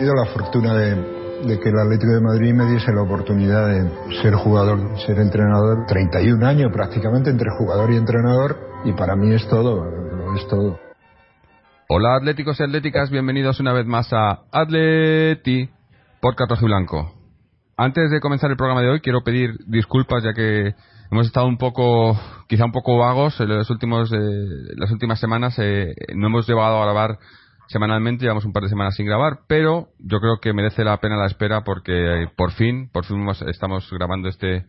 Tenido la fortuna de, de que el Atlético de Madrid me diese la oportunidad de ser jugador, ser entrenador, 31 años prácticamente entre jugador y entrenador, y para mí es todo, lo es todo. Hola atléticos y atléticas, bienvenidos una vez más a Atleti por y Blanco. Antes de comenzar el programa de hoy quiero pedir disculpas ya que hemos estado un poco, quizá un poco vagos en los últimos, eh, las últimas semanas. Eh, no hemos llegado a grabar semanalmente, llevamos un par de semanas sin grabar, pero yo creo que merece la pena la espera porque eh, por fin, por fin estamos grabando este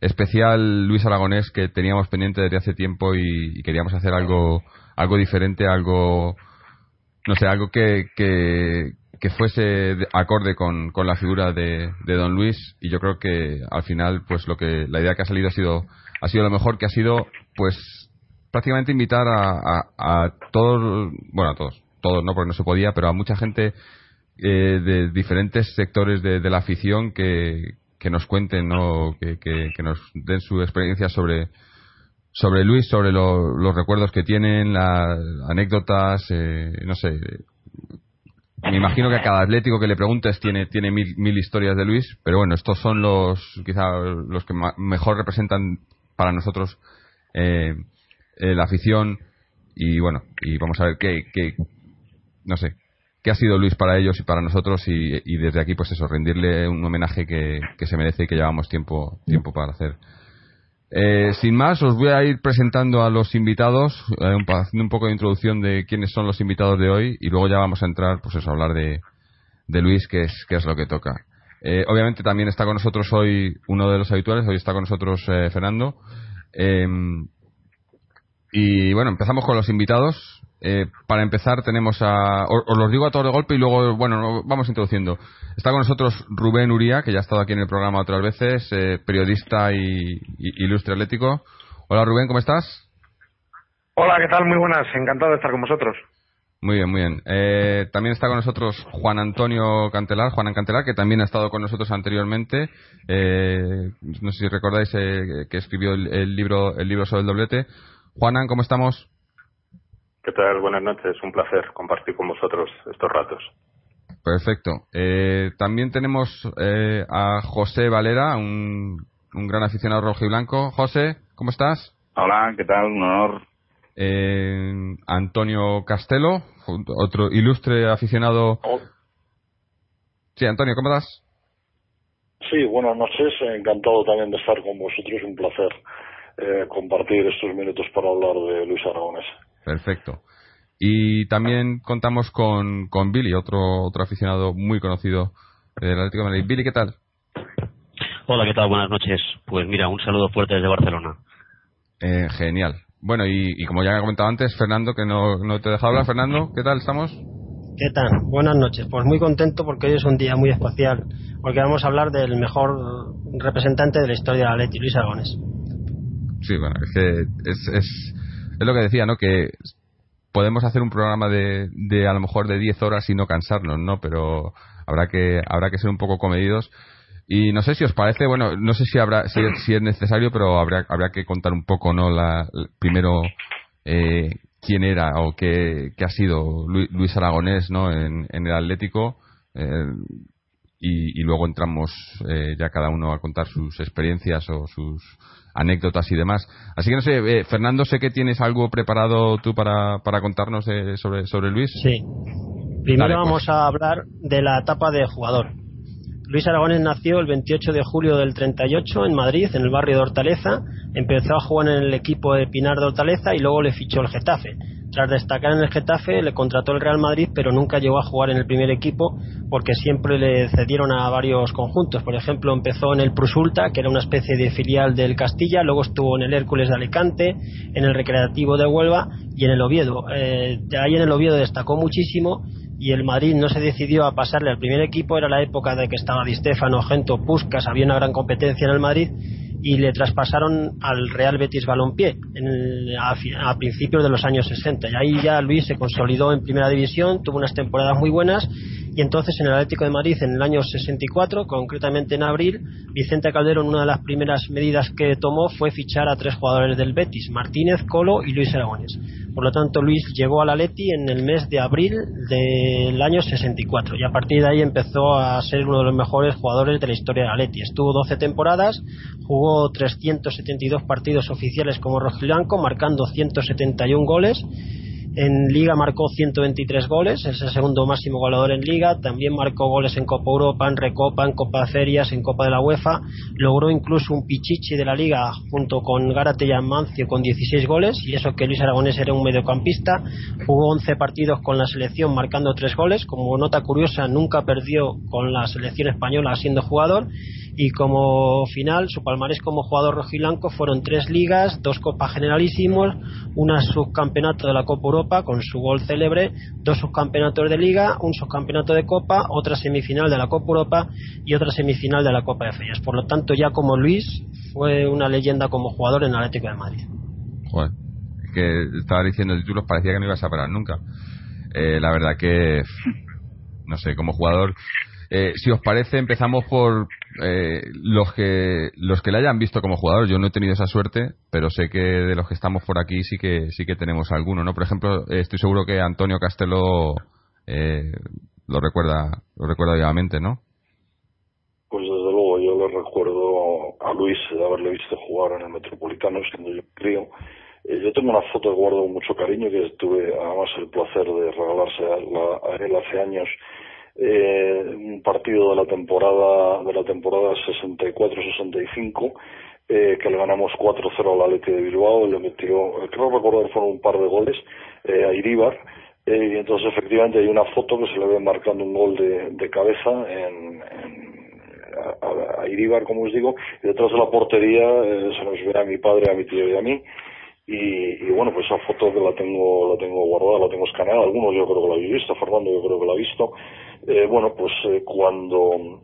especial Luis Aragonés que teníamos pendiente desde hace tiempo y queríamos hacer algo, algo diferente, algo no sé, algo que, que, fuese acorde con, con, la figura de, de, Don Luis. Y yo creo que al final pues lo que la idea que ha salido ha sido ha sido lo mejor que ha sido pues prácticamente invitar a, a, todos bueno a todos todos no porque no se podía pero a mucha gente eh, de diferentes sectores de, de la afición que, que nos cuenten no que, que, nos den su experiencia sobre sobre Luis, sobre los recuerdos que tienen, las anécdotas, eh, no sé. Me imagino que a cada atlético que le preguntes tiene, tiene mil, mil historias de Luis, pero bueno, estos son los, quizá los que mejor representan para nosotros eh, eh, la afición. Y bueno, y vamos a ver qué, qué, no sé, qué ha sido Luis para ellos y para nosotros y, y desde aquí pues eso, rendirle un homenaje que, que se merece y que llevamos tiempo, tiempo para hacer. Eh, sin más, os voy a ir presentando a los invitados, eh, haciendo un poco de introducción de quiénes son los invitados de hoy y luego ya vamos a entrar, pues eso, a hablar de, de Luis, que es, que es lo que toca. Eh, obviamente también está con nosotros hoy uno de los habituales, hoy está con nosotros Fernando. y bueno, empezamos con los invitados. Eh, para empezar tenemos a... Os, los digo a todo de golpe y luego, bueno, vamos introduciendo. Está con nosotros Rubén Uría, que ya ha estado aquí en el programa otras veces, eh, periodista y, ilustre atlético. Hola Rubén, ¿cómo estás? Hola, ¿qué tal? Muy buenas, encantado de estar con vosotros. Muy bien, muy bien. Eh, también está con nosotros Juan Antonio Cantelar, Juan Cantelar, que también ha estado con nosotros anteriormente. no sé si recordáis que escribió el, libro el libro sobre el doblete. Juanan, ¿cómo estamos? ¿Qué tal? Buenas noches. Un placer compartir con vosotros estos ratos. Perfecto. Eh, también tenemos eh, a José Valera, un, gran aficionado rojo y blanco. José, ¿cómo estás? Hola, ¿qué tal? Un honor. Eh, Antonio Castelo, otro ilustre aficionado. Oh. Sí, Antonio, ¿cómo estás? Sí, buenas noches. Encantado también de estar con vosotros. Un placer compartir estos minutos para hablar de Luis Aragones. Perfecto. Y también contamos con, con Billy, otro, otro aficionado muy conocido del Atlético de Madrid. Billy, ¿qué tal? Hola, ¿qué tal? Buenas noches. Pues mira, un saludo fuerte desde Barcelona. Eh, genial. Bueno, y, como ya he comentado antes, Fernando, que no, no te he dejado hablar. Fernando, ¿qué tal? ¿Estamos? ¿Qué tal? Buenas noches. Pues muy contento porque hoy es un día muy especial, porque vamos a hablar del mejor representante de la historia del Atlético, Luis Aragones. Sí, bueno, es que es, es es lo que decía, ¿no? Que podemos hacer un programa de, de a lo mejor de 10 horas y no cansarnos, ¿no? Pero habrá que habrá que ser un poco comedidos. Y no sé si os parece, bueno, no sé si habrá si, si es necesario, pero habrá habrá que contar un poco, ¿no? La, primero eh, quién era o qué, qué ha sido Luis, Aragonés, ¿no? En, en el Atlético. Eh, y, y, luego entramos eh, ya cada uno a contar sus experiencias o sus anécdotas y demás. Así que no sé, eh, Fernando, sé que tienes algo preparado tú para, para contarnos eh, sobre, sobre Luis. Sí. Primero pues. vamos a hablar de la etapa de jugador. Luis Aragones nació el 28 de julio del 38 en Madrid, en el barrio de Hortaleza. Empezó a jugar en el equipo de Pinar de Hortaleza y luego le fichó el Getafe. Tras destacar en el Getafe, le contrató el Real Madrid, pero nunca llegó a jugar en el primer equipo porque siempre le cedieron a varios conjuntos. Por ejemplo, empezó en el Prusulta, que era una especie de filial del Castilla, luego estuvo en el Hércules de Alicante, en el Recreativo de Huelva y en el Oviedo. Eh, ahí en el Oviedo destacó muchísimo y el Madrid no se decidió a pasarle al primer equipo, era la época de que estaba Di Stefano, Gento, Puskas, había una gran competencia en el Madrid y le traspasaron al Real Betis Balompié en a, a, principios de los años 60. Y ahí ya Luis se consolidó en primera división, tuvo unas temporadas muy buenas y entonces en el Atlético de Madrid en el año 64, concretamente en abril, Vicente Calderón una de las primeras medidas que tomó fue fichar a tres jugadores del Betis, Martínez, Colo y Luis Aragones. Por lo tanto, Luis llegó al Atleti en el mes de abril del año 64 y a partir de ahí empezó a ser uno de los mejores jugadores de la historia del Atleti. Estuvo 12 temporadas, jugó 372 partidos oficiales como rojiblanco, marcando 171 goles en Liga marcó 123 goles, es el segundo máximo goleador en Liga. También marcó goles en Copa Europa, en Recopa, en Copa de Ferias, en Copa de la UEFA. Logró incluso un pichichi de la Liga junto con Gárate y Amancio con 16 goles. Y eso que Luis Aragonés era un mediocampista. Jugó 11 partidos con la selección marcando 3 goles. Como nota curiosa, nunca perdió con la selección española siendo jugador y como final su palmarés como jugador rojiblanco fueron tres ligas, dos copas generalísimos, una subcampeonato de la Copa Europa con su gol célebre, dos subcampeonatos de liga, un subcampeonato de copa, otra semifinal de la Copa Europa y otra semifinal de la Copa de Ferias. Por lo tanto, ya como Luis fue una leyenda como jugador en Atlético de Madrid. Joder, que estaba diciendo títulos parecía que no ibas a parar nunca. Eh, la verdad que no sé, como jugador eh, si os parece, empezamos por eh, los que los que le hayan visto como jugador. Yo no he tenido esa suerte, pero sé que de los que estamos por aquí sí que sí que tenemos alguno, ¿no? Por ejemplo, eh, estoy seguro que Antonio Castelo lo recuerda lo recuerda vivamente, ¿no? Pues desde luego, yo le recuerdo a Luis de haberle visto jugar en el Metropolitano, siendo yo crío. yo tengo una foto que guardo con mucho cariño que tuve además el placer de regalarse a él hace años eh, un partido de la temporada de la temporada 64-65 eh, que le ganamos 4-0 al Atleti de Bilbao le metió creo recordar fueron un par de goles eh, a Iríbar. Eh, y entonces efectivamente hay una foto que se le ve marcando un gol de, cabeza en, en a, a, Iríbar como os digo y detrás de la portería eh, se nos ve a mi padre a mi tío y a mí. Y, y, bueno, pues esa foto que la tengo, la tengo guardada, la tengo escaneada, algunos yo creo que la habéis visto, Fernando yo creo que la ha visto. Eh, bueno, pues eh, cuando,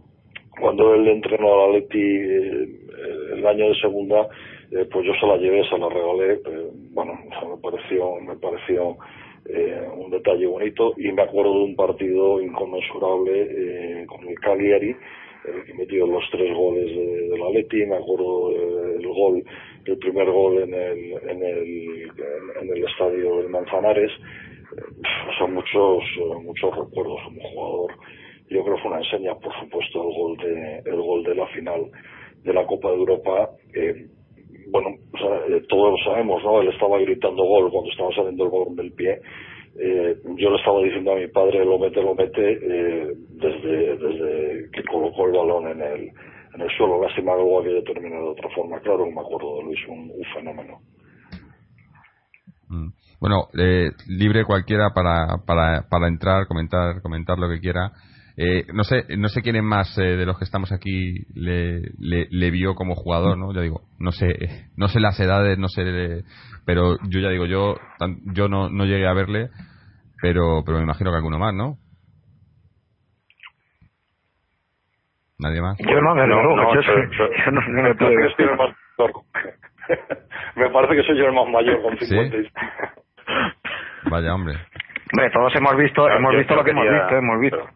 cuando él entrenó a la Leti eh, el año de segunda, eh, pues yo se la llevé, se la regalé, eh, bueno, me pareció, me pareció eh, un detalle bonito y me acuerdo de un partido inconmensurable con el Cagliari, eh, que metió los tres goles de, de la Leti, me acuerdo eh, el gol el primer gol en el, en el, en el estadio del Manzanares. Son muchos, muchos recuerdos como jugador. Yo creo que fue una enseña, por supuesto, el gol de, el gol de la final de la Copa de Europa. Eh, bueno, o sea, eh, todos lo sabemos, ¿no? Él estaba gritando gol cuando estaba saliendo el balón del pie. Eh, yo le estaba diciendo a mi padre, lo mete, lo mete, eh, desde, desde que colocó el balón en el, en el suelo. Lástima que luego había terminado de otra forma. Claro me acuerdo de Luis, un, un fenómeno. Mm. Bueno, eh, libre cualquiera para, para, para entrar, comentar, comentar lo que quiera. Eh, no sé, no sé quién es más eh, de los que estamos aquí le, le, le, vio como jugador, ¿no? Ya digo, no sé, no sé las edades, no sé, pero yo ya digo, yo, yo no, no llegué a verle, pero, pero me imagino que alguno más, ¿no? ¿Nadie más? Yo no, no, no, no, yo, soy, yo, yo no, no me mayor. me parece que soy yo el más mayor con 56. Vaya hombre. Hombre, todos hemos visto, Claro, hemos visto lo que hemos visto, hemos visto.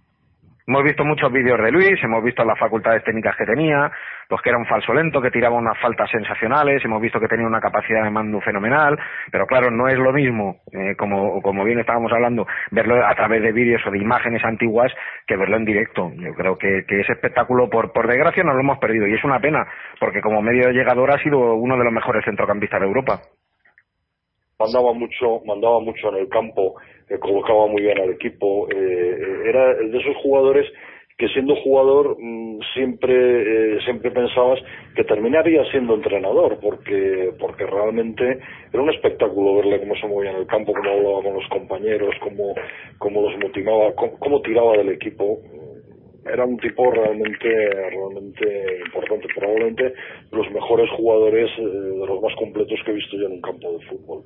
Hemos visto muchos vídeos de Luis, hemos visto las facultades técnicas que tenía, pues que era un falso lento, que tiraba unas faltas sensacionales, hemos visto que tenía una capacidad de mando fenomenal, pero claro, no es lo mismo, eh, como, como bien estábamos hablando, verlo a través de vídeos o de imágenes antiguas que verlo en directo. Yo creo que, que ese espectáculo, por, por desgracia, nos lo hemos perdido y es una pena, porque como medio llegador ha sido uno de los mejores centrocampistas de Europa. Mandaba mucho, mandaba mucho en el campo, eh, colocaba muy bien al equipo, eh, era de esos jugadores que siendo jugador mm, siempre eh, siempre pensabas que terminaría siendo entrenador porque porque realmente era un espectáculo verle cómo se movía en el campo cómo hablaba con los compañeros cómo cómo los motivaba cómo, tiraba del equipo. Era un tipo realmente realmente importante probablemente los mejores jugadores eh, de los más completos que he visto yo en un campo de fútbol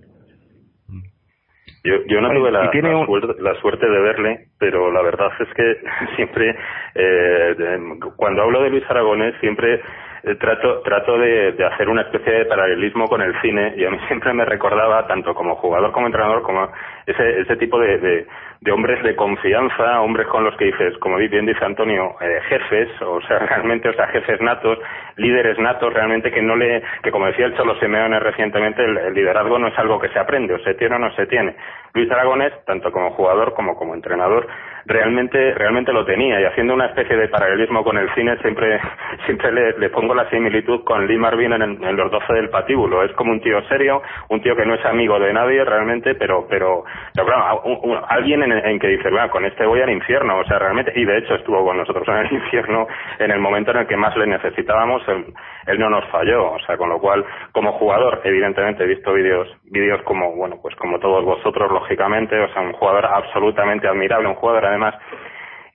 Yo, yo no tuve la, la suerte, la suerte de verle, pero la verdad es que siempre, eh, cuando hablo de Luis Aragonés, siempre eh, trato, trato de, de hacer una especie de paralelismo con el cine y a mí siempre me recordaba, tanto como jugador como entrenador, como ese, ese tipo de, de, de hombres de confianza, hombres con los que dices, como bien dice Antonio, eh, jefes, o sea, realmente, o sea, jefes natos, líderes natos, realmente que no le, que como decía el Cholo Simeone recientemente, el, el liderazgo no es algo que se aprende, o se tiene o no se tiene. Luis Aragonés, tanto como jugador como como entrenador, realmente, realmente lo tenía, y haciendo una especie de paralelismo con el cine, siempre, siempre le, pongo la similitud con Lee Marvin en, en los 12 del patíbulo. Es como un tío serio, un tío que no es amigo de nadie realmente, pero, pero, pero claro, un- alguien en, en que dice, bueno, con este voy al infierno, o sea, realmente, y de hecho estuvo con nosotros en el infierno en el momento en el que más le necesitábamos, él, él no nos falló, o sea, con lo cual, como jugador, evidentemente he visto vídeos, vídeos como, bueno, pues como todos vosotros, lógicamente, o sea, un jugador absolutamente admirable, un jugador además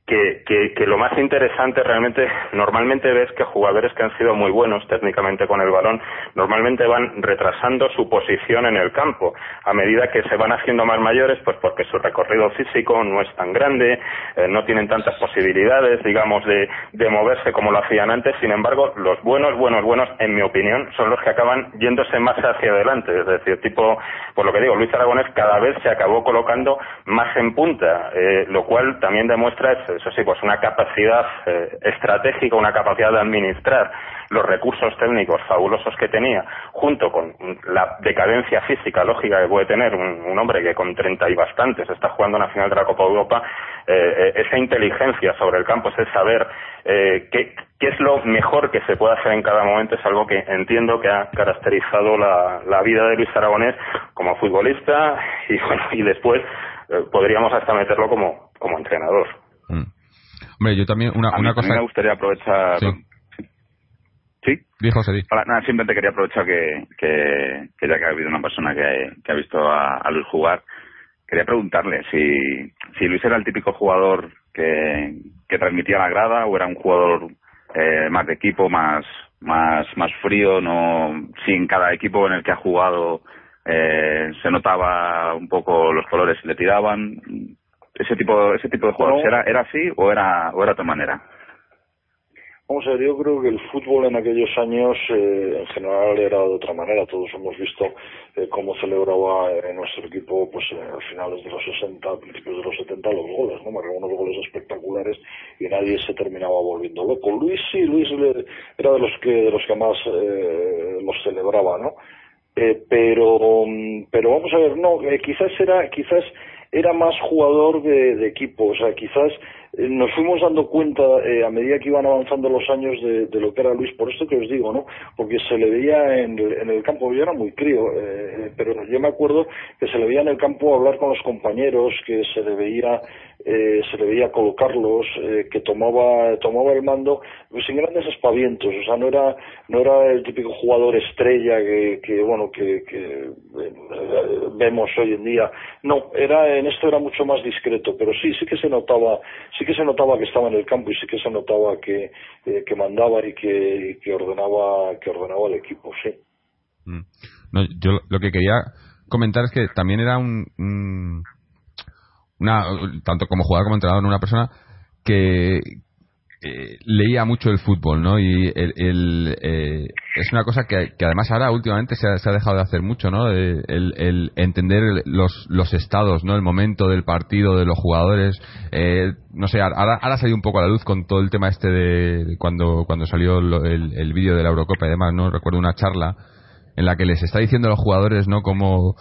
que, que, que lo más interesante realmente, normalmente ves que jugadores que han sido muy buenos técnicamente con el balón, normalmente van retrasando su posición en el campo a medida que se van haciendo más mayores, pues porque su recorrido físico no es tan grande, eh, no tienen tantas posibilidades, digamos, de, de moverse como lo hacían antes. Sin embargo, los buenos, buenos, buenos, en mi opinión, son los que acaban yéndose más hacia adelante. Es decir, tipo, por lo que digo, Luis Aragonés cada vez se acabó colocando más en punta, eh, lo cual también demuestra, eso sí, pues una capacidad eh, estratégica, una capacidad de administrar los recursos técnicos fabulosos que tenía, junto con la decadencia física lógica que puede tener un, hombre que con 30 y bastantes está jugando una final de la Copa Europa, eh, eh, esa inteligencia sobre el campo, ese saber eh, qué, qué es lo mejor que se puede hacer en cada momento, es algo que entiendo que ha caracterizado la, la vida de Luis Aragonés como futbolista y, bueno, y después podríamos hasta meterlo como, como entrenador. Mm. Hombre, yo también, una, a, mí, una a mí cosa. me gustaría aprovechar. Sí. ¿Sí? Di, José. Hola, nada, simplemente quería aprovechar que, que, que ya que ha habido una persona que, que ha visto a, a Luis jugar, quería preguntarle si, si Luis era el típico jugador que, que transmitía la grada o era un jugador eh, más de equipo, más, más, más frío, no, si en cada equipo en el que ha jugado eh, se notaba un poco los colores y le tiraban. Ese tipo, ese tipo de No. ¿era, ¿era así o era, o era de otra manera? Vamos a ver, yo creo que el fútbol en aquellos años eh, en general era de otra manera. Todos hemos visto eh, cómo celebraba eh, nuestro equipo pues eh, a finales de los 60, a principios de los 70 los goles, ¿no? Marcaba unos goles espectaculares y nadie se terminaba volviendo loco. Luis sí, Luis le- era de los que de los que más eh, los celebraba, ¿no? Eh, pero mm, pero vamos a ver, no, quizás era quizás era más jugador de, de equipo, o sea, quizás nos fuimos dando cuenta eh, a medida que iban avanzando los años de, de lo que era Luis, por esto que os digo, ¿no? Porque se le veía en el, campo, yo era muy crío, eh, pero yo me acuerdo que se le veía en el campo hablar con los compañeros, que se le veía eh, se le veía colocarlos, eh, que tomaba tomaba el mando pues sin grandes espavientos, o sea, no era no era el típico jugador estrella que, que bueno que, que eh, vemos hoy en día, no, era en esto era mucho más discreto, pero sí sí que se notaba que se notaba que estaba en el campo y sí que se notaba que eh, que mandaba y que, que ordenaba que ordenaba el equipo, sí. Mm. Yo lo que quería comentar es que también era un, un- una tanto como jugador como entrenador una persona que eh, leía mucho el fútbol, ¿no? Y el, eh, es una cosa que, además ahora últimamente se ha, dejado de hacer mucho, ¿no? El, entender los, los estados, ¿no? El momento del partido, de los jugadores. Eh, no sé, ahora, ahora ha salido un poco a la luz con todo el tema este de, cuando, cuando salió el, el vídeo de la Eurocopa y demás, ¿no? Recuerdo una charla en la que les está diciendo a los jugadores, ¿no? Cómo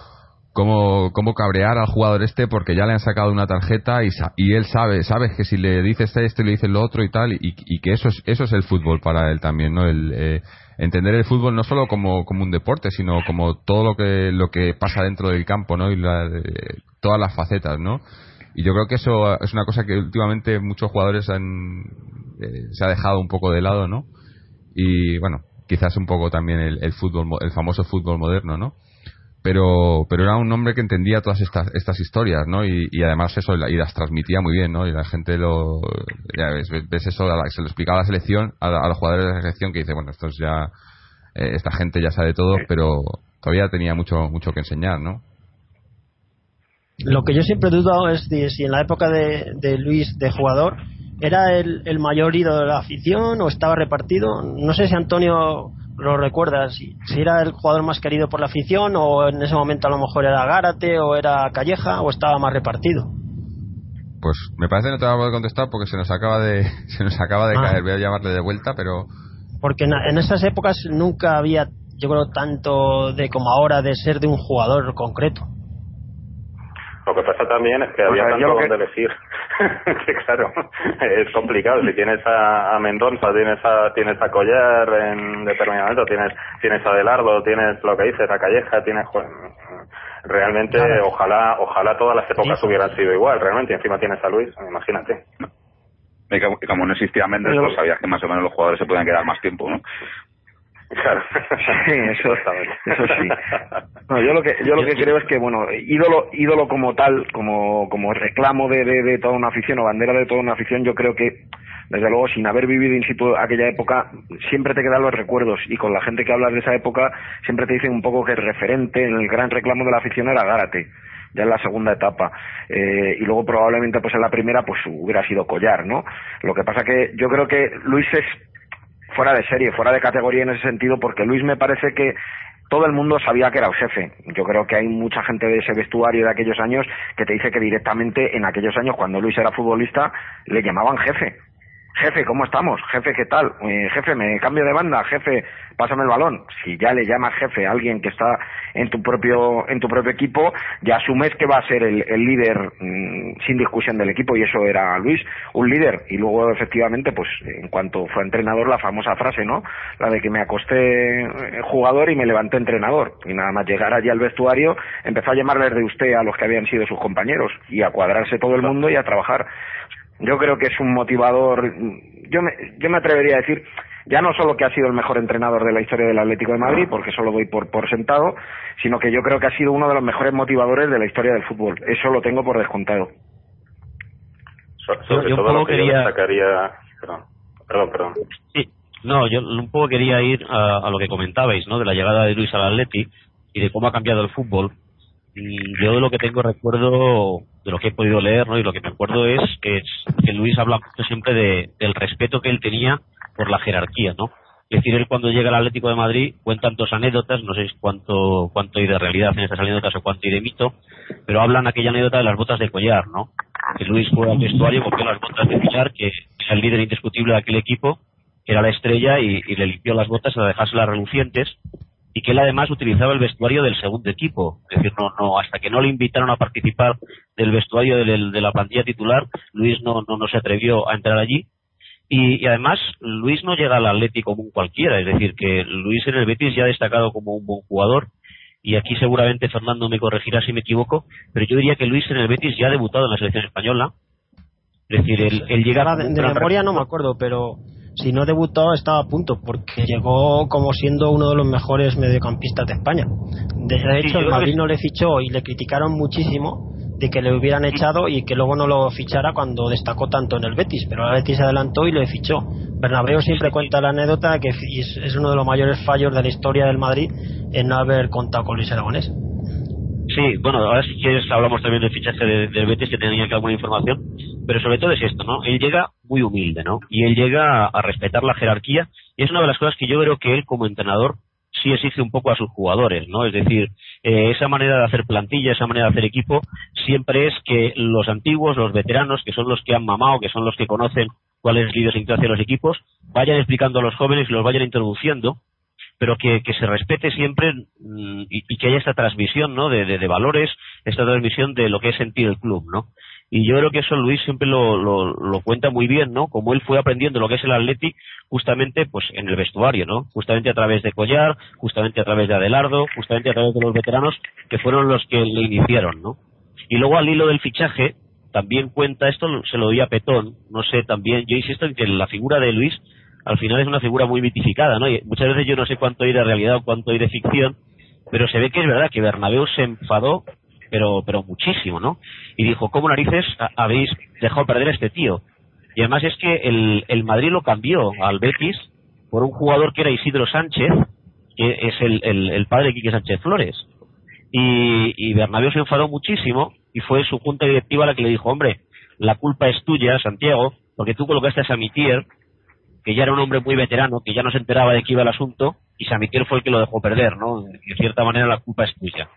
cómo, cómo cabrear al jugador este porque ya le han sacado una tarjeta y, y él sabe, sabes que si le dices esto y le dices lo otro y tal, y, y, que eso es, eso es el fútbol para él también, ¿no? El, eh, entender el fútbol no solo como, como un deporte, sino como todo lo que, lo que pasa dentro del campo, ¿no? Y la, todas las facetas, ¿no? Y yo creo que eso es una cosa que últimamente muchos jugadores han, eh, se ha dejado un poco de lado, ¿no? Y bueno, quizás un poco también el, el fútbol, el famoso fútbol moderno, ¿no? Pero pero era un hombre que entendía todas estas estas historias no y, además eso y las transmitía muy bien no y la gente lo ya ves, ves eso se lo explicaba a la selección a, los jugadores de la selección que dice bueno esto es ya eh, esta gente ya sabe todo pero todavía tenía mucho mucho que enseñar no lo que yo siempre he dudado es de si en la época de, de Luis de jugador era el, el mayor ídolo de la afición o estaba repartido no sé si Antonio lo recuerdas, si, era el jugador más querido por la afición o en ese momento a lo mejor era Gárate o era Calleja o estaba más repartido. Pues me parece que no te va a poder contestar porque se nos acaba de se nos acaba de ah. caer, voy a llamarle de vuelta, pero porque en, esas épocas nunca había yo creo tanto de como ahora de ser de un jugador concreto. Lo que pasa también es que había tanto donde elegir. que claro, es complicado. Si tienes a, a Mendonza, tienes a, tienes a Collar en determinado momento, tienes, tienes a Delardo, tienes lo que dices, a Calleja, tienes, realmente, ojalá, ojalá todas las épocas hubieran sido igual, realmente. Y encima tienes a Luis, imagínate. Y como, no existía Mendes, pues sabías que más o menos los jugadores se podían quedar más tiempo, ¿no? Claro. Sí, eso, eso sí. No, yo lo que yo lo que creo es que bueno, ídolo ídolo como tal, como como reclamo de, de, toda una afición o bandera de toda una afición, yo creo que desde luego sin haber vivido in situ aquella época siempre te quedan los recuerdos y con la gente que hablas de esa época siempre te dicen un poco que el referente, el gran reclamo de la afición era Gárate ya en la segunda etapa eh, y luego probablemente pues en la primera pues hubiera sido Collar no lo que pasa que yo creo que Luis es fuera de serie, fuera de categoría en ese sentido, porque Luis me parece que todo el mundo sabía que era jefe. Yo creo que hay mucha gente de ese vestuario de aquellos años que te dice que directamente en aquellos años, cuando Luis era futbolista, le llamaban jefe jefe, ¿cómo estamos? Jefe, ¿qué tal? Eh, jefe, me cambio de banda, jefe, pásame el balón. Si ya le llamas jefe a alguien que está en tu propio, en tu propio equipo, ya asumes que va a ser el, líder mm, sin discusión del equipo y eso era Luis, un líder. Y luego, efectivamente, pues en cuanto fue entrenador, la famosa frase, ¿no? La de que me acosté eh, jugador y me levanté entrenador. Y nada más llegar allí al vestuario, empezó a llamarles de usted a los que habían sido sus compañeros y a cuadrarse todo el mundo y a trabajar yo creo que es un motivador, yo me, yo me atrevería a decir, ya no solo que ha sido el mejor entrenador de la historia del Atlético de Madrid, porque eso lo doy por, por sentado, sino que yo creo que ha sido uno de los mejores motivadores de la historia del fútbol. Eso lo tengo por descontado. yo, un poco quería... Perdón, perdón, Sí, no, yo un poco quería ir a, a, lo que comentabais, ¿no? De la llegada de Luis al Atleti y de cómo ha cambiado el fútbol. Yo de lo que tengo recuerdo, de lo que he podido leer, ¿no? y lo que me acuerdo es que, Luis habla siempre de, del respeto que él tenía por la jerarquía, ¿no? Es decir, él cuando llega al Atlético de Madrid cuentan dos anécdotas, no sé cuánto, cuánto hay de realidad en estas anécdotas o cuánto hay de mito, pero hablan aquella anécdota de las botas de collar, ¿no? Que Luis fue al vestuario, cogió las botas de collar, que era el líder indiscutible de aquel equipo, que era la estrella, y, y le limpió las botas a dejárselas relucientes, y que él además utilizaba el vestuario del segundo equipo. Es decir, no, no, hasta que no le invitaron a participar del vestuario de, la plantilla titular, Luis no, no, no, se atrevió a entrar allí. Y, además, Luis no llega al Atlético como un cualquiera, es decir, que Luis en el Betis ya ha destacado como un buen jugador, y aquí seguramente Fernando me corregirá si me equivoco, pero yo diría que Luis en el Betis ya ha debutado en la selección española. Es decir, él, él llega... De, de memoria no me acuerdo, pero si no debutó estaba a punto porque llegó como siendo uno de los mejores mediocampistas de España. De hecho, el Madrid no le fichó y le criticaron muchísimo de que le hubieran echado y que luego no lo fichara cuando destacó tanto en el Betis, pero el Betis se adelantó y le fichó. Bernabéu siempre cuenta la anécdota que es uno de los mayores fallos de la historia del Madrid en no haber contado con Luis Aragonés. Sí, bueno, ahora si quieres hablamos también del fichaje del Betis que tenía que alguna información, pero sobre todo es esto, ¿no? Él llega muy humilde, ¿no? Y él llega a respetar la jerarquía y es una de las cosas que yo creo que él como entrenador sí exige un poco a sus jugadores, ¿no? Es decir, eh, esa manera de hacer plantilla, esa manera de hacer equipo, siempre es que los antiguos, los veteranos, que son los que han mamado, que son los que conocen cuál es la idiosincrasia de los equipos, vayan explicando a los jóvenes y los vayan introduciendo pero que, se respete siempre mm, y, que haya esta transmisión ¿no? De, valores, esta transmisión de lo que es sentir el club, ¿no? Y yo creo que eso Luis siempre lo, lo, cuenta muy bien, ¿no? Como él fue aprendiendo lo que es el Atleti justamente pues en el vestuario, ¿no? Justamente a través de Collar, justamente a través de Adelardo, justamente a través de los veteranos que fueron los que le iniciaron, ¿no? Y luego al hilo del fichaje también cuenta esto, se lo doy a Petón, no sé, también yo insisto en que la figura de Luis al final es una figura muy mitificada, ¿no? Y muchas veces yo no sé cuánto hay de realidad o cuánto hay de ficción, pero se ve que es verdad que Bernabéu se enfadó, pero, pero muchísimo, ¿no? Y dijo, ¿cómo narices habéis dejado perder a este tío? Y además es que el, el Madrid lo cambió al Betis por un jugador que era Isidro Sánchez, que es el, el, padre de Quique Sánchez Flores. Y, y Bernabéu se enfadó muchísimo y fue su junta directiva la que le dijo, hombre, la culpa es tuya, Santiago, porque tú colocaste a Samitier que ya era un hombre muy veterano, que ya no se enteraba de qué iba el asunto, y Samitier fue el que lo dejó perder, ¿no? De cierta manera la culpa es tuya.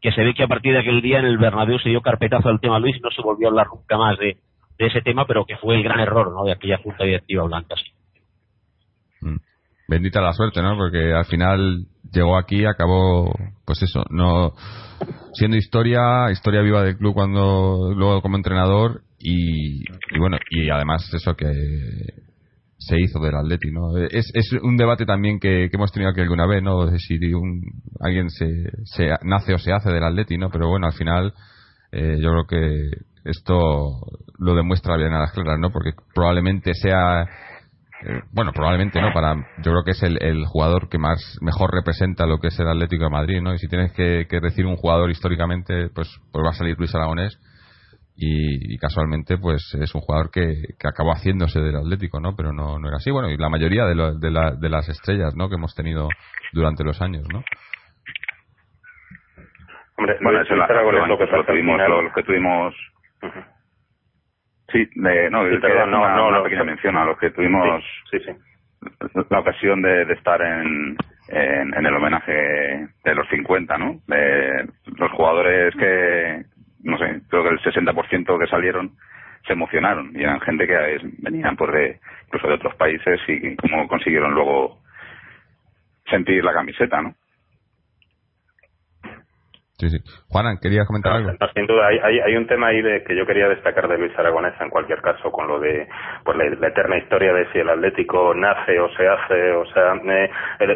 Que se ve que a partir de aquel día en el Bernabéu se dio carpetazo al tema Luis y no se volvió a hablar nunca más de, ese tema, pero que fue el gran error, ¿no? De aquella junta directiva blanca, sí. Mm. Bendita la suerte, ¿no? Porque al final llegó aquí, acabó, pues eso, no siendo historia, historia viva del club cuando luego como entrenador y, y bueno, y además eso que se hizo del Atleti, ¿no? Es, es un debate también que, hemos tenido aquí alguna vez, ¿no? De si un, alguien se, se nace o se hace del Atleti, ¿no? Pero bueno, al final eh, yo creo que esto lo demuestra bien a las claras, ¿no? Porque probablemente sea eh, bueno, probablemente no, para yo creo que es el, el, jugador que más mejor representa lo que es el Atlético de Madrid, ¿no? Y si tienes que, que decir un jugador históricamente, pues, pues va a salir Luis Aragonés y, casualmente pues es un jugador que, que, acabó haciéndose del Atlético, ¿no? Pero no, no era así. Bueno, y la mayoría de, de, la, de las estrellas, ¿no? Que hemos tenido durante los años, ¿no? Hombre, bueno, eso la, lo, lo, que tuvimos, lo, que tuvimos. Sí, de, no, sí, perdón, no, una, no, una pequeña mención a los que tuvimos sí, sí, la ocasión de, de estar en, en, en, el homenaje de los 50, ¿no? De los jugadores que, no sé, creo que el 60% que salieron se emocionaron y eran gente que venían por de, incluso de otros países y cómo consiguieron luego sentir la camiseta, ¿no? Sí, sí. Juanan, ¿querías comentar algo? sin duda, hay, hay, un tema ahí de que yo quería destacar de Luis Aragonesa en cualquier caso, con lo de pues la, eterna historia de si el Atlético nace o se hace, o sea,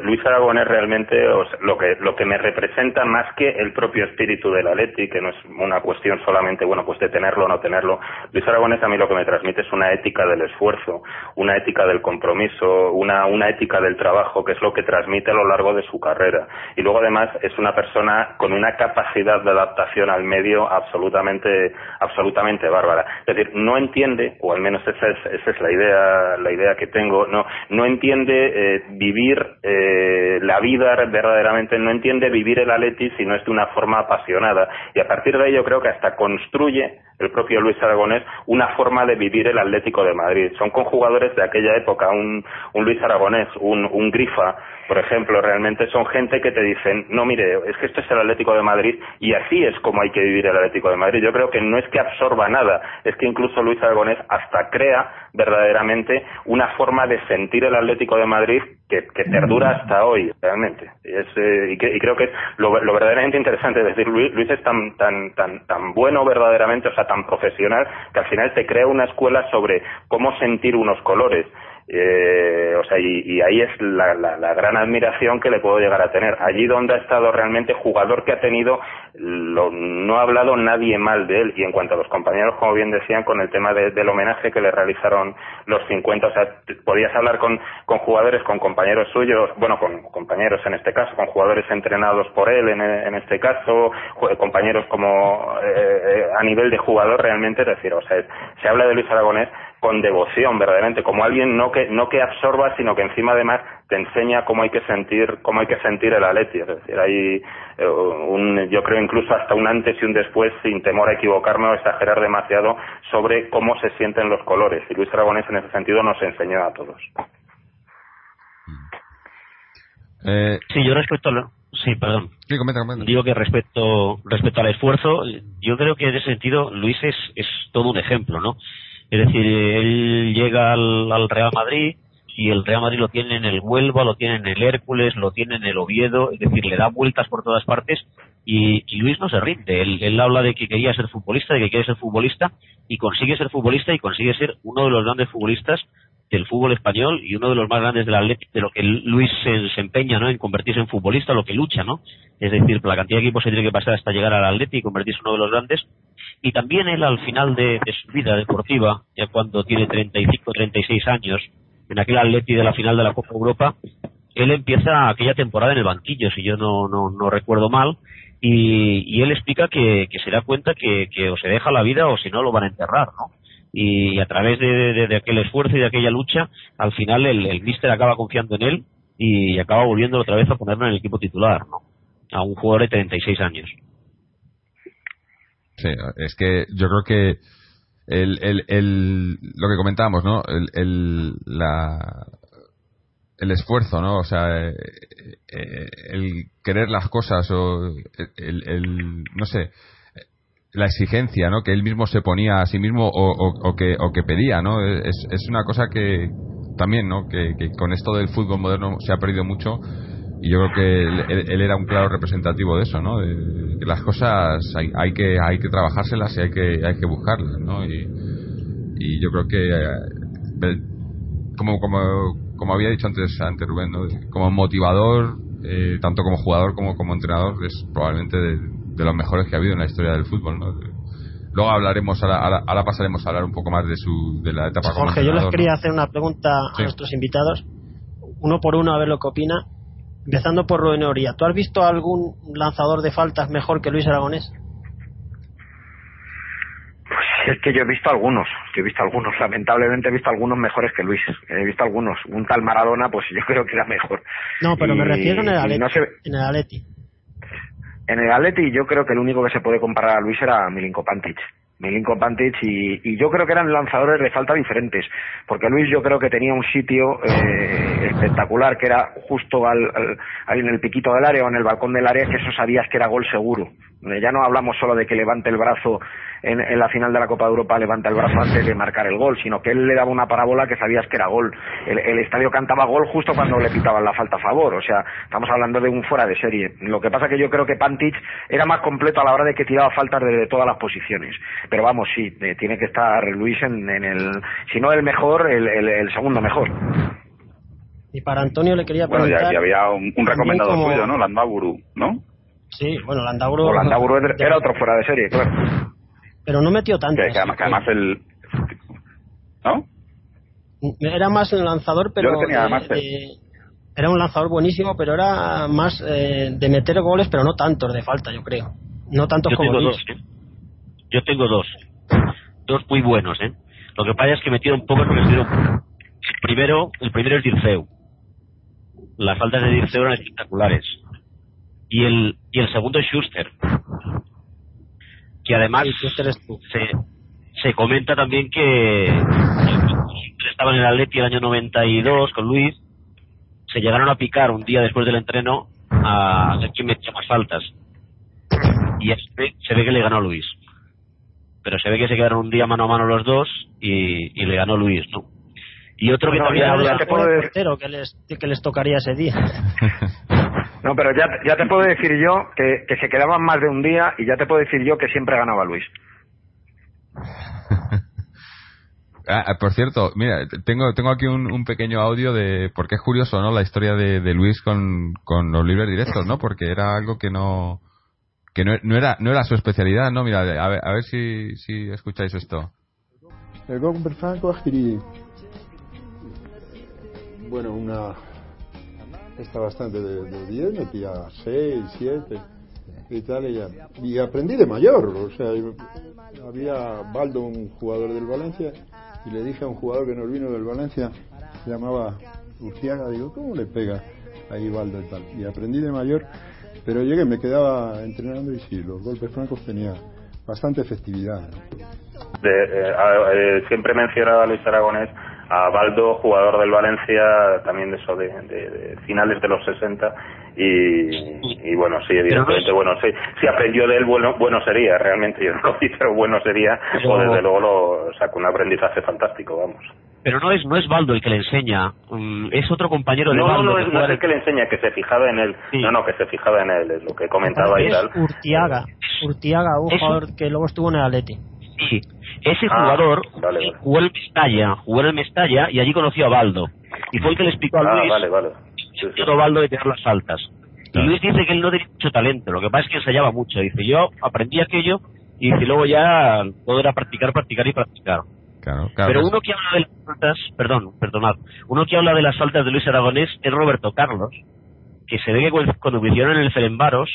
Luis Aragonés realmente lo que lo que me representa más que el propio espíritu del Atleti, que no es una cuestión solamente, bueno, pues de tenerlo o no tenerlo. Luis Aragonés a mí lo que me transmite es una ética del esfuerzo, una ética del compromiso, una, una ética del trabajo, que es lo que transmite a lo largo de su carrera. Y luego además es una persona con una capacidad de adaptación al medio absolutamente absolutamente bárbara. Es decir, no entiende, o al menos esa es, esa es la idea la idea que tengo, no no entiende eh, vivir eh, la vida verdaderamente, no entiende vivir el Atleti si no es de una forma apasionada y a partir de ello creo que hasta construye el propio Luis Aragonés una forma de vivir el Atlético de Madrid. Son conjugadores de aquella época, un, un Luis Aragonés, un, un Grifa, por ejemplo, realmente son gente que te dicen, no, mire, es que esto es el Atlético de Madrid y así es como hay que vivir el Atlético de Madrid. Yo creo que no es que absorba nada, es que incluso Luis Aragonés hasta crea verdaderamente una forma de sentir el Atlético de Madrid que, perdura hasta hoy, realmente. Eh, y, creo que es lo, verdaderamente interesante, es decir, Luis, Luis es tan, tan, tan, tan bueno verdaderamente, o sea, tan profesional, que al final te crea una escuela sobre cómo sentir unos colores. Eh, o sea, y, ahí es la, la, gran admiración que le puedo llegar a tener. Allí donde ha estado realmente jugador que ha tenido, no ha hablado nadie mal de él. Y en cuanto a los compañeros, como bien decían, con el tema del homenaje que le realizaron los 50, o sea, podías hablar con, con jugadores, con compañeros suyos, bueno, con compañeros en este caso, con jugadores entrenados por él en, en este caso, compañeros como eh, eh, a nivel de jugador realmente, es decir, o sea, se habla de Luis Aragonés con devoción verdaderamente como alguien no que no que absorba sino que encima además te enseña cómo hay que sentir cómo hay que sentir el Atleti es decir hay eh, un yo creo incluso hasta un antes y un después sin temor a equivocarme o exagerar demasiado sobre cómo se sienten los colores y Luis Aragonés en ese sentido nos enseñó a todos eh, sí yo respecto a Sí, perdón. Digo que respecto, respecto al esfuerzo, yo creo que en ese sentido Luis es, es todo un ejemplo, ¿no? Es decir, él llega al, Real Madrid y el Real Madrid lo tiene en el Huelva, lo tiene en el Hércules, lo tiene en el Oviedo, es decir, le da vueltas por todas partes y, Luis no se rinde. Él, él, habla de que quería ser futbolista, de que quiere ser futbolista y consigue ser futbolista y consigue ser uno de los grandes futbolistas del fútbol español y uno de los más grandes del Atlético, de lo que Luis se, empeña ¿no? en convertirse en futbolista, lo que lucha, ¿no? Es decir, la cantidad de equipos se tiene que pasar hasta llegar al Atlético y convertirse en uno de los grandes. Y también él al final de, su vida deportiva, ya cuando tiene 35, 36 años, en aquel Atlético de la final de la Copa Europa, él empieza aquella temporada en el banquillo, si yo no, no, recuerdo mal, y, él explica que, que se da cuenta que, que o se deja la vida o si no lo van a enterrar, ¿no? Y a través de, aquel esfuerzo y de aquella lucha, al final el, el míster acaba confiando en él y acaba volviendo otra vez a ponerlo en el equipo titular, ¿no? A un jugador de 36 años. Sí, es que yo creo que el, el, el, lo que comentábamos, ¿no? El, el, la, el esfuerzo, ¿no? O sea, eh, eh, el querer las cosas o el, el no sé, la exigencia ¿no? que él mismo se ponía a sí mismo o, que, o que pedía ¿no? es, es una cosa que también ¿no? Que, con esto del fútbol moderno se ha perdido mucho y yo creo que él, era un claro representativo de eso ¿no? de, que las cosas hay, hay, que hay que trabajárselas y hay que hay que buscarlas ¿no? y, y yo creo que eh, como como como había dicho antes antes Rubén ¿no? como motivador eh, tanto como jugador como como entrenador es probablemente de, de los mejores que ha habido en la historia del fútbol, ¿no? Luego hablaremos, ahora, ahora, pasaremos a hablar un poco más de su de la etapa Jorge, yo les quería hacer una pregunta a nuestros invitados, uno por uno, a ver lo que opina. Empezando por Rubén Oría, ¿tú has visto algún lanzador de faltas mejor que Luis Aragonés? Pues es que yo he visto algunos, yo he visto algunos, lamentablemente he visto algunos mejores que Luis, he visto algunos, un tal Maradona pues yo creo que era mejor. No, pero me refiero en el Atleti. No en el Atleti. En el Atleti yo creo que el único que se puede comparar a Luis era Milinko Pantic. Milinko Pantic y, yo creo que eran lanzadores de falta diferentes, porque Luis yo creo que tenía un sitio eh, espectacular que era justo al, al, en el piquito del área o en el balcón del área que eso sabías que era gol seguro. Ya no hablamos solo de que levante el brazo en, la final de la Copa de Europa levanta el brazo antes de marcar el gol, sino que él le daba una parábola que sabías que era gol. El, estadio cantaba gol justo cuando le pitaban la falta a favor, o sea, estamos hablando de un fuera de serie. Lo que pasa que yo creo que Pantic era más completo a la hora de que tiraba faltas de, todas las posiciones. Pero vamos, sí, eh, tiene que estar Luis en, el, si no el mejor, el, segundo mejor. Y para Antonio le quería preguntar... Bueno, ya, había un, recomendado suyo, ¿no? Landaburu, ¿no? Sí, bueno, Landaburu... Landaburu era otro fuera de serie, claro pero no metió tanto. Que, además, el. ¿No? Era más un lanzador, pero. era un lanzador buenísimo, pero era más eh, de meter goles, pero no tantos de falta, yo creo. No tantos yo como tengo dos, ¿eh? Yo tengo dos. Dos muy buenos, ¿eh? Lo que pasa es que metieron poco porque metieron. El primero, el primero es Dirceu. Las faltas de Dirceu eran espectaculares. Y el, y el segundo es Schuster que además se, se comenta también que estaban en el Atleti el año 92 con Luis, se llegaron a picar un día después del entreno a ver quién metía más faltas. Y se ve que le ganó Luis. Pero se ve que se quedaron un día mano a mano los dos y, y le ganó Luis, ¿no? Y otro que también habla... que les, que les tocaría ese día. No, pero ya, ya te puedo decir yo que, que se quedaban más de un día y ya te puedo decir yo que siempre ganaba Luis. Ah, por cierto, mira, tengo, tengo aquí un, un, pequeño audio de. Porque es curioso, ¿no? La historia de, de Luis con, con, los libres directos, ¿no? Porque era algo que no. que no, no, era, no era su especialidad, ¿no? Mira, a ver, a ver si, si escucháis esto. Bueno, una, está bastante de 10, metía 6, 7 y tal, y, y, aprendí de mayor, o sea, había Baldo, un jugador del Valencia, y le dije a un jugador que nos vino del Valencia, se llamaba Urciaga, digo, ¿cómo le pega a Ibaldo y tal? Y aprendí de mayor, pero llegué, me quedaba entrenando y sí, los golpes francos tenía bastante efectividad. De, eh, eh, siempre mencionaba a Luis Aragonés a Baldo, jugador del Valencia, también de eso, de, de, finales de los 60, y, y bueno, sí, evidentemente, bueno, sí, si aprendió de él, bueno, bueno sería, realmente, yo no pero bueno sería, o desde luego lo sacó un aprendizaje fantástico, vamos. Pero no es no es Baldo el que le enseña, mm, es otro compañero de no, Baldo. No, no, es, no es el que le enseña, que se fijaba en él. No, no, que se fijaba en él, es lo que comentaba y tal. Urtiaga, Urtiaga, un jugador que luego estuvo en el Atleti. Sí, ese jugador vale, vale. jugó el Mestalla, jugó en el Mestalla y allí conoció a Baldo. Y fue el que le explicó a Ah, Luis vale, vale. Sí, sí. a Baldo de tirar las altas. Y Luis dice que él no tenía mucho talento, lo que pasa es que ensayaba mucho. Dice, yo aprendí aquello y dice, luego ya todo era practicar, practicar y practicar. Claro, claro. Pero uno que habla de las altas, perdón, perdonad, uno que habla de las altas de Luis Aragonés es Roberto Carlos, que se ve que cuando- hicieron en el Ferenbaros,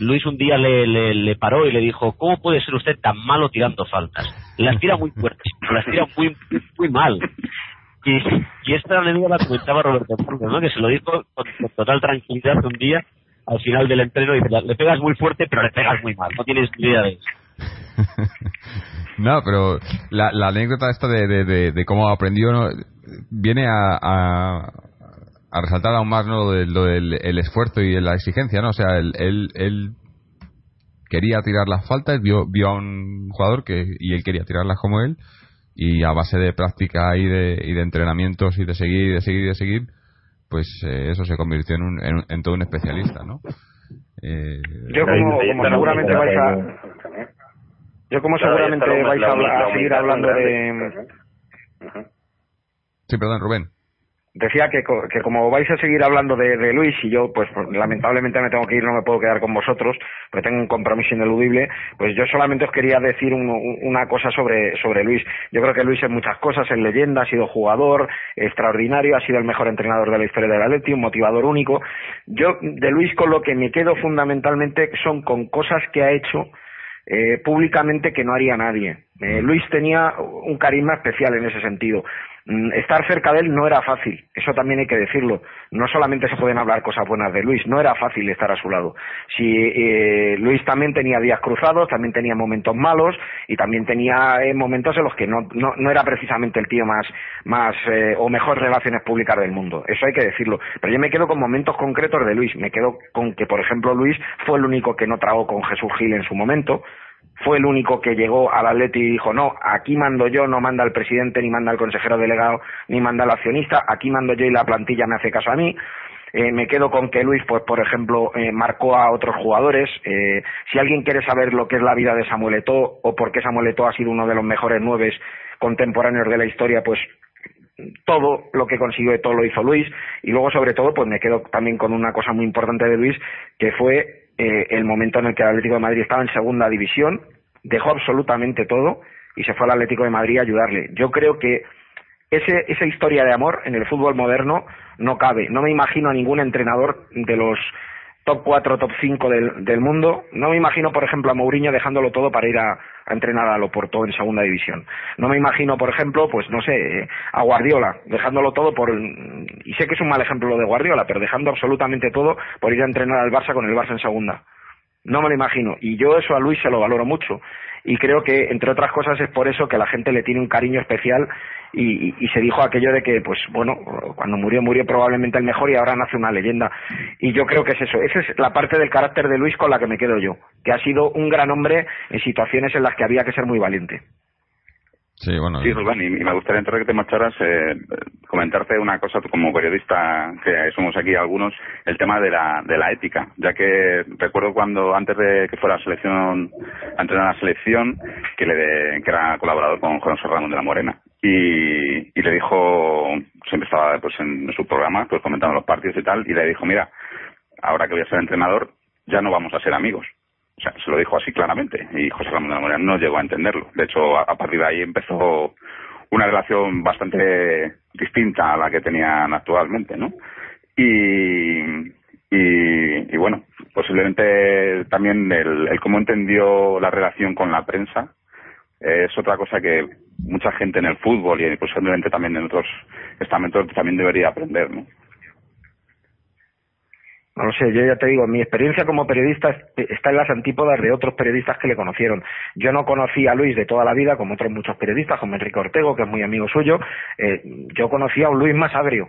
Luis un día le, le, paró y le dijo, ¿cómo puede ser usted tan malo tirando faltas? Las tira muy fuertes, las tira muy, muy mal. Y, y esta anécdota la comentaba Roberto Carlos, ¿no? que se lo dijo con, total tranquilidad un día al final del entreno, dice, le pegas muy fuerte, pero le pegas muy mal, no tienes ni idea de eso. no, pero la, la anécdota esta de, de cómo aprendió ¿no? viene a, a, a resaltar aún más ¿no? lo, de- lo del el esfuerzo y la exigencia, ¿no? O sea, él, él, él quería tirar las faltas, vio, vio a un jugador que y él quería tirarlas como él y a base de práctica y de, y de entrenamientos y de seguir y de seguir y de seguir, pues eh, eso se convirtió en, un, en, en todo un especialista, ¿no? Eh, Yo como, como seguramente vais a yo como seguramente vais a, hablar- la a seguir hablando de. Sí, perdón, Rubén. Decía que, que como vais a seguir hablando de, Luis y yo pues, pues, lamentablemente me tengo que ir no me puedo quedar con vosotros porque tengo un compromiso ineludible pues yo solamente os quería decir un- una cosa sobre sobre Luis yo creo que Luis es muchas cosas es leyenda ha sido jugador extraordinario ha sido el mejor entrenador de la historia del Atleti un motivador único yo de Luis con lo que me quedo fundamentalmente son con cosas que ha hecho eh, públicamente que no haría nadie. Eh, Luis tenía un carisma especial en ese sentido. Mm, Estar cerca de él no era fácil, eso también hay que decirlo. No solamente se pueden hablar cosas buenas de Luis, no era fácil estar a su lado. Si eh, Luis también tenía días cruzados, también tenía momentos malos y también tenía eh, momentos en los que no, no, no era precisamente el tío más, más eh, o mejor relaciones públicas del mundo. Eso hay que decirlo. Pero yo me quedo con momentos concretos de Luis. Me quedo con que, por ejemplo, Luis fue el único que no tragó con Jesús Gil en su momento fue el único que llegó al Atleti y dijo, no, aquí mando yo, no manda el presidente, ni manda el consejero delegado, ni manda el accionista, aquí mando yo y la plantilla me hace caso a mí. Eh, me quedo con que Luis, pues por ejemplo, eh, marcó a otros jugadores. Eh, si alguien quiere saber lo que es la vida de Samuel Eto'o o por qué Samuel Eto'o ha sido uno de los mejores nueves contemporáneos de la historia, pues todo lo que consiguió Eto'o lo hizo Luis y luego sobre todo pues me quedo también con una cosa muy importante de Luis que fue eh, el momento en el que el Atlético de Madrid estaba en segunda división dejó absolutamente todo y se fue al Atlético de Madrid a ayudarle. Yo creo que ese, esa historia de amor en el fútbol moderno no cabe. No me imagino a ningún entrenador de los top 4, top 5 del, del mundo. No me imagino, por ejemplo, a Mourinho dejándolo todo para ir a, a entrenar a Loporto en segunda división. No me imagino, por ejemplo, pues no sé, eh, a Guardiola dejándolo todo por. Y sé que es un mal ejemplo lo de Guardiola, pero dejando absolutamente todo por ir a entrenar al Barça con el Barça en segunda. No me lo imagino. Y yo eso a Luis se lo valoro mucho. Y creo que, entre otras cosas, es por eso que la gente le tiene un cariño especial y, y- se dijo aquello de que, pues bueno, cuando murió, murió probablemente el mejor y ahora nace una leyenda. Y yo creo que es eso. Esa es la parte del carácter de Luis con la que me quedo yo. Que ha sido un gran hombre en situaciones en las que había que ser muy valiente. Sí, bueno. Sí, Rubén, y me gustaría antes de que te marcharas eh, comentarte una cosa, como periodista que somos aquí algunos, el tema de la, de la ética, ya que recuerdo cuando antes de que fuera a la selección, a entrenar a la selección, que le de- que era colaborador con José Ramón de la Morena y, y le dijo, siempre estaba pues en su programa, pues comentando los partidos y tal, y le dijo, mira, ahora que voy a ser entrenador, ya no vamos a ser amigos. O sea, se lo dijo así claramente y José Ramón de la Morena no llegó a entenderlo. De hecho, a, partir de ahí empezó una relación bastante distinta a la que tenían actualmente, ¿no? Y, y, bueno, posiblemente también el, cómo entendió la relación con la prensa es otra cosa que mucha gente en el fútbol y posiblemente también en otros estamentos también debería aprender, ¿no? No sé, yo ya te digo, mi experiencia como periodista está en las antípodas de otros periodistas que le conocieron. Yo no conocí a Luis de toda la vida, como otros muchos periodistas, como Enrique Ortego, que es muy amigo suyo. Eh, yo conocí a un Luis más agrio,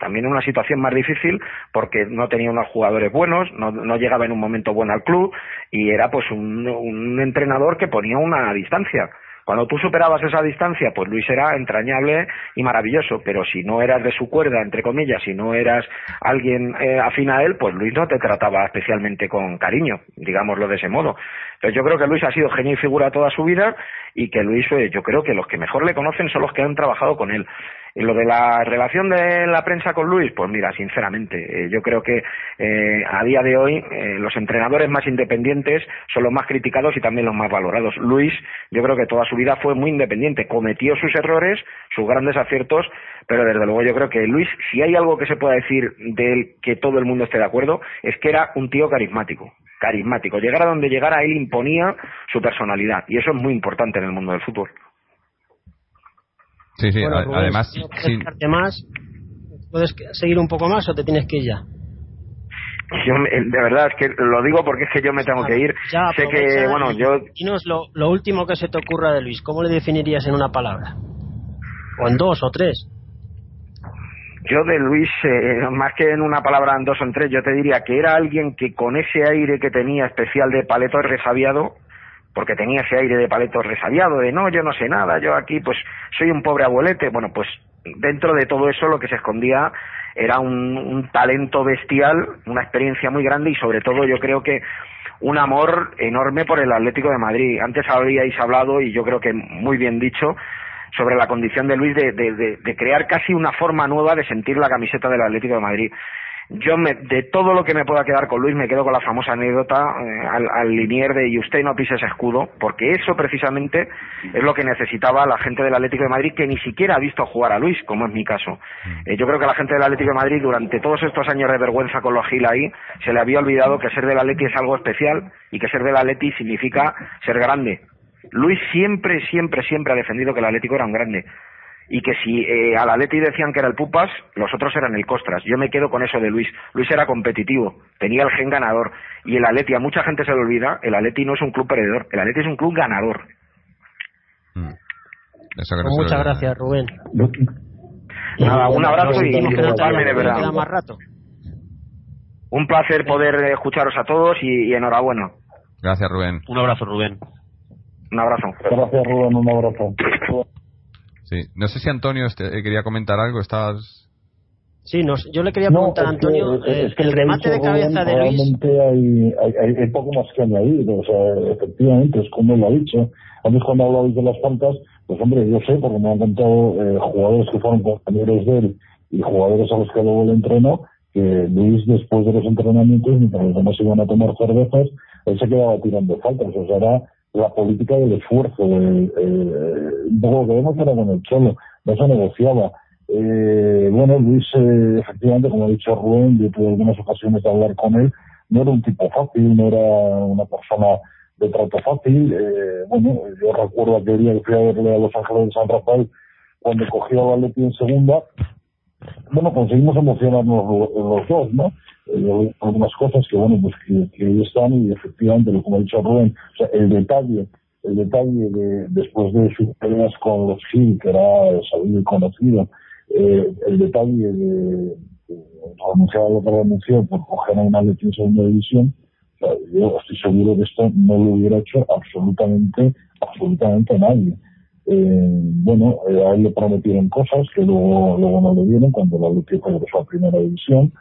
también en una situación más difícil porque no tenía unos jugadores buenos, no, no llegaba en un momento bueno al club y era pues un, un entrenador que ponía una distancia. Cuando tú superabas esa distancia, pues Luis era entrañable y maravilloso, pero si no eras de su cuerda, entre comillas, si no eras alguien eh, afín a él, pues Luis no te trataba especialmente con cariño, digámoslo de ese modo. Entonces yo creo que Luis ha sido genio y figura toda su vida y que Luis, eh, yo creo que los que mejor le conocen son los que han trabajado con él. Lo de la relación de la prensa con Luis, pues mira, sinceramente, eh, yo creo que eh, a día de hoy eh, los entrenadores más independientes son los más criticados y también los más valorados. Luis, yo creo que toda su vida fue muy independiente, cometió sus errores, sus grandes aciertos, pero desde luego yo creo que Luis, si hay algo que se pueda decir de él que todo el mundo esté de acuerdo, es que era un tío carismático carismático. Llegar a donde llegara, él imponía su personalidad. Y eso es muy importante en el mundo del fútbol. Sí, sí, además... más? ¿Puedes seguir un poco más o te tienes que ir ya? Yo, de verdad, es que lo digo porque es que yo me tengo que ir. sé que, bueno, yo... Dinos lo, lo último que se te ocurra de Luis. ¿Cómo le definirías en una palabra? ¿O en dos o tres? Yo de Luis, eh, más que en una palabra en dos o en tres, yo te diría que era alguien que con ese aire que tenía especial de paleto resabiado, porque tenía ese aire de paleto resabiado, de no, yo no sé nada, yo aquí pues soy un pobre abuelete. Bueno, pues dentro de todo eso lo que se escondía era un, talento bestial, una experiencia muy grande y sobre todo yo creo que un amor enorme por el Atlético de Madrid. Antes habíais hablado y yo creo que muy bien dicho sobre la condición de Luis de, de, crear casi una forma nueva de sentir la camiseta del Atlético de Madrid yo me, de todo lo que me pueda quedar con Luis me quedo con la famosa anécdota eh, al, al, linier de y usted no pisa ese escudo porque eso precisamente es lo que necesitaba la gente del Atlético de Madrid que ni siquiera ha visto jugar a Luis como es mi caso. Mm. eh, yo creo que la gente del Atlético de Madrid durante todos estos años de vergüenza con los Gil ahí se le había olvidado que ser del Atlético es algo especial y que ser del Atlético significa ser grande. Luis siempre siempre siempre ha defendido que el Atlético era un grande y que si eh, al Atleti decían que era el Pupas, los otros eran el Costras. Yo me quedo con eso de Luis. Luis era competitivo, tenía el gen ganador. Y el Atleti, a mucha gente se le olvida, el Atleti no es un club perdedor, el Atleti es un club ganador. Mm. Pues muchas gracias, Rubén. Nada, un abrazo y disculparme de verdad. Más rato. Un placer poder escucharos a todos y, y enhorabuena. Gracias, Rubén. Un abrazo, Rubén. Un abrazo. Gracias, Rubén. Un abrazo. Sí, no sé si Antonio este, eh, quería comentar algo, estabas... Sí, nos, yo le quería preguntar a Antonio, eh, el remate de cabeza de Luis... Realmente hay, hay, hay, poco más que añadir, o sea, efectivamente, es como lo ha dicho. Antes cuando hablabais de las faltas, pues hombre, yo sé, porque me han contado eh, jugadores que fueron compañeros de él y jugadores a los que luego le entrenó, que Luis después de los entrenamientos, mientras los demás iban a tomar cervezas, él se quedaba tirando faltas, o sea, era la política del esfuerzo, eh, poco lo que vemos era con el Cholo, no se negociaba. Eh, bueno, Luis, eh, efectivamente, como ha dicho Rubén, yo tuve algunas ocasiones de hablar con él, no era un tipo fácil, no era una persona de trato fácil. Eh, bueno, yo recuerdo aquel día que fui a verle a Los Ángeles de San Rafael cuando cogió a Leti en segunda. Bueno, conseguimos emocionarnos los dos, ¿no? eh, algunas cosas que bueno pues que, que están y efectivamente como ha dicho Rubén o sea el detalle el detalle de después de sus peleas con los Gil que era sabido y conocido eh, el detalle de, renunciar a lo que renunció por coger a una lección en segunda división yo estoy seguro que esto no lo hubiera hecho absolutamente absolutamente nadie eh, bueno, eh, a él le prometieron cosas que luego, luego no le dieron cuando la lucha regresó a primera división.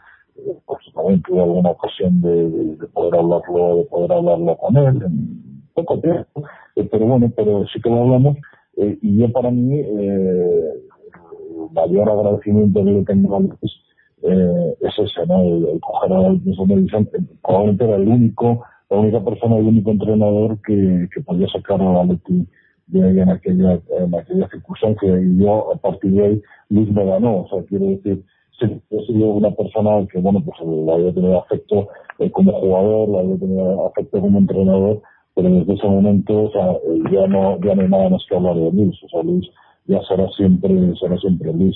Pues también tuve alguna ocasión de, de, poder hablarlo, de poder hablarlo con él en poco tiempo, eh, pero bueno, pero sí que lo hablamos, eh, y yo para mí, eh, el mayor agradecimiento que le tengo a eh, es ese, ¿no? El, coger a la televisión, probablemente era el único, la única persona, el único entrenador que, que podía sacar a Leti de ahí en aquella, en aquella circunstancia, y yo a partir de ahí Luis me ganó, o sea, quiero decir, sí, he sido una persona que, bueno, pues la había tenido afecto eh, como jugador, la había tenido afecto como entrenador, pero desde ese momento o sea, ya no ya no hay nada más que hablar de Luis, o sea, Luis ya será siempre será siempre Luis.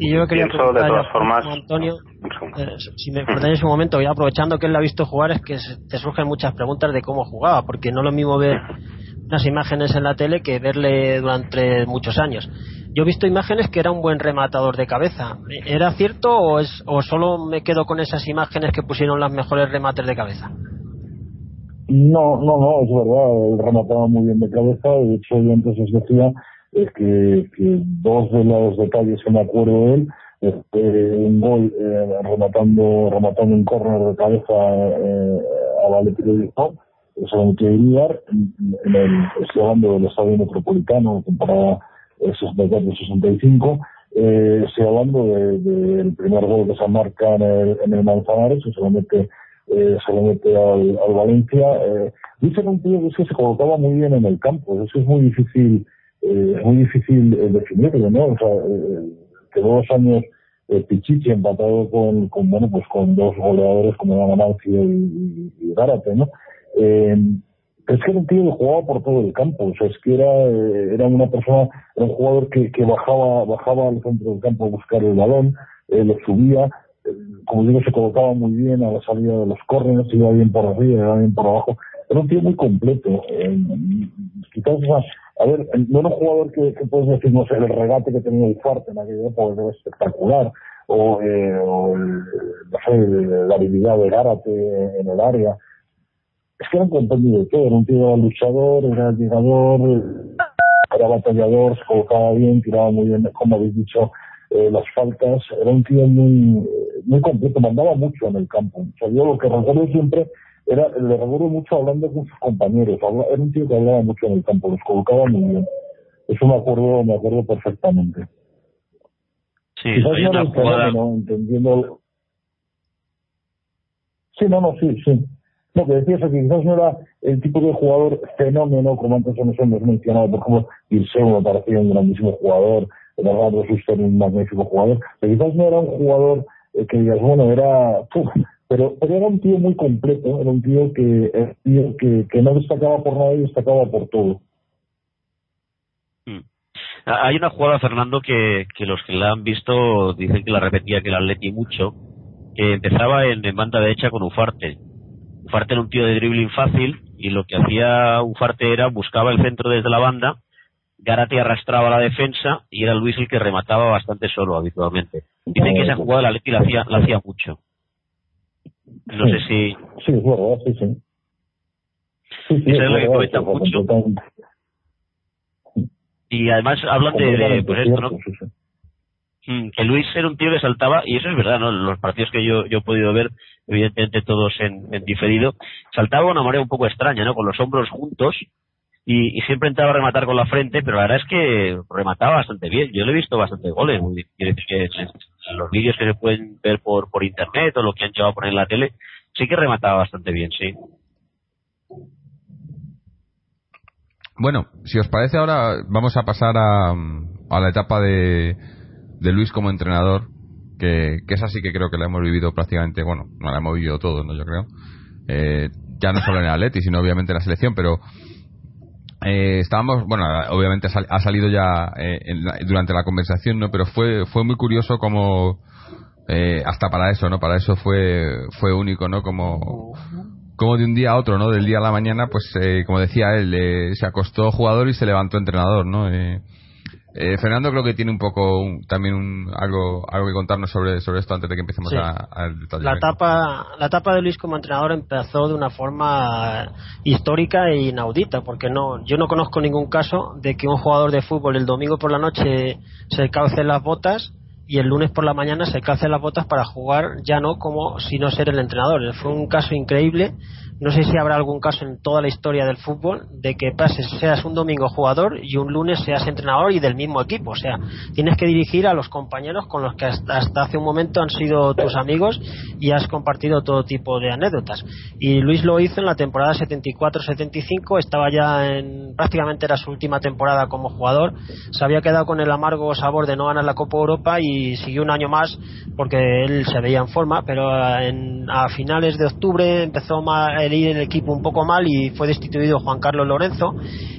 y yo quería pienso de todas formas Antonio eh, si me perdonáis un momento ya aprovechando que él lo ha visto jugar es que te surgen muchas preguntas de cómo jugaba porque no es lo mismo ver unas imágenes en la tele que verle durante muchos años yo he visto imágenes que era un buen rematador de cabeza ¿era cierto o, es, o solo me quedo con esas imágenes que pusieron las mejores remates de cabeza? No, no, no, es verdad, él remataba muy bien de cabeza, de hecho yo entonces decía es que, dos de los detalles que me acuerdo de él, este, un gol eh, rematando, rematando un córner de cabeza eh, a Valerio de eso lo metió Iriar, en el, estoy hablando del Estadio Metropolitano, temporada 64-65, eh, estoy hablando del de, primer gol que se marca en el, en el Manzanares, que mete eh, se lo mete al, al Valencia. Eh, dice un tío que, que se colocaba muy bien en el campo, eso es muy difícil, eh, muy difícil eh, definirlo, ¿no? O sea, eh, quedó dos años eh, Pichichi empatado con, con, bueno, pues con dos goleadores como eran y, y, y Gárate, ¿no? Eh, es que era un tío que jugaba por todo el campo, o sea, es que era, eh, era una persona, era un jugador que, que bajaba, bajaba al centro del campo a buscar el balón, eh, lo subía, como digo, se colocaba muy bien a la salida de los córneres, iba bien por arriba, iba bien por abajo. Era un tío muy completo. Eh, quizás, a ver, no era un jugador que, que puedes decir, no sé, el regate que tenía el fuerte en aquella época era espectacular, o, eh, o el, no sé, la habilidad de Gárate en el área. Es que era un compendio de todo, era un tío luchador, era llegador, era batallador, se colocaba bien, tiraba muy bien, como habéis dicho, eh, las faltas, era un tío muy, muy completo, mandaba mucho en el campo. O sea, yo lo que recuerdo siempre era, le recuerdo mucho hablando con sus compañeros, era un tío que hablaba mucho en el campo, los colocaba muy bien. Eso me acuerdo, me acuerdo perfectamente. Sí, Quizás. ¿no? entendiendo... Sí, no, no, sí, sí. No, que decías que quizás no era el tipo de jugador fenómeno, como antes nos hemos mencionado, por ejemplo, Irseu me parecía un grandísimo jugador, Bernardo Suster un magnífico jugador, pero quizás no era un jugador eh, que digas, bueno, era, uf, pero, pero era un tío muy completo, era un tío que, que, no destacaba por nada y destacaba por todo. Mm. Hay una jugada, Fernando, que, que los que la han visto dicen que la repetía que el Atleti mucho, que empezaba en, en banda derecha con Ufarte. Ufarte era un tío de dribbling fácil y lo que hacía Ufarte era buscaba el centro desde la banda Garate arrastraba la defensa y era Luis el que remataba bastante solo habitualmente. Dicen que esa jugada la Leti la hacía, la hacía mucho. No sí. sé si... Sí, verdad, sí, sí. sí, sí Eso es lo que comentan mucho. Y además hablan de, de pues esto, ¿no? Mm, que Luis era un tío que saltaba, y eso es verdad, ¿no? Los partidos que yo, he podido ver, evidentemente todos en, diferido, saltaba de una manera un poco extraña, ¿no? Con los hombros juntos, y, siempre intentaba rematar con la frente, pero la verdad es que remataba bastante bien. Yo le he visto bastante goles. Decir que en los vídeos que se pueden ver por, por internet o lo que han llevado a poner en la tele, sí que remataba bastante bien, sí. Bueno, si os parece ahora vamos a pasar a, a la etapa de, de Luis como entrenador, que, que esa sí que creo que la hemos vivido prácticamente, bueno, no la hemos vivido todos, ¿no? Yo creo. Eh, ya no solo en el Atleti, sino obviamente en la selección, pero eh, estábamos, bueno, obviamente ha salido ya eh, en durante la conversación, ¿no? Pero fue fue muy curioso como eh, hasta para eso, ¿no? Para eso fue fue único, ¿no? Como como de un día a otro, ¿no? Del día a la mañana, pues eh, como decía él, eh, se acostó jugador y se levantó entrenador, ¿no? Eh, Fernando creo que tiene un poco un, también un, algo algo que contarnos sobre sobre esto antes de que empecemos sí. a, a detalle. La etapa la etapa de Luis como entrenador empezó de una forma histórica e inaudita porque no yo no conozco ningún caso de que un jugador de fútbol el domingo por la noche se calce las botas y el lunes por la mañana se calce las botas para jugar ya no como si no ser el entrenador. Fue un caso increíble no sé si habrá algún caso en toda la historia del fútbol de que pases, seas un domingo jugador y un lunes seas entrenador y del mismo equipo. O sea, tienes que dirigir a los compañeros con los que hasta, hasta hace un momento han sido tus amigos y has compartido todo tipo de anécdotas. Y Luis lo hizo en la temporada 74-75, estaba ya en prácticamente era su última temporada como jugador, se había quedado con el amargo sabor de no ganar la Copa Europa y siguió un año más porque él se veía en forma, pero en, a finales de octubre empezó a ir el equipo un poco mal y fue destituido Juan Carlos Lorenzo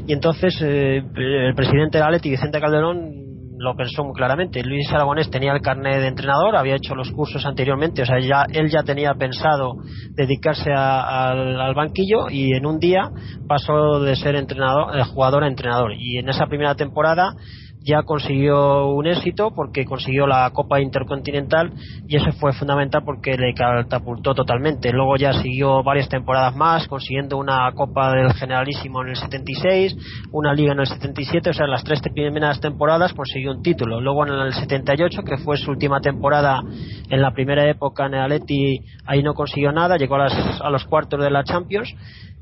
y entonces eh, el presidente de Atleti, Vicente Calderón, lo pensó muy claramente. Luis Aragonés tenía el carnet de entrenador, había hecho los cursos anteriormente, o sea, ya, él ya tenía pensado dedicarse al, al, banquillo y en un día pasó de ser entrenador, de jugador a entrenador. Y en esa primera temporada ya consiguió un éxito porque consiguió la Copa Intercontinental y eso fue fundamental porque le catapultó totalmente. Luego ya siguió varias temporadas más consiguiendo una Copa del Generalísimo en el 76, una Liga en el 77, o sea, en las tres primeras temporadas consiguió un título. Luego en el 78, que fue su última temporada en la primera época en el Atleti, ahí no consiguió nada, llegó a, las, a los cuartos de la Champions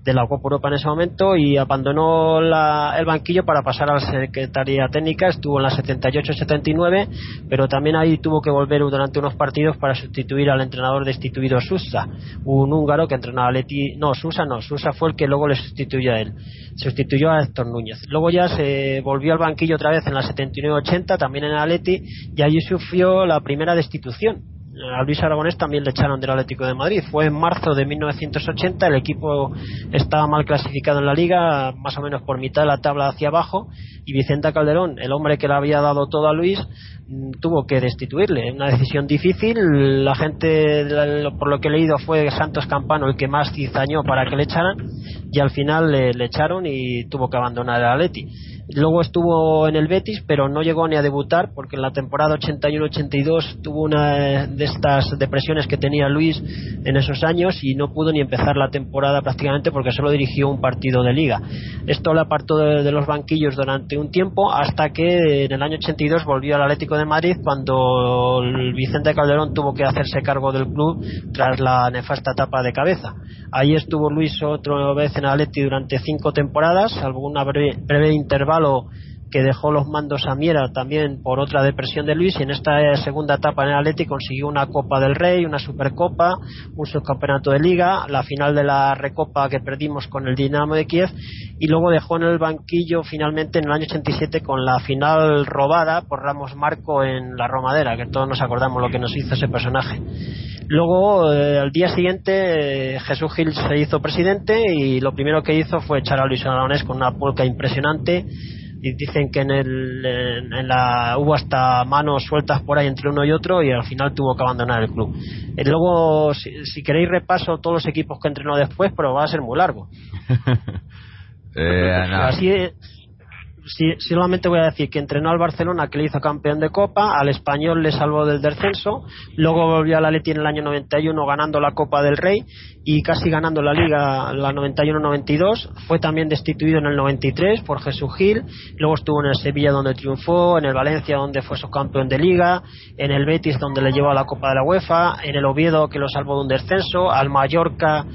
de la Copa Europa en ese momento y abandonó la, el banquillo para pasar a la Secretaría Técnica, estuvo en la 78-79, pero también ahí tuvo que volver durante unos partidos para sustituir al entrenador destituido Susa, un húngaro que entrenaba a Leti, no, Susa no, Susa fue el que luego le sustituyó a él, sustituyó a Héctor Núñez. Luego ya se volvió al banquillo otra vez en la 79-80, también en Atleti, y allí sufrió la primera destitución a Luis Aragonés también le echaron del Atlético de Madrid. Fue en marzo de 1980, el equipo estaba mal clasificado en la liga, más o menos por mitad de la tabla hacia abajo, y Vicente Calderón, el hombre que le había dado todo a Luis, tuvo que destituirle. Una decisión difícil, la gente, por lo que he leído, fue Santos Campano el que más cizañó para que le echaran, y al final le, echaron y tuvo que abandonar el Atleti Luego estuvo en el Betis, pero no llegó ni a debutar porque en la temporada 81-82 tuvo una de estas depresiones que tenía Luis en esos años y no pudo ni empezar la temporada prácticamente porque solo dirigió un partido de liga. Esto le apartó de, los banquillos durante un tiempo hasta que en el año 82 volvió al Atlético de Madrid cuando Vicente Calderón tuvo que hacerse cargo del club tras la nefasta etapa de cabeza. Ahí estuvo Luis otra vez en Atleti durante cinco temporadas, una breve, breve intervalo que dejó los mandos a Miera también por otra depresión de Luis y en esta segunda etapa en el Atleti consiguió una Copa del Rey, una Supercopa, un subcampeonato de Liga, la final de la Recopa que perdimos con el Dinamo de Kiev y luego dejó en el banquillo finalmente en el año 87 con la final robada por Ramos Marco en la Romadera, que todos nos acordamos lo que nos hizo ese personaje. Luego, eh, al día siguiente, eh, Jesús Gil se hizo presidente y lo primero que hizo fue echar a Luis Aragonés con una polca impresionante. Y dicen que en, el, en, la hubo hasta manos sueltas por ahí entre uno y otro y al final tuvo que abandonar el club. Eh, luego, si, queréis, repaso todos los equipos que entrenó después, pero va a ser muy largo. Así, sí, solamente voy a decir que entrenó al Barcelona que le hizo campeón de Copa, al Español le salvó del descenso, luego volvió al Atleti en el año 91 ganando la Copa del Rey y casi ganando la Liga la 91-92, fue también destituido en el 93 por Jesús Gil, luego estuvo en el Sevilla donde triunfó, en el Valencia donde fue su campeón de Liga, en el Betis donde le llevó a la Copa de la UEFA, en el Oviedo que lo salvó de un descenso, al Mallorca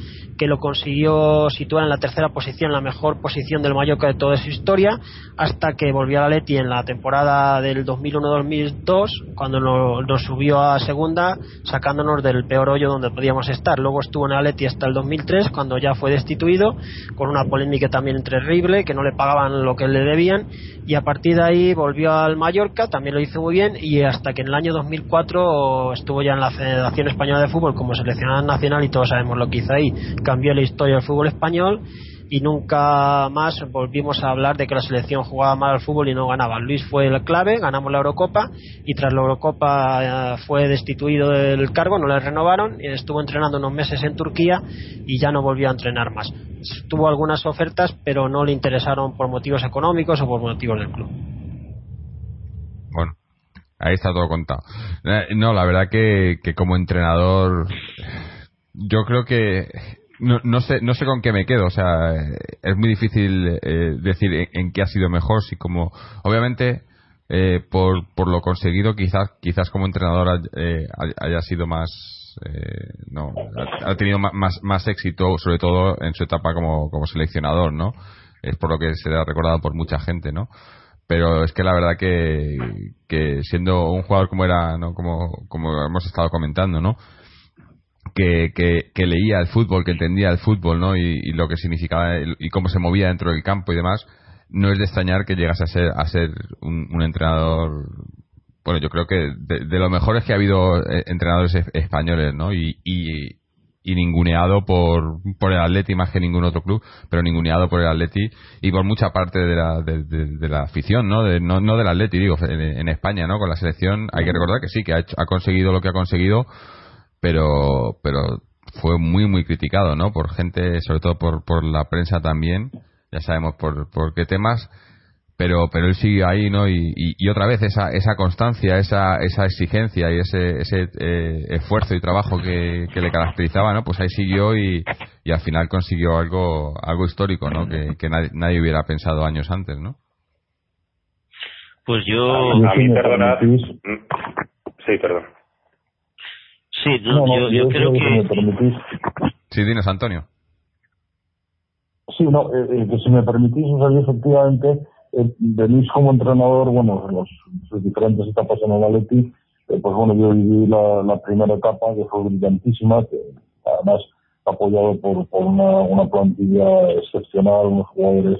que lo consiguió situar en la tercera posición, la mejor posición del Mallorca de toda su historia, hasta que volvió a la Leti en la temporada del 2001-2002, cuando nos, subió a segunda, sacándonos del peor hoyo donde podíamos estar. Luego estuvo en la Leti hasta el 2003, cuando ya fue destituido, con una polémica también terrible, que no le pagaban lo que le debían, y a partir de ahí volvió al Mallorca, también lo hizo muy bien, y hasta que en el año 2004 estuvo ya en la Federación Española de Fútbol como seleccionado nacional, y todos sabemos lo que hizo ahí. Cambió la historia del fútbol español y nunca más volvimos a hablar de que la selección jugaba mal al fútbol y no ganaba. Luis fue el clave, ganamos la Eurocopa y tras la Eurocopa eh, fue destituido del cargo, no le renovaron, estuvo entrenando unos meses en Turquía y ya no volvió a entrenar más. Tuvo algunas ofertas, pero no le interesaron por motivos económicos o por motivos del club. Bueno, ahí está todo contado. Eh, no, la verdad que, que como entrenador yo creo que no, no, sé, no sé con qué me quedo. O sea, es muy difícil eh, decir en, qué ha sido mejor. Si como, obviamente, eh, por, por lo conseguido, quizás, quizás como entrenador eh, haya sido más, no, ha, tenido más, más éxito, sobre todo en su etapa como, como seleccionador, ¿no? Es por lo que se le ha recordado por mucha gente, ¿no? Pero es que la verdad que, que siendo un jugador como era, ¿no? Como, como hemos estado comentando, ¿no? Que, que, leía el fútbol, que entendía el fútbol, ¿no? Y, lo que significaba y cómo se movía dentro del campo y demás, no es de extrañar que llegase a ser, a ser un, entrenador bueno, yo creo que de, de lo mejores que ha habido eh, entrenadores españoles, ¿no? Y, y, y ninguneado por, por el Atleti más que ningún otro club, pero ninguneado por el Atleti y por mucha parte de la, de, de- de la afición, ¿no? De, no, no del Atleti, digo, en, en España, ¿no? Con la selección hay que recordar que sí, que ha, hecho- ha conseguido lo que ha conseguido, pero, pero fue muy, muy criticado, ¿no? Por gente, sobre todo por, por la prensa también, ya sabemos por, por qué temas, pero pero él sigue ahí no y, y, y otra vez esa esa constancia esa esa exigencia y ese ese eh, esfuerzo y trabajo que, que le caracterizaba no pues ahí siguió y, y al final consiguió algo algo histórico no que, que nadie, nadie hubiera pensado años antes no Pues yo. A mí, perdonad. Sí, perdón. Sí, no, No, no, yo, yo yo creo creo que me que. permitís. sí dinos Antonio Sí, no, eh, eh, que si me permitís, o sea, yo efectivamente, eh, Luis como entrenador, bueno, en los, sus diferentes etapas en el Atleti, eh, pues bueno, yo viví la, la primera etapa que fue brillantísima, que además apoyado por, por una, una plantilla excepcional, unos jugadores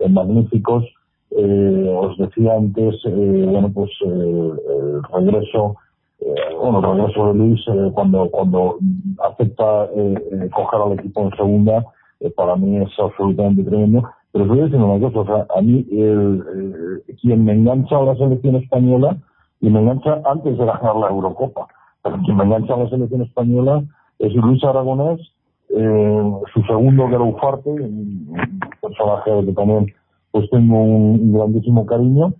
eh, magníficos. Eh, os decía antes, eh, bueno, pues eh, el regreso, bueno, el regreso de Luis eh, cuando, cuando acepta eh, eh, coger al equipo en segunda, eh, para mí es absolutamente tremendo. Pero voy a decir una cosa, o sea, a mí el, eh, quien me engancha a la selección española, y me engancha antes de ganar la Eurocopa, pero quien me engancha a la selección española es Luis Aragonés, eh, su segundo que era Ufarte, un personaje que también pues tengo un grandísimo cariño.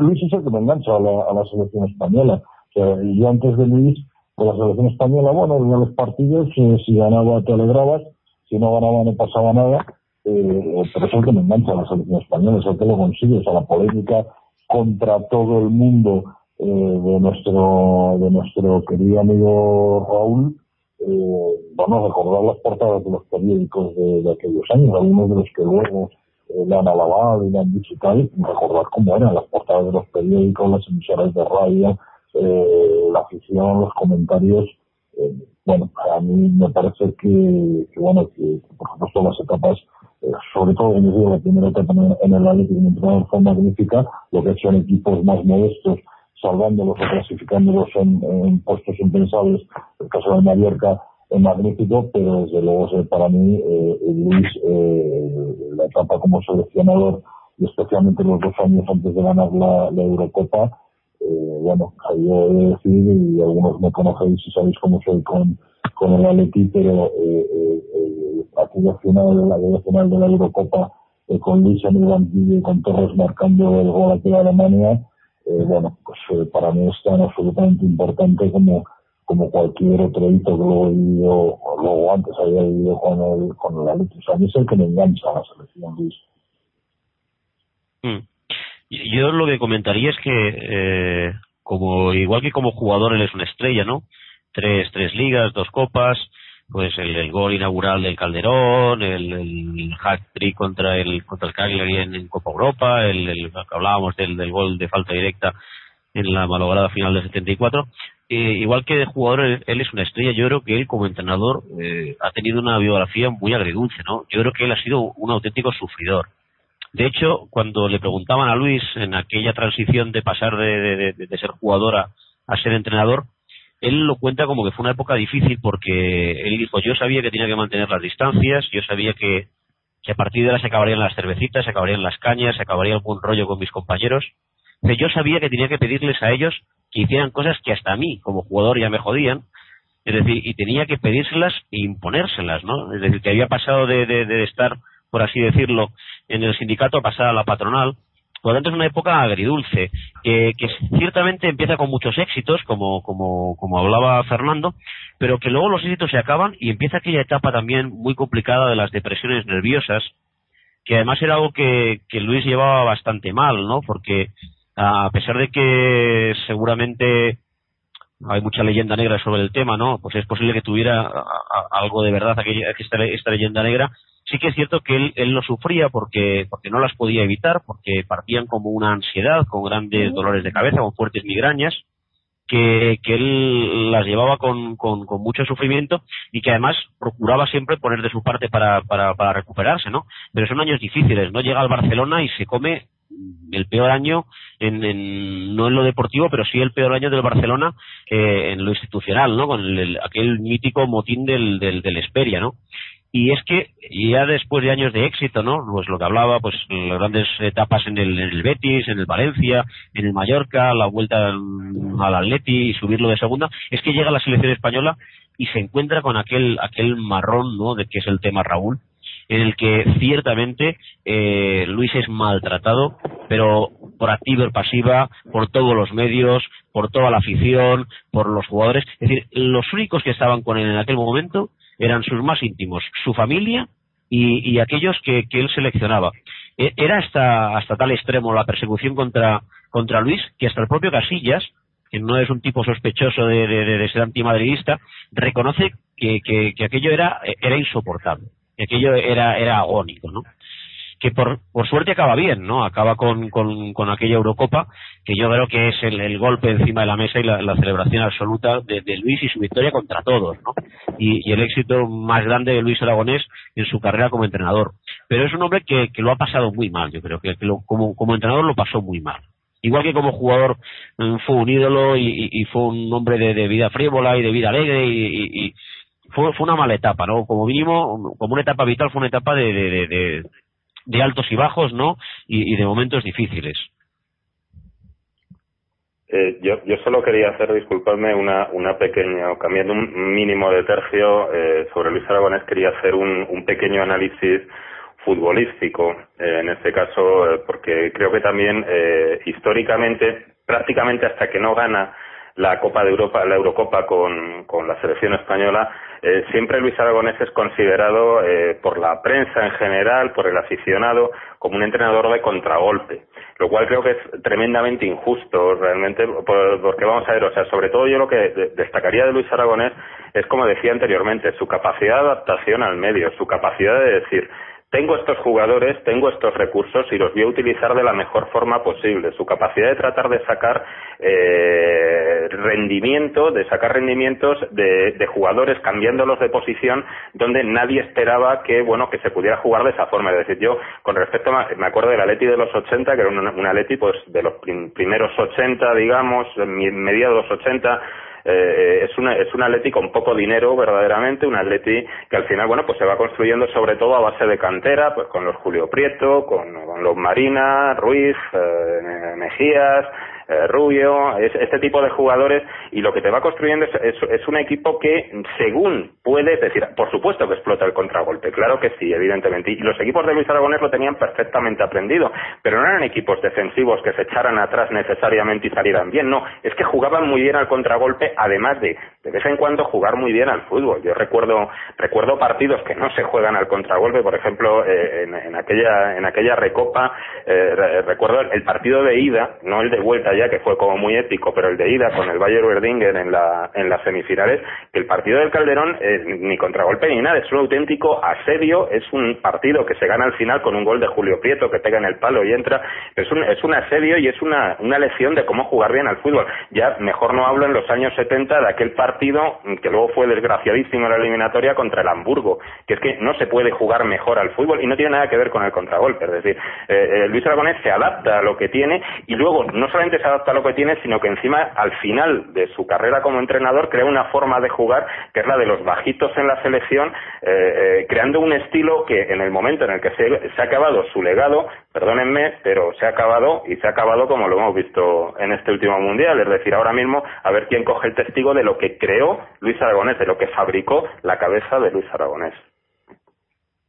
Luis es el que me engancha a la, a selección española. O sea, yo antes de Luis, con la selección española, bueno, veía los partidos, eh, si ganaba te alegrabas, si no ganaba no pasaba nada, eh, pero es el que me engancha a la selección española, es el que lo consigue, o la polémica contra todo el mundo eh, de nuestro de nuestro querido amigo Raúl, eh, bueno, recordar las portadas de los periódicos de aquellos años, algunos de los que luego le han alabado y le han dicho tal, recordar cómo eran las portadas de los periódicos, las emisoras de radio, eh, la afición, los comentarios. eh, bueno, a mí me parece que, bueno, que, por supuesto las etapas, eh, sobre todo como digo, la primera etapa en, en el Atlético entrenador fue magnífica, lo que son equipos más modestos, salvándolos o clasificándolos en, en puestos impensables, el caso de Mallorca es magnífico, pero desde luego para mí eh, Luis, eh, la etapa como seleccionador y especialmente los dos años antes de ganar la, Eurocopa, eh, bueno, yo he de decir, y algunos me conocéis y sabéis cómo soy con, con el Atleti, pero eh, eh, aquella final, la final de la Eurocopa, eh, con Luis en el banquillo y con Torres marcando el gol aquí a Alemania, eh, bueno, pues eh, para mí es tan absolutamente importante como como cualquier otro hito que luego he vivido, luego antes había vivido con el, con el Atleti. O sea, es el que me engancha a la selección, Luis. Yo lo que comentaría es que, eh, como igual que como jugador él es una estrella, ¿no? Tres, tres ligas, dos copas, pues el, el gol inaugural del Calderón, el, el hat trick contra el contra el Cagliari en, Copa Europa, el, el que hablábamos del, del gol de falta directa en la malograda final del 74. Eh, igual que de jugador él, él es una estrella, yo creo que él como entrenador eh, ha tenido una biografía muy agridulce, ¿no? Yo creo que él ha sido un auténtico sufridor. De hecho, cuando le preguntaban a Luis en aquella transición de pasar de, ser jugador a, a, ser entrenador, él lo cuenta como que fue una época difícil porque él dijo, yo sabía que tenía que mantener las distancias, yo sabía que, que a partir de ahora se acabarían las cervecitas, se acabarían las cañas, se acabaría algún rollo con mis compañeros. Yo sabía que tenía que pedirles a ellos que hicieran cosas que hasta a mí, como jugador, ya me jodían. Es decir, y tenía que pedírselas e imponérselas, ¿no? Es decir, que había pasado de, de, de estar por así decirlo, en el sindicato a pasar a la patronal. Por lo tanto, es una época agridulce, que, que ciertamente empieza con muchos éxitos, como, como, como hablaba Fernando, pero que luego los éxitos se acaban y empieza aquella etapa también muy complicada de las depresiones nerviosas, que además era algo que, que Luis llevaba bastante mal, ¿no? Porque a pesar de que seguramente hay mucha leyenda negra sobre el tema, ¿no? Pues es posible que tuviera algo de verdad aquella, esta, esta leyenda negra, sí que es cierto que él, él lo sufría porque, porque no las podía evitar, porque partían como una ansiedad, con grandes dolores de cabeza, con fuertes migrañas, que, que él las llevaba con, con, con, mucho sufrimiento y que además procuraba siempre poner de su parte para, para, para recuperarse, ¿no? Pero son años difíciles, ¿no? Llega al Barcelona y se come el peor año, en, no en lo deportivo, pero sí el peor año del Barcelona eh, en lo institucional, ¿no? Con el, aquel mítico motín del, del, del Esperia, ¿no? y es que ya después de años de éxito, ¿no? Pues lo que hablaba, pues las grandes etapas en el, en el Betis, en el Valencia, en el Mallorca, la vuelta al Atleti y subirlo de segunda, es que llega la selección española y se encuentra con aquel aquel marrón, ¿no? De que es el tema Raúl, en el que ciertamente eh, Luis es maltratado, pero por activa y pasiva, por todos los medios, por toda la afición, por los jugadores. Es decir, los únicos que estaban con él en aquel momento eran sus más íntimos, su familia y, aquellos que, él seleccionaba. E, era hasta, hasta tal extremo la persecución contra, Luis que hasta el propio Casillas, que no es un tipo sospechoso de, de, ser antimadridista, reconoce que, que, aquello era, era insoportable, que aquello era, era agónico, ¿no? que por, por suerte acaba bien, ¿no? Acaba con, con, con aquella Eurocopa, que yo creo que es el, golpe encima de la mesa y la, celebración absoluta de, Luis y su victoria contra todos, ¿no? Y, el éxito más grande de Luis Aragonés en su carrera como entrenador. Pero es un hombre que, que lo ha pasado muy mal, yo creo, que, como, como entrenador lo pasó muy mal igual que como jugador mm, fue un ídolo y, fue un hombre de, vida frívola y de vida alegre y, fue, fue una mala etapa, ¿no? Como mínimo, como una etapa vital fue una etapa de, de altos y bajos, ¿no? Y, de momentos difíciles. Eh, yo, yo solo quería hacer, disculpadme, una, una pequeña, cambiando un mínimo de tercio eh, sobre Luis Aragonés, quería hacer un, un pequeño análisis futbolístico, eh, en este caso, porque creo que también históricamente, prácticamente hasta que no gana la Copa de Europa, la Eurocopa con, con la selección española, eh, siempre Luis Aragonés es considerado eh, por la prensa en general, por el aficionado, como un entrenador de contragolpe, lo cual creo que es tremendamente injusto realmente, porque vamos a ver, o sea, sobre todo yo lo que destacaría de Luis Aragonés es, como decía anteriormente, su capacidad de adaptación al medio, su capacidad de decir, tengo estos jugadores, tengo estos recursos y los voy a utilizar de la mejor forma posible. Su capacidad de tratar de sacar eh, rendimiento, de sacar rendimientos de, jugadores cambiándolos de posición donde nadie esperaba que bueno que se pudiera jugar de esa forma. Es decir, yo con respecto a, me acuerdo del Atleti de los 80, que era un, un Atleti pues de los primeros 80, digamos, mediados 80 eh, es, una, es un Atleti con poco dinero verdaderamente, un Atleti que al final, bueno, pues se va construyendo sobre todo a base de cantera, pues con los Julio Prieto, con, los Marina, Ruiz, eh, Mejías, eh, Rubio, este tipo de jugadores, y lo que te va construyendo es, es, un equipo que, según puede, decir, por supuesto que explota el contragolpe, claro que sí, evidentemente, y los equipos de Luis Aragonés lo tenían perfectamente aprendido, pero no eran equipos defensivos que se echaran atrás necesariamente y salieran bien, no, es que jugaban muy bien al contragolpe, además de, de vez en cuando, jugar muy bien al fútbol. Yo recuerdo, recuerdo partidos que no se juegan al contragolpe, por ejemplo, eh, en, aquella, en aquella recopa, eh, recuerdo el partido de ida, no el de vuelta ya que fue como muy épico, pero el de ida con el Bayer Werdinger en, la, en las semifinales, que el partido del Calderón eh, ni contragolpe ni nada, es un auténtico asedio, es un partido que se gana al final con un gol de Julio Prieto que pega en el palo y entra, es un, es un asedio y es una, una lección de cómo jugar bien al fútbol. Ya mejor no hablo en los años 70 de aquel partido que luego fue desgraciadísimo en la eliminatoria contra el Hamburgo, que es que no se puede jugar mejor al fútbol y no tiene nada que ver con el contragolpe, es decir, eh, eh, Luis Aragonés se adapta a lo que tiene y luego no solamente se adapta a lo que tiene, sino que encima al final de su carrera como entrenador crea una forma de jugar que es la de los bajitos en la selección, eh, eh, creando un estilo que en el momento en el que se, se ha acabado su legado, perdónenme, pero se ha acabado y se ha acabado como lo hemos visto en este último mundial, es decir, ahora mismo a ver quién coge el testigo de lo que creó Luis Aragonés, de lo que fabricó la cabeza de Luis Aragonés.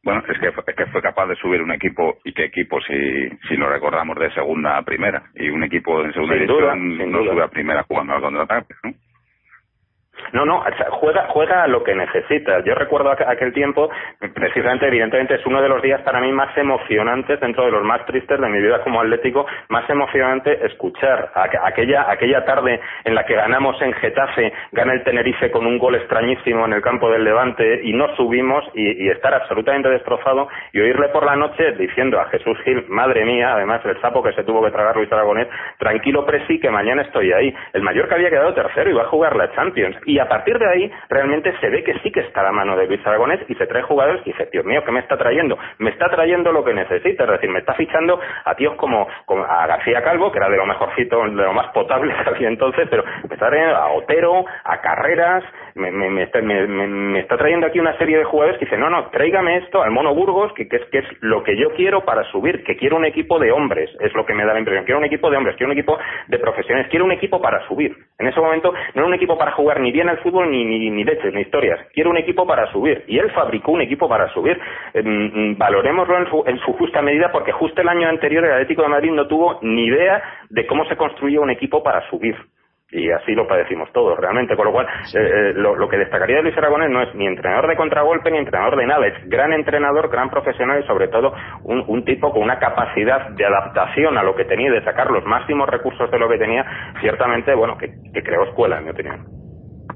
Bueno, es que, es que fue capaz de subir un equipo, y qué equipo si, si lo recordamos de segunda a primera, y un equipo en segunda división no sube a primera jugando al contraataque, ¿no? No, no, juega, juega lo que necesita. Yo recuerdo aquel tiempo, precisamente, evidentemente, es uno de los días para mí más emocionantes, dentro de los más tristes de mi vida como atlético, más emocionante escuchar aquella, aquella tarde en la que ganamos en Getafe, gana el Tenerife con un gol extrañísimo en el campo del Levante y no subimos y, estar absolutamente destrozado y oírle por la noche diciendo a Jesús Gil, madre mía, además el sapo que se tuvo que tragar Luis Aragonés, tranquilo Presi que mañana estoy ahí. El mayor que había quedado tercero y va a jugar la Champions. Y a partir de ahí realmente se ve que sí que está la mano de Luis Aragonés y se trae jugadores y dice, Dios mío, ¿qué me está trayendo? Me está trayendo lo que necesita, es decir, me está fichando a tíos como, a García Calvo, que era de lo mejorcito, de lo más potable que había entonces, pero me está trayendo a Otero, a Carreras, me, me, me, está, me, está trayendo aquí una serie de jugadores que dicen, no, no, tráigame esto al Mono Burgos, que, es, que es lo que yo quiero para subir, que quiero un equipo de hombres, es lo que me da la impresión, quiero un equipo de hombres, quiero un equipo de profesiones, quiero un equipo para subir. En ese momento no era un equipo para jugar ni bien al fútbol ni, ni, ni leches, ni historias, quiero un equipo para subir. Y él fabricó un equipo para subir. Eh, valorémoslo en su, en su justa medida porque justo el año anterior el Atlético de Madrid no tuvo ni idea de cómo se construía un equipo para subir y así lo padecimos todos realmente, con lo cual eh, eh, lo, que destacaría de Luis Aragonés no es ni entrenador de contragolpe ni entrenador de nada, es gran entrenador, gran profesional y sobre todo un, un tipo con una capacidad de adaptación a lo que tenía de sacar los máximos recursos de lo que tenía, ciertamente, bueno, que, que creó escuela en mi opinión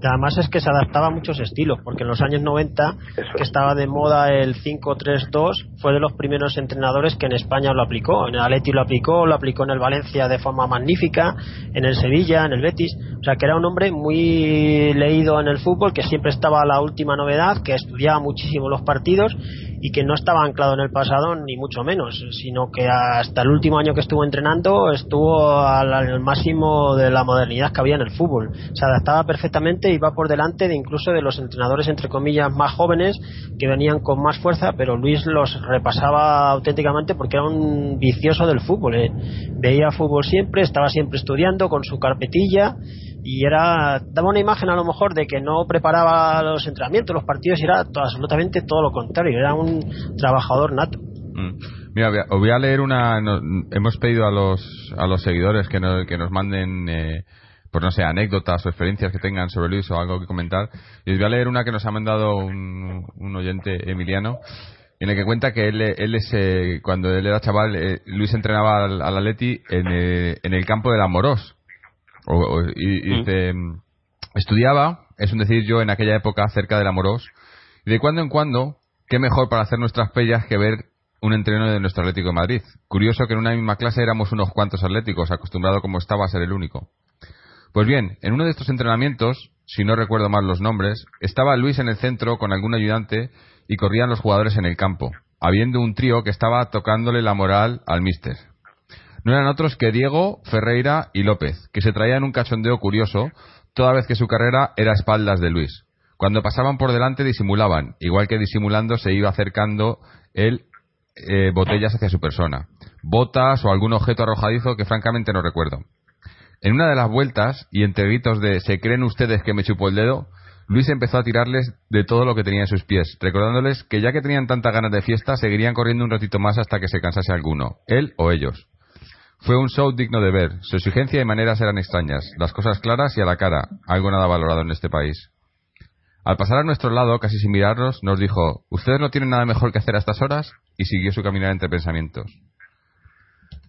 además es que se adaptaba a muchos estilos, porque en los años 90, que estaba de moda el 5-3-2, fue de los primeros entrenadores que en España lo aplicó. En el Atleti lo aplicó, lo aplicó en el Valencia de forma magnífica, en el Sevilla, en el Betis. O sea, que era un hombre muy leído en el fútbol, que siempre estaba a la última novedad, que estudiaba muchísimo los partidos y que no estaba anclado en el pasado ni mucho menos, sino que hasta el último año que estuvo entrenando estuvo al, máximo de la modernidad que había en el fútbol. Se adaptaba perfectamente y va por delante de incluso de los entrenadores entre comillas más jóvenes que venían con más fuerza, pero Luis los repasaba auténticamente porque era un vicioso del fútbol. ¿eh? Veía fútbol siempre, estaba siempre estudiando con su carpetilla y era daba una imagen a lo mejor de que no preparaba los entrenamientos, los partidos y era absolutamente todo lo contrario, era un trabajador nato. Mm. Mira, os voy a leer una. hemos pedido a los a los seguidores que nos, que nos manden, eh, pues no sé, anécdotas o experiencias que tengan sobre Luis o algo que comentar. Y os voy a leer una que nos ha mandado un, un oyente, Emiliano, en el que cuenta que él, él es, eh, cuando él era chaval, eh, Luis entrenaba al, al Atleti en, en el campo de la Moros y, mm. estudiaba, es un decir yo en aquella época cerca del Amorós, y de cuando en cuando, qué mejor para hacer nuestras pellas que ver un entreno de nuestro Atlético de Madrid. Curioso que en una misma clase éramos unos cuantos atléticos, acostumbrado como estaba a ser el único. Pues bien, en uno de estos entrenamientos, si no recuerdo mal los nombres, estaba Luis en el centro con algún ayudante y corrían los jugadores en el campo, habiendo un trío que estaba tocándole la moral al míster no eran otros que Diego, Ferreira y López, que se traían un cachondeo curioso toda vez que su carrera era a espaldas de Luis. Cuando pasaban por delante disimulaban, igual que disimulando se iba acercando él eh, botellas hacia su persona, botas o algún objeto arrojadizo que francamente no recuerdo. En una de las vueltas, y entre gritos de ¿se creen ustedes que me chupó el dedo? Luis empezó a tirarles de todo lo que tenía en sus pies, recordándoles que ya que tenían tantas ganas de fiesta, seguirían corriendo un ratito más hasta que se cansase alguno, él o ellos. Fue un show digno de ver. Su exigencia y maneras eran extrañas, las cosas claras y a la cara, algo nada valorado en este país. Al pasar a nuestro lado, casi sin mirarnos, nos dijo, ¿Ustedes no tienen nada mejor que hacer a estas horas? Y siguió su caminar entre pensamientos.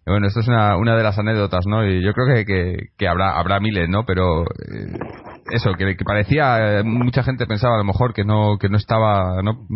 Bueno, esto es una, una, de las anécdotas, ¿no? Y yo creo que, que, habrá, habrá miles, ¿no? Pero eh, eso, que, parecía, eh, mucha gente pensaba a lo mejor que no, que no estaba, ¿no?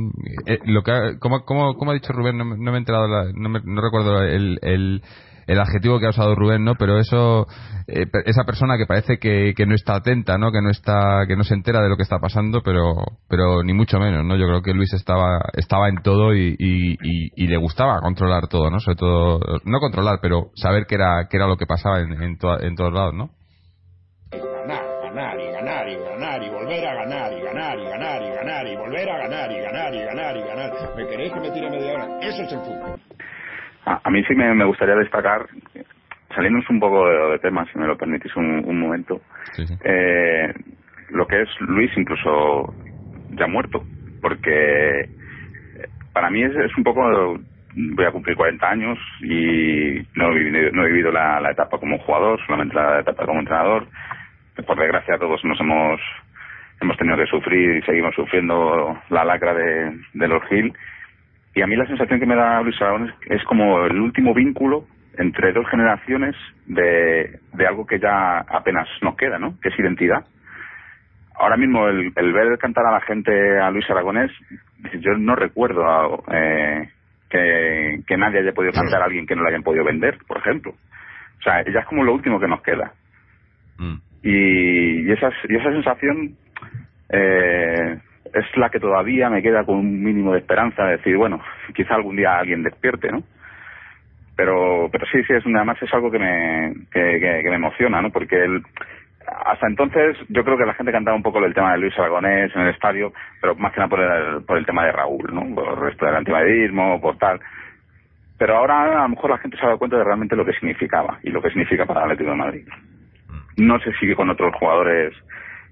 Eh, lo que, como, como, ha dicho Rubén, no, me he enterado, no, me, no recuerdo el, el el adjetivo que ha usado Rubén, ¿no? Pero eso, eh, esa persona que parece que, que, no está atenta, ¿no? Que no está, que no se entera de lo que está pasando, pero, pero ni mucho menos, ¿no? Yo creo que Luis estaba, estaba en todo y, y, y, le gustaba controlar todo, ¿no? Sobre todo, no controlar, pero saber qué era, qué era lo que pasaba en, en, todos lados, ¿no? Ganar y ganar y ganar y volver a ganar y ganar y ganar y ganar y volver a ganar y ganar y ganar y ganar. ¿Me queréis que me tire media hora? Eso es el fútbol. A, mí sí me, gustaría destacar, saliéndonos un poco de, tema, si me lo permitís un, momento, Eh, lo que es Luis incluso ya muerto, porque para mí es, un poco, voy a cumplir 40 años y no he vivido, no he vivido la, etapa como jugador, solamente la etapa como entrenador. Por desgracia todos nos hemos hemos tenido que sufrir y seguimos sufriendo la lacra de, de los Gil y a mí la sensación que me da Luis Aragones es como el último vínculo entre dos generaciones de, de algo que ya apenas nos queda, ¿no? Que es identidad. Ahora mismo el, el ver cantar a la gente a Luis Aragonés, yo no recuerdo eh, que, que nadie haya podido cantar a alguien que no lo hayan podido vender, por ejemplo. O sea, ya es como lo último que nos queda. Mm. Y, y, esa, y esa sensación eh, es la que todavía me queda con un mínimo de esperanza de decir, bueno, quizá algún día alguien despierte, ¿no? Pero, pero sí, sí, es además es algo que me, que, me emociona, ¿no? Porque él, hasta entonces yo creo que la gente cantaba un poco el tema de Luis Aragonés en el estadio, pero más que nada por el, por el tema de Raúl, ¿no? Por el resto del antimadridismo, por tal. Pero ahora a lo mejor la gente se ha dado cuenta de realmente lo que significaba y lo que significa para el Atlético de Madrid. No se sigue con otros jugadores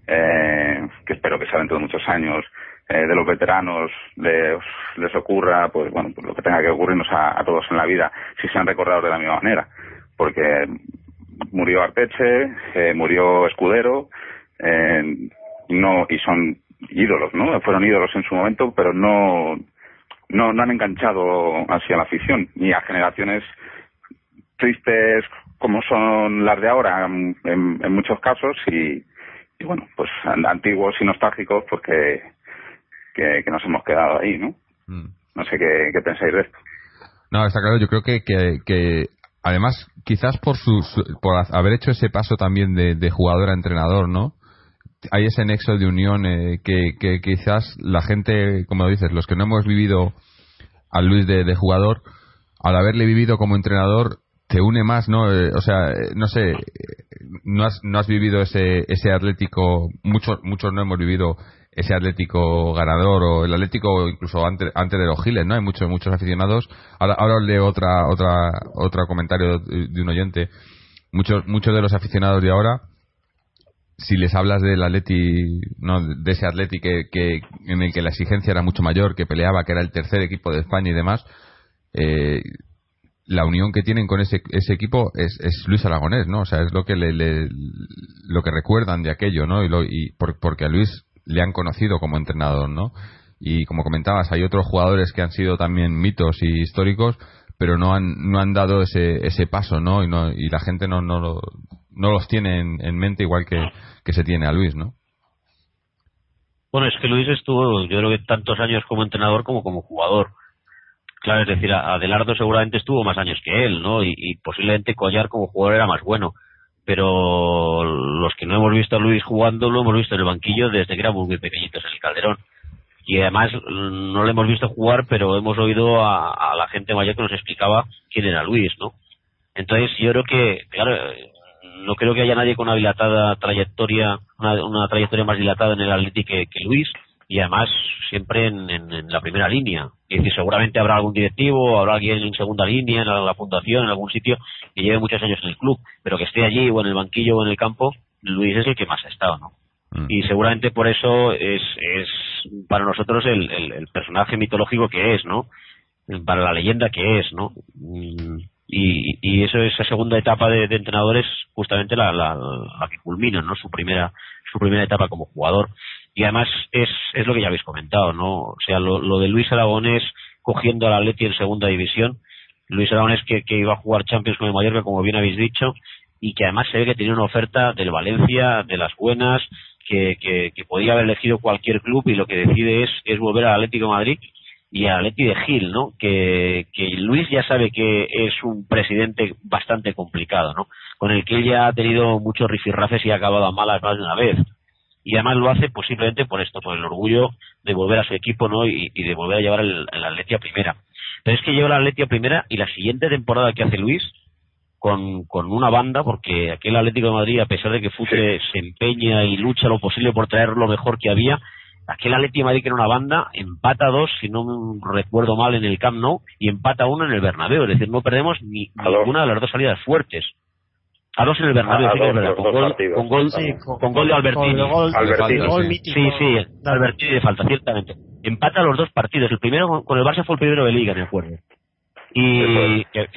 eh, que espero que sea dentro de muchos años, eh, de los veteranos les, les ocurra, pues bueno, pues lo que tenga que ocurrirnos a, todos en la vida, si se han recordado de la misma manera. Porque murió Arteche, eh, murió Escudero, eh, no, y son ídolos, ¿no? Fueron ídolos en su momento, pero no, no, no han enganchado hacia la afición, ni a generaciones tristes como son las de ahora en muchos casos y, y bueno, pues antiguos y nostálgicos porque que, nos hemos quedado ahí, ¿no? Mm. No sé qué, pensáis de esto. No, está claro, yo creo que, que, además, quizás por, su, por haber hecho ese paso también de, jugador a entrenador, ¿no? Hay ese nexo de unión eh, que, que quizás la gente, como dices, los que no hemos vivido a Luis de, de jugador, al haberle vivido como entrenador, te une más, ¿no? Eh, o sea, eh, no sé, eh, no has, no has vivido ese, ese Atlético, muchos, muchos no hemos vivido ese Atlético ganador o el Atlético incluso antes, antes de los Giles, ¿no? Hay muchos, muchos aficionados. Ahora, ahora os leo otra, otra, otro comentario de un oyente. Muchos, muchos de los aficionados de ahora, si les hablas del Atleti, no, de ese Atleti que, que, en el que la exigencia era mucho mayor, que peleaba, que era el tercer equipo de España y demás, eh, la unión que tienen con ese, ese equipo es, es Luis Aragonés, ¿no? O sea, es lo que le, lo que recuerdan de aquello, ¿no? Y, lo, y porque a Luis le han conocido como entrenador, ¿no? Y como comentabas, hay otros jugadores que han sido también mitos y históricos, pero no han no han dado ese ese paso, ¿no? Y, no, y la gente no no, no los tiene en, mente igual que, que se tiene a Luis, ¿no? Bueno, es que Luis estuvo, yo creo que tantos años como entrenador como como jugador Claro, es decir, Adelardo seguramente estuvo más años que él, ¿no? Y, posiblemente Collar como jugador era más bueno. Pero los que no hemos visto a Luis jugando lo hemos visto en el banquillo desde que éramos muy pequeñitos en el Calderón. Y además no le hemos visto jugar, pero hemos oído a, la gente mayor que nos explicaba quién era Luis, ¿no? Entonces yo creo que, claro, no creo que haya nadie con una dilatada trayectoria, una, trayectoria más dilatada en el Atlético que Luis y además siempre en, la primera línea. Es decir, seguramente habrá algún directivo, habrá alguien en segunda línea, en la, fundación, en algún sitio, que lleve muchos años en el club, pero que esté allí o en el banquillo o en el campo, Luis es el que más ha estado, ¿no? Mm. Y seguramente por eso es, es para nosotros el, el, personaje mitológico que es, ¿no? Para la leyenda que es, ¿no? Mm, y, y eso esa segunda etapa de, de entrenador justamente la, la, la, que culmina, ¿no? Su primera su primera etapa como jugador y además es, es lo que ya habéis comentado, ¿no? O sea, lo, lo de Luis Aragonés cogiendo al Atleti en segunda división, Luis Aragonés que, que iba a jugar Champions con el Mallorca, como bien habéis dicho, y que además se ve que tenía una oferta del Valencia, de las buenas, que, que, podía haber elegido cualquier club y lo que decide es, es volver al Atlético de Madrid y al Atleti de Gil, ¿no? Que, que Luis ya sabe que es un presidente bastante complicado, ¿no? Con el que él ya ha tenido muchos rifirrafes y ha acabado a malas más de una vez y además lo hace posiblemente por esto, por el orgullo de volver a su equipo ¿no? y, de volver a llevar el, el Atleti a primera. Pero es que lleva el Atleti a primera y la siguiente temporada que hace Luis con, con una banda, porque aquel Atlético de Madrid, a pesar de que Futre se empeña y lucha lo posible por traer lo mejor que había, aquel Atlético de Madrid que era una banda, empata dos, si no recuerdo mal, en el Camp Nou y empata uno en el Bernabéu. Es decir, no perdemos ni ninguna de las dos salidas fuertes. A dos en el Bernabéu, sí, es verdad. Con gol, con gol, con gol de Albertini. Albertini. Sí, sí, de Albertini de falta, ciertamente. Empata los dos partidos. El primero con el Barça fue el primero de Liga, me acuerdo. Y que,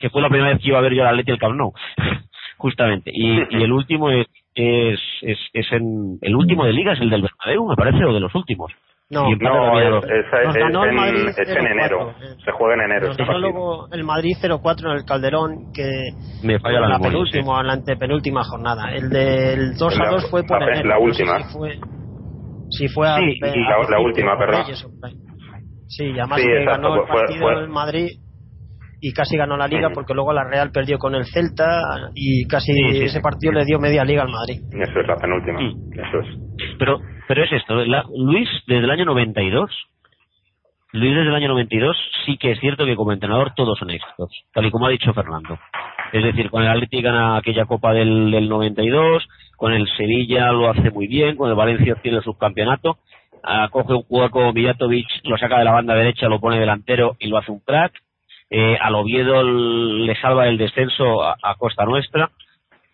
que, fue la primera vez que iba a ver yo al Atleti el Camp Nou. Justamente. Y, y el último es, es, es, es en, el último de Liga es el del Bernabéu, me parece, o de los últimos. No, no es, es, es, es, en, enero. Se juega en enero. Nos ganó luego el Madrid 0-4 en el Calderón, que Me falla la, la penúltima, la antepenúltima jornada. El del 2-2 fue por la, enero. La última. si fue, si fue a, sí, a, la, última, perdón. Sí, además sí, que ganó el partido fue, fue. Madrid y casi ganó la liga porque luego la Real perdió con el Celta y casi ese partido le dio media liga al Madrid. Eso es la penúltima. Eso es. Pero pero es esto, la- Luis desde el año 92, Luis desde el año 92 sí que es cierto que como entrenador todos son éxitos, tal y como ha dicho Fernando. Es decir, con el Atleti gana aquella Copa del, del 92, con el Sevilla lo hace muy bien, con el Valencia obtiene el subcampeonato, ah, coge un jugador como Mijatovic, lo saca de la banda derecha, lo pone delantero y lo hace un crack. Eh, al Oviedo le salva el descenso a costa nuestra.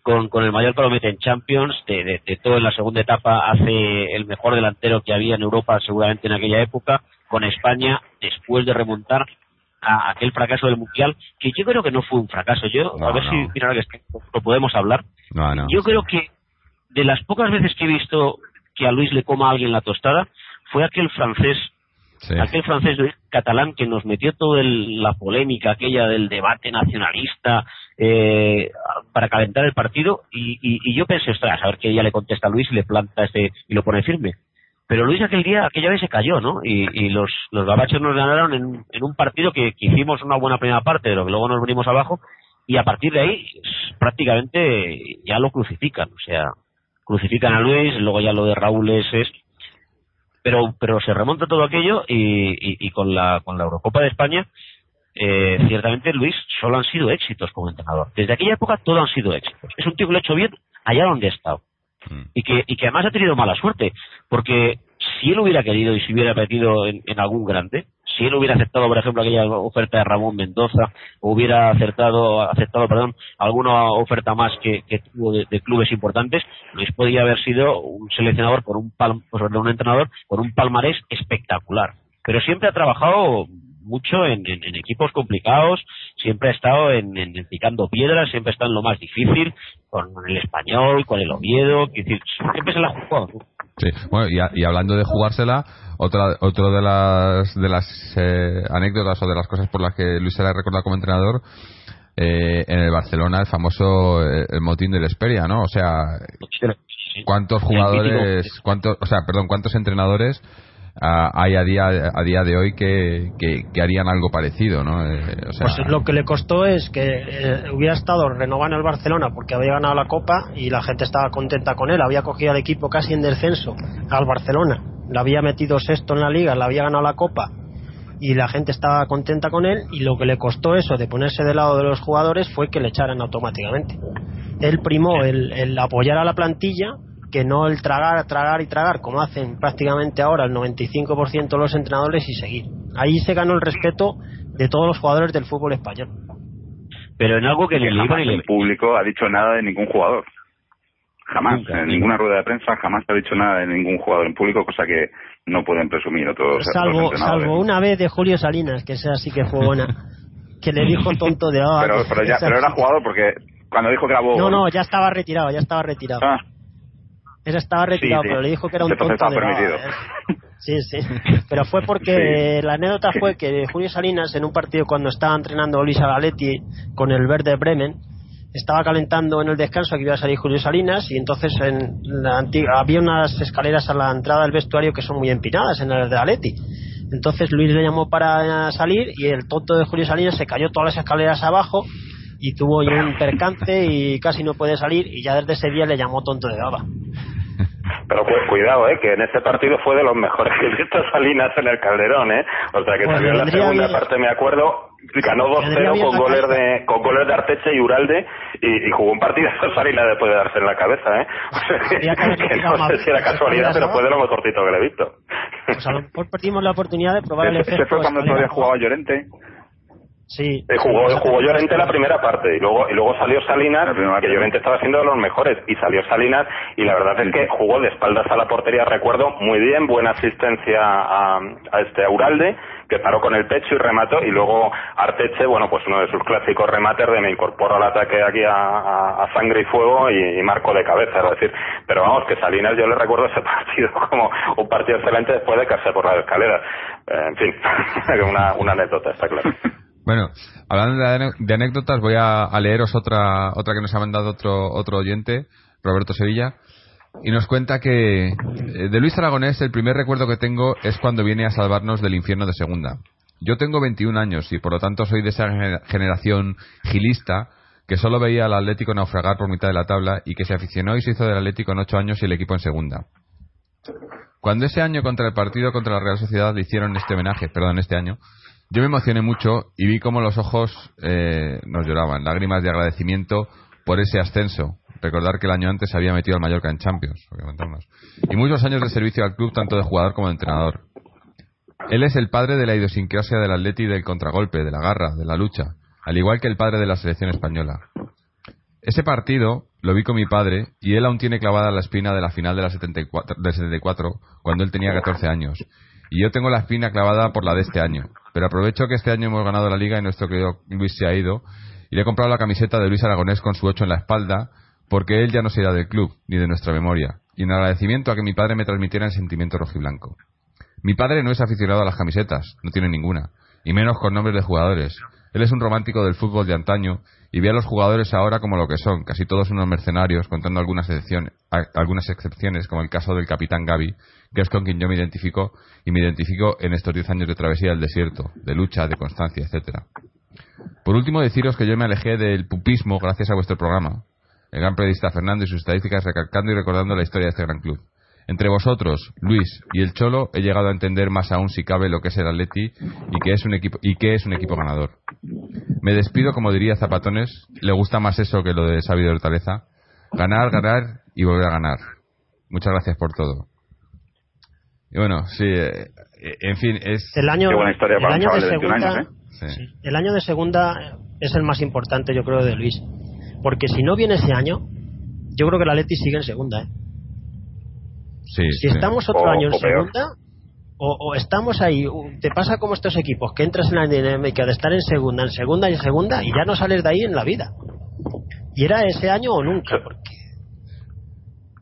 Con, con el Mallorca lo mete en Champions, de, de, de todo en la segunda etapa hace el mejor delantero que había en Europa seguramente en aquella época, con España, después de remontar a aquel fracaso del Mundial, que yo creo que no fue un fracaso. Yo, No, a ver no. si mira, que lo podemos hablar. No. Yo creo que de las pocas veces que he visto que a Luis le coma a alguien la tostada, fue aquel francés, Sí. aquel francés de- catalán que nos metió toda la polémica aquella del debate nacionalista eh, para calentar el partido y, y- yo pensé, ostras, a ver qué día le contesta a Luis y le planta este y lo pone firme. Pero Luis aquel día, aquella vez se cayó, ¿no? Y, los, los gabachos nos ganaron en, en un partido que, que hicimos una buena primera parte, pero que luego nos venimos abajo y a partir de ahí prácticamente ya lo crucifican, o sea, crucifican a Luis, luego ya lo de Raúl es, es pero pero se remonta todo aquello y, y, y con la con la Eurocopa de España eh, ciertamente Luis solo han sido éxitos como entrenador. Desde aquella época todo han sido éxitos. Es un tío que lo ha hecho bien allá donde ha estado. Y que y que además ha tenido mala suerte porque si él hubiera querido y si hubiera metido en, en algún grande si él hubiera aceptado por ejemplo aquella oferta de Ramón Mendoza hubiera acertado aceptado perdón alguna oferta más que, tuvo de, clubes importantes Luis podía haber sido un seleccionador con un pal, pues, un entrenador con un palmarés espectacular pero siempre ha trabajado mucho en, equipos complicados, siempre ha estado en, en- picando piedras, siempre está en lo más difícil, con el español, con el Oviedo, siempre se la ha jugado. Sí, bueno, y, a- y hablando de jugársela, otra otro de las de las eh, anécdotas o de las cosas por las que Luis se la recuerda como entrenador eh, en el Barcelona el famoso eh, el motín del Esperia, ¿no? O sea, cuántos jugadores, cuántos, o sea, perdón, cuántos entrenadores hay a día a día de hoy que, que, harían algo parecido, ¿no? Eh, Pues lo que le costó es que eh, hubiera estado renovando el Barcelona porque había ganado la Copa y la gente estaba contenta con él. Había cogido al equipo casi en descenso al Barcelona. Le había metido sexto en la liga, le había ganado la Copa y la gente estaba contenta con él. Y lo que le costó eso de ponerse del lado de los jugadores fue que le echaran automáticamente. Él primó el apoyar a la plantilla que no el tragar, tragar y tragar, como hacen prácticamente ahora el 95% de los entrenadores y seguir. Ahí se ganó el respeto de todos los jugadores del fútbol español. Pero en algo que iba jamás ni el público ha dicho nada de ningún jugador. Jamás, Nunca, en ni- ninguna rueda de prensa jamás se ha dicho nada de ningún jugador en público, cosa que no pueden presumir otros, Salvo, salvo una vez de Julio Salinas, que esa sí que fue buena, que le dijo tonto de ah, pero, pero, ya, pero era jugador porque cuando dijo que era bobo... No, no, ya estaba retirado, ya estaba retirado. Ah, Ese estaba retirado, sí. pero le dijo que era un Entonces tonto de permitido. ¿eh? Sí, sí. Pero fue porque la anécdota fue que Julio Salinas, en un partido cuando estaba entrenando Luis Agaletti con el Verde Bremen, estaba calentando en el descanso que iba a salir Julio Salinas y entonces en la antigua, había unas escaleras a la entrada del vestuario que son muy empinadas en el de Agaletti. Entonces Luis le llamó para salir y el tonto de Julio Salinas se cayó todas las escaleras abajo y tuvo un percance y casi no puede salir y ya desde ese día le llamó tonto de baba. Pero cu- cuidado, eh, que en ese partido fue de los mejores que he visto Salinas en el Calderón, eh. O sea que Pues salió en la segunda bien. parte, me acuerdo, ganó Vendría 2-0 bien con goles de con goles de Arteche y Uralde y, y jugó un partido Salinas después de darse en la cabeza, eh. O sea, Habría que no sé más si era casualidad, pero fue de lo mejorcito que le he visto. Pues a lo mejor perdimos la oportunidad de probar el efecto. ese fue cuando todavía jugaba Llorente. Sí. Eh, jugó, jugó Llorente la primera parte y luego y luego salió Salinas, que. Llorente estaba siendo de los mejores y salió Salinas y la verdad es que jugó de espaldas a la portería, recuerdo, muy bien, buena asistencia a, a este Uralde, que paró con el pecho y remató y luego Arteche, bueno, pues uno de sus clásicos remates de me incorporo al ataque aquí a, a- a sangre y fuego y, y marco de cabeza, es decir, pero vamos, que Salinas yo le recuerdo ese partido como un partido excelente después de caerse por las escaleras. Eh, en fin, una, una anécdota, está claro. Bueno, hablando de, anécdotas, voy a, leeros otra otra que nos ha mandado otro otro oyente, Roberto Sevilla, y nos cuenta que eh, de Luis Aragonés el primer recuerdo que tengo es cuando viene a salvarnos del infierno de segunda. Yo tengo 21 años y por lo tanto soy de esa gener- generación gilista que solo veía al Atlético naufragar por mitad de la tabla y que se aficionó y se hizo del Atlético en 8 años y el equipo en segunda. Cuando ese año contra el partido contra la Real Sociedad le hicieron este homenaje, perdón, este año, yo me emocioné mucho y vi cómo los ojos eh, nos lloraban, lágrimas de agradecimiento por ese ascenso. Recordar que el año antes había metido al Mallorca en Champions, y muchos años de servicio al club, tanto de jugador como de entrenador. Él es el padre de la idiosincrasia del atleti del contragolpe, de la garra, de la lucha, al igual que el padre de la selección española. Ese partido lo vi con mi padre y él aún tiene clavada la espina de la final de la 74, del 74 cuando él tenía 14 años. Y yo tengo la espina clavada por la de este año. Pero aprovecho que este año hemos ganado la liga y nuestro querido Luis se ha ido y le he comprado la camiseta de Luis Aragonés con su 8 en la espalda porque él ya no se irá del club ni de nuestra memoria. Y en agradecimiento a que mi padre me transmitiera el sentimiento rojiblanco. Mi padre no es aficionado a las camisetas, no tiene ninguna, y menos con nombres de jugadores. Él es un romántico del fútbol de antaño y ve a los jugadores ahora como lo que son, casi todos unos mercenarios, contando algunas excepciones, algunas excepciones como el caso del capitán Gaby, que es con quien yo me identifico y me identifico en estos diez años de travesía del desierto, de lucha, de constancia, etcétera. Por último, deciros que yo me alejé del pupismo gracias a vuestro programa, el gran periodista Fernando y sus estadísticas recalcando y recordando la historia de este gran club. Entre vosotros, Luis y el Cholo, he llegado a entender más aún si cabe lo que es el Atleti y que es un equipo y que es un equipo ganador. Me despido, como diría Zapatones, le gusta más eso que lo de Sabido Hortaleza. Ganar, ganar y volver a ganar. Muchas gracias por todo. Y bueno, sí, eh, en fin, es el año, historia el año de segunda, años, ¿eh? el año de segunda es el más importante, yo creo, de Luis, porque si no viene ese año, yo creo que el Atleti sigue en segunda, ¿eh? Sí, si sí. estamos otro O- año en o segunda, o, o estamos ahí, te pasa como estos equipos, que entras en la dinámica de estar en segunda, en segunda y en segunda, y ya no sales de ahí en la vida. Y era ese año o nunca, porque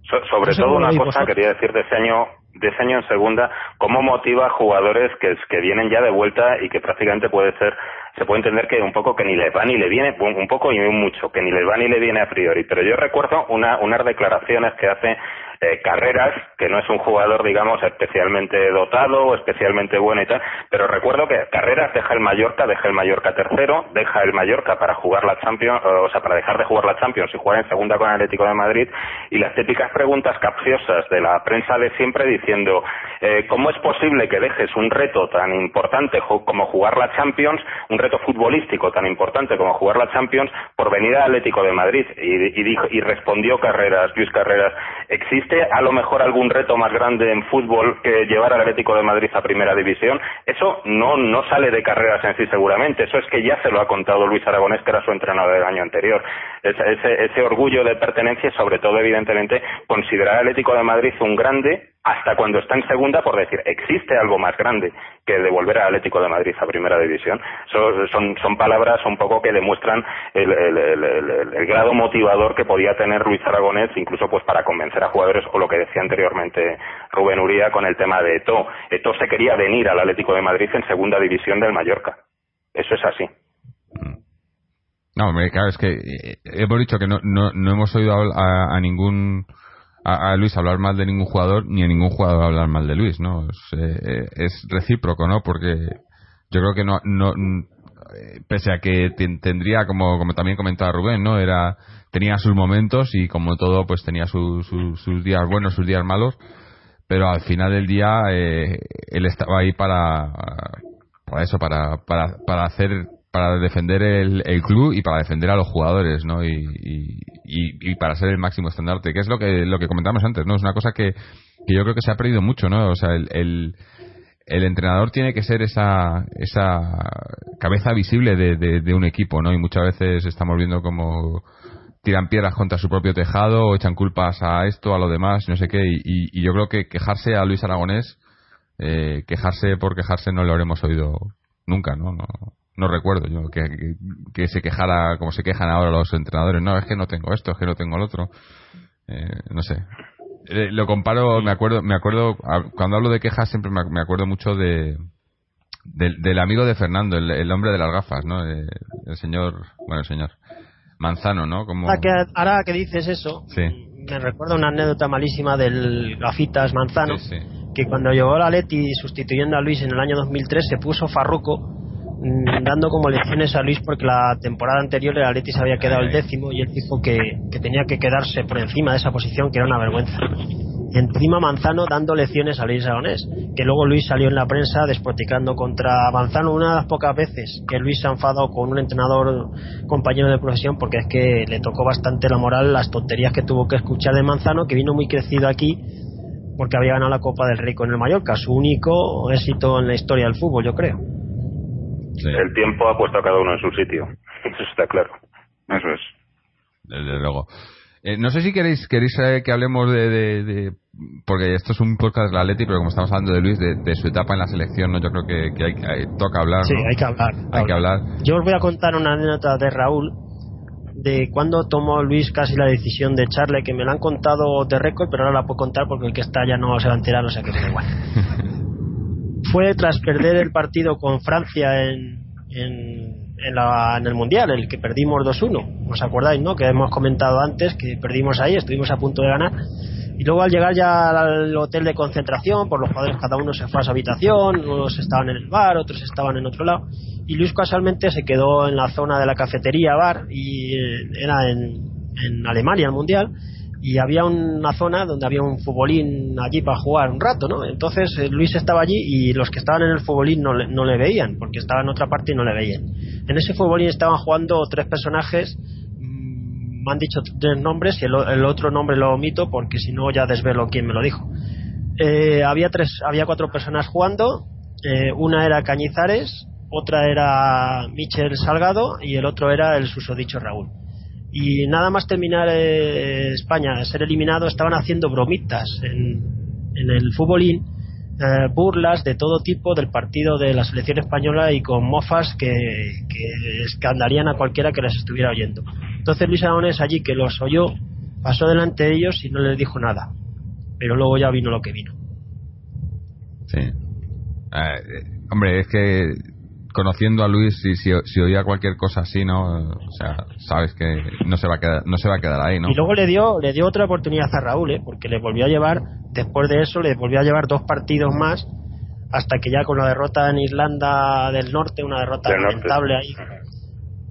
So- sobre No sé todo una cosa vosotros. quería decir de ese año de ese año en segunda cómo motiva a jugadores que, que vienen ya de vuelta y que prácticamente puede ser se puede entender que un poco que ni les va ni le viene un, poco y mucho que ni les va ni le viene a priori pero yo recuerdo una, unas declaraciones que hace eh, Carreras que no es un jugador digamos especialmente dotado o especialmente bueno y tal pero recuerdo que Carreras deja el Mallorca deja el Mallorca tercero deja el Mallorca para jugar la Champions o sea para dejar de jugar la Champions y jugar en segunda con el Atlético de Madrid y las típicas preguntas capciosas de la prensa de siempre diciendo eh, ¿cómo es posible que dejes un reto tan importante como jugar la Champions, un reto futbolístico tan importante como jugar la Champions por venir al Atlético de Madrid? Y, y dijo, y respondió Carreras, Luis Carreras, ¿existe a lo mejor algún reto más grande en fútbol que llevar al Atlético de Madrid a Primera División? Eso no, no sale de Carreras en sí seguramente, eso es que ya se lo ha contado Luis Aragonés, que era su entrenador del año anterior. Ese, ese, orgullo de pertenencia sobre todo, evidentemente, considerar al Atlético de Madrid un grande hasta cuando está en segunda por decir existe algo más grande que devolver al Atlético de Madrid a primera división. So- son, son palabras un poco que demuestran el, grado motivador que podía tener Luis Aragonés incluso pues para convencer a jugadores o lo que decía anteriormente Rubén Uría con el tema de Eto. Eto se quería venir al Atlético de Madrid en segunda división del Mallorca. Eso es así. No, claro, es que eh, hemos dicho que no, no, no hemos oído a, a ningún a, Luis hablar mal de ningún jugador ni a ningún jugador hablar mal de Luis, ¿no? Es, eh, es recíproco, ¿no? Porque yo creo que no, no eh, pese a que ten- tendría como como también comentaba Rubén, ¿no? Era tenía sus momentos y como todo pues tenía su- sus días buenos, sus días malos, pero al final del día eh, él estaba ahí para para eso, para, para, para hacer, para defender el, el club y para defender a los jugadores, ¿no? Y, y, y, para ser el máximo estandarte, que es lo que, lo que comentamos antes, ¿no? Es una cosa que, que yo creo que se ha perdido mucho, ¿no? O sea, el, el, entrenador tiene que ser esa, esa cabeza visible de, de, un equipo, ¿no? Y muchas veces estamos viendo como tiran piedras contra su propio tejado o echan culpas a esto, a lo demás, no sé qué, y yo creo que quejarse a Luis Aragonés eh, quejarse por quejarse no lo habremos oído nunca, ¿no? No, no recuerdo yo que, que, que se quejara como se quejan ahora los entrenadores. No, es que no tengo esto, es que no tengo el otro. Eh, no sé. Eh, lo comparo, me acuerdo, me acuerdo cuando hablo de quejas siempre me, ac- me acuerdo mucho de del, del amigo de Fernando, el, el hombre de las gafas, ¿no? Eh, el señor, bueno, el señor Manzano, ¿no? Como ahora que, ahora que dices eso, sí, me recuerda una anécdota malísima del Gafitas Manzano, sí, sí. que cuando llegó la Leti sustituyendo a Luis en el año 2003 se puso Farruco dando como lecciones a Luis porque la temporada anterior el Atleti se había quedado el décimo y él dijo que, que tenía que quedarse por encima de esa posición que era una vergüenza encima Manzano dando lecciones a Luis Aragonés, que luego Luis salió en la prensa despoticando contra Manzano una de las pocas veces que Luis se ha enfadado con un entrenador compañero de profesión porque es que le tocó bastante la moral las tonterías que tuvo que escuchar de Manzano, que vino muy crecido aquí porque había ganado la Copa del Rey con el Mallorca, su único éxito en la historia del fútbol, yo creo. El tiempo ha puesto a cada uno en su sitio, eso está claro. Eso es. Desde luego. Eh, no sé si queréis queréis eh, que hablemos de, de, de- porque esto es un podcast de la Atleti, pero como estamos hablando de Luis, de, de su etapa en la selección, ¿no? yo creo que, que hay, hay- toca hablar. Sí, ¿no? hay que hablar. Hay que hablar. Yo os voy a contar una anécdota de Raúl de cuando tomó Luis casi la decisión de echarle, que me la han contado de récord, pero ahora la puedo contar porque el que está ya no se va a enterar, o sea que me da igual. Fue tras perder el partido con Francia en, en, en la- en el Mundial, el que perdimos 2-1. ¿Os acordáis, no? Que hemos comentado antes que perdimos ahí, estuvimos a punto de ganar. Y luego al llegar ya al hotel de concentración, por los jugadores cada uno se fue a su habitación, unos estaban en el bar, otros estaban en otro lado. Y Luis casualmente se quedó en la zona de la cafetería bar y eh, era en, en Alemania el mundial y había una zona donde había un futbolín allí para jugar un rato, ¿no? Entonces eh, Luis estaba allí y los que estaban en el futbolín no le, no le veían porque estaba en otra parte y no le veían. En ese futbolín estaban jugando tres personajes mm, me han dicho tres nombres y el, el otro nombre lo omito porque si no ya desvelo quién me lo dijo. Eh, había tres, había cuatro personas jugando. eh, una era Cañizares, otra era Michel Salgado y el otro era el susodicho Raúl. Y nada más terminar eh, España, ser eliminado, estaban haciendo bromitas en, en el futbolín, eh, burlas de todo tipo del partido de la selección española y con mofas que, que escandarían a cualquiera que les estuviera oyendo. Entonces Luis Aragonés allí que los oyó, pasó delante de ellos y no les dijo nada. Pero luego ya vino lo que vino. Sí. Eh, hombre, es que conociendo a Luis, si, si, si oía cualquier cosa así, ¿no? O sea, sabes que no se va a quedar, no se va a quedar ahí, ¿no? Y luego le dio, le dio otra oportunidad a Raúl, ¿eh? porque le volvió a llevar, después de eso, le volvió a llevar dos partidos más, hasta que ya con la derrota en Irlanda del Norte, una derrota Del norte. lamentable ahí,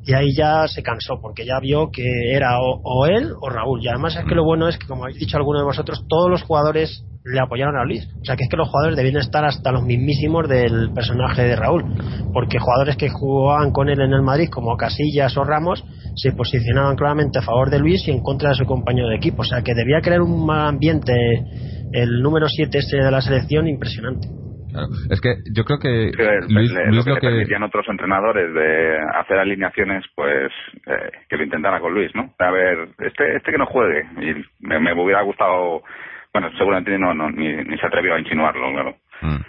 y ahí ya se cansó, porque ya vio que era o, o él o Raúl. Y además es que lo bueno es que, como habéis dicho alguno de vosotros, todos los jugadores le apoyaron a Luis. O sea que es que los jugadores debían estar hasta los mismísimos del personaje de Raúl, porque jugadores que jugaban con él en el Madrid, como Casillas o Ramos, se posicionaban claramente a favor de Luis y en contra de su compañero de equipo. O sea que debía crear un mal ambiente el número 7 ese de la selección impresionante. Claro. Es que yo creo que que Luis, le- Luis lo que le que permitían otros entrenadores de hacer alineaciones, pues eh, que lo intentara con Luis, ¿no? A ver, este, este que no juegue. Y me, me hubiera gustado, bueno, seguramente no, no ni, ni se atrevió a insinuarlo, claro. Mm.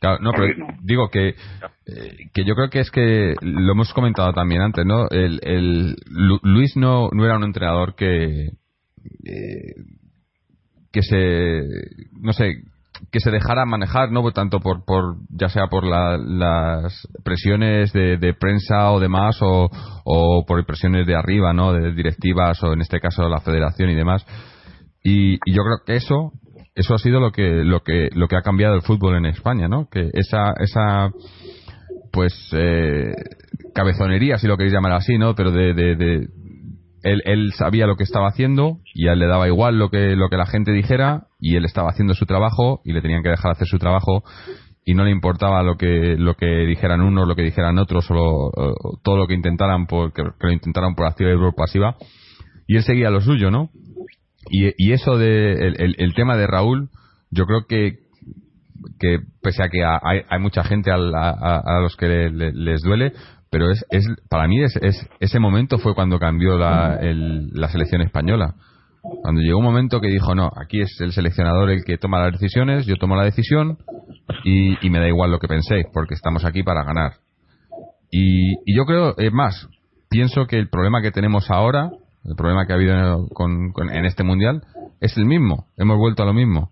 Claro, no, pero digo que, eh, que yo creo que es que lo hemos comentado también antes, ¿no? El, el Lu- Luis no, no era un entrenador que eh, que se no sé que se dejara manejar, ¿no? Tanto por, por ya sea por la- las presiones de, de prensa o demás, o, o por presiones de arriba, ¿no? De directivas, o en este caso la federación y demás. Y, yo creo que eso eso ha sido lo que lo que lo que ha cambiado el fútbol en España no que esa esa pues eh, cabezonería si lo queréis llamar así no pero de, él, él sabía lo que estaba haciendo y a él le daba igual lo que lo que la gente dijera y él estaba haciendo su trabajo y le tenían que dejar hacer su trabajo y no le importaba lo que lo que dijeran unos lo que dijeran otros o, lo- o todo lo que intentaran por que lo intentaran por activa y por pasiva. Y él seguía lo suyo no y, y eso de el, tema de Raúl yo creo que que pese a que a- hay, hay mucha gente a, a- los que le- le- les duele pero es, es para mí es, es- ese momento fue cuando cambió la, el- la selección española. Cuando llegó un momento que dijo no aquí es el seleccionador el que toma las decisiones yo tomo la decisión y, y me da igual lo que penséis porque estamos aquí para ganar y, y yo creo, es más, pienso que el problema que tenemos ahora, el problema que ha habido con- con- en este mundial, es el mismo. Hemos vuelto a lo mismo.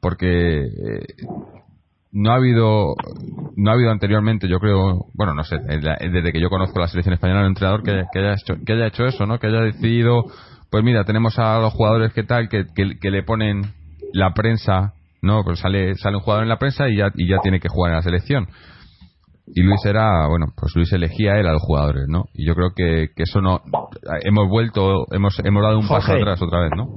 Porque eh, no ha habido no ha habido anteriormente, yo creo, bueno, no sé, desde que yo conozco la selección española, un entrenador que, que haya hecho, que haya hecho eso, ¿no? Que haya decidido, pues mira, tenemos a los jugadores que tal, que, que, que le ponen la prensa, ¿no? Pues sale, sale un jugador en la prensa y ya, y ya tiene que jugar en la selección y Luis era, bueno, pues Luis elegía él a los jugadores, ¿no? Y yo creo que, que eso no, hemos vuelto, hemos, hemos dado un paso atrás otra vez, ¿no?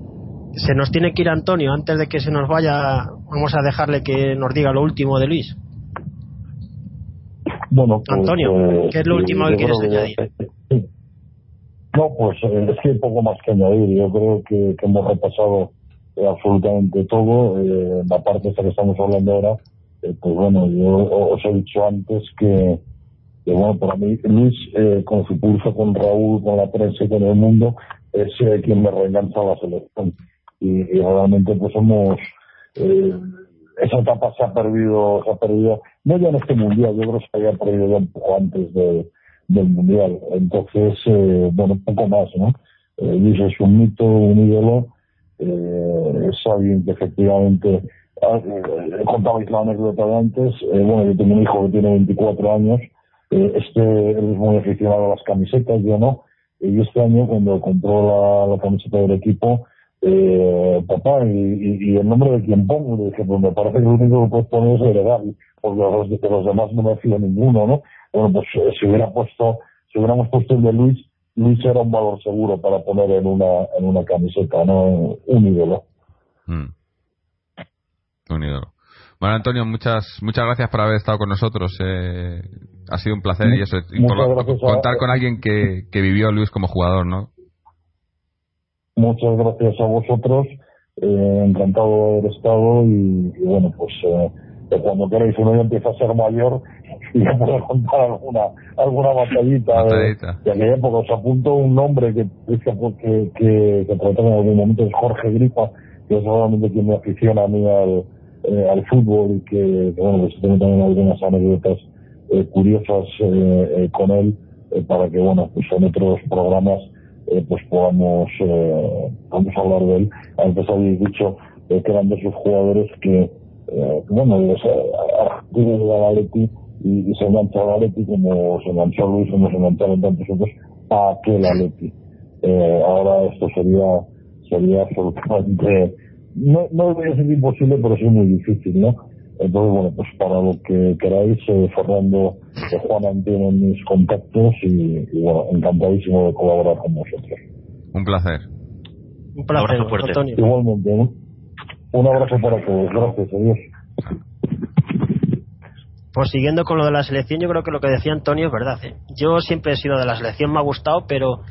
se nos tiene que ir Antonio antes de que se nos vaya. Vamos a dejarle que nos diga lo último de Luis. Bueno, pues, Antonio, eh, ¿qué es lo último que quieres creo que- añadir? No, pues eh, es que hay poco más que añadir. Yo creo que, que hemos repasado eh, absolutamente todo. Eh, la parte esta que estamos hablando ahora, eh, pues bueno, yo os he dicho antes que, bueno, para mí Luis, eh, con su pulso con Raúl, con la prensa y con el mundo, es eh, quien me reengancha a la selección. Y, realmente pues hemos... eh, esa etapa se ha perdido, se ha perdido, no ya en este mundial, yo creo que se había perdido ya un poco antes de, del mundial. Entonces, eh, bueno, poco más, ¿no? Eh, Luis es un mito, un ídolo, eh, es alguien que efectivamente, he contado la anécdota de antes, eh, bueno, yo tengo un hijo que tiene 24 años, eh, este él es muy aficionado a las camisetas, yo no, y este año cuando compró la, camiseta del equipo, eh, papá, y, el nombre de quien pongo, le dije, pues me parece que lo único que puedes poner es Heredal, porque los, los demás no me fío ninguno, ¿no? Bueno, pues eh, si hubiera puesto, si hubiéramos puesto el de Luis, Luis era un valor seguro para poner en una, en una camiseta, ¿no? Un ídolo. Mm. Un ídolo. Bueno, Antonio, muchas muchas gracias por haber estado con nosotros. eh, ha sido un placer y eso, y por contar con alguien que, que vivió a Luis como jugador, ¿no? Muchas gracias a vosotros, eh, encantado de haber estado y, y bueno, pues eh, cuando queráis uno ya empieza a ser mayor y ya puedo contar alguna alguna batallita de, Batallita. de aquella época. Os apunto un nombre que que, que, que, en algún momento, es Jorge Gripa, que es realmente quien me aficiona a mí al, eh, al fútbol y que, bueno, pues tengo también algunas anécdotas eh, curiosas eh, eh, con él eh, para que, bueno, pues en otros programas eh, pues podamos, podamos hablar de él. Antes habéis dicho que eran de esos jugadores que, bueno, de la Atleti y, y se engancha al Atleti como se enganchó Luis, como se engancharon tantos otros a aquel Atleti. Eh, ahora esto sería sería absolutamente no, no debería ser imposible, pero sí muy difícil, ¿no? Entonces, bueno, pues para lo que queráis, eh, Fernando, eh, Juan tienen mis contactos y, y, bueno, encantadísimo de colaborar con vosotros. Un placer. Un placer, abrazo fuerte. Antonio. Igualmente, ¿no? Un abrazo para todos. Gracias, adiós. Pues siguiendo con lo de la selección, yo creo que lo que decía Antonio es verdad. ¿eh? Yo siempre he sido de la selección, me ha gustado, pero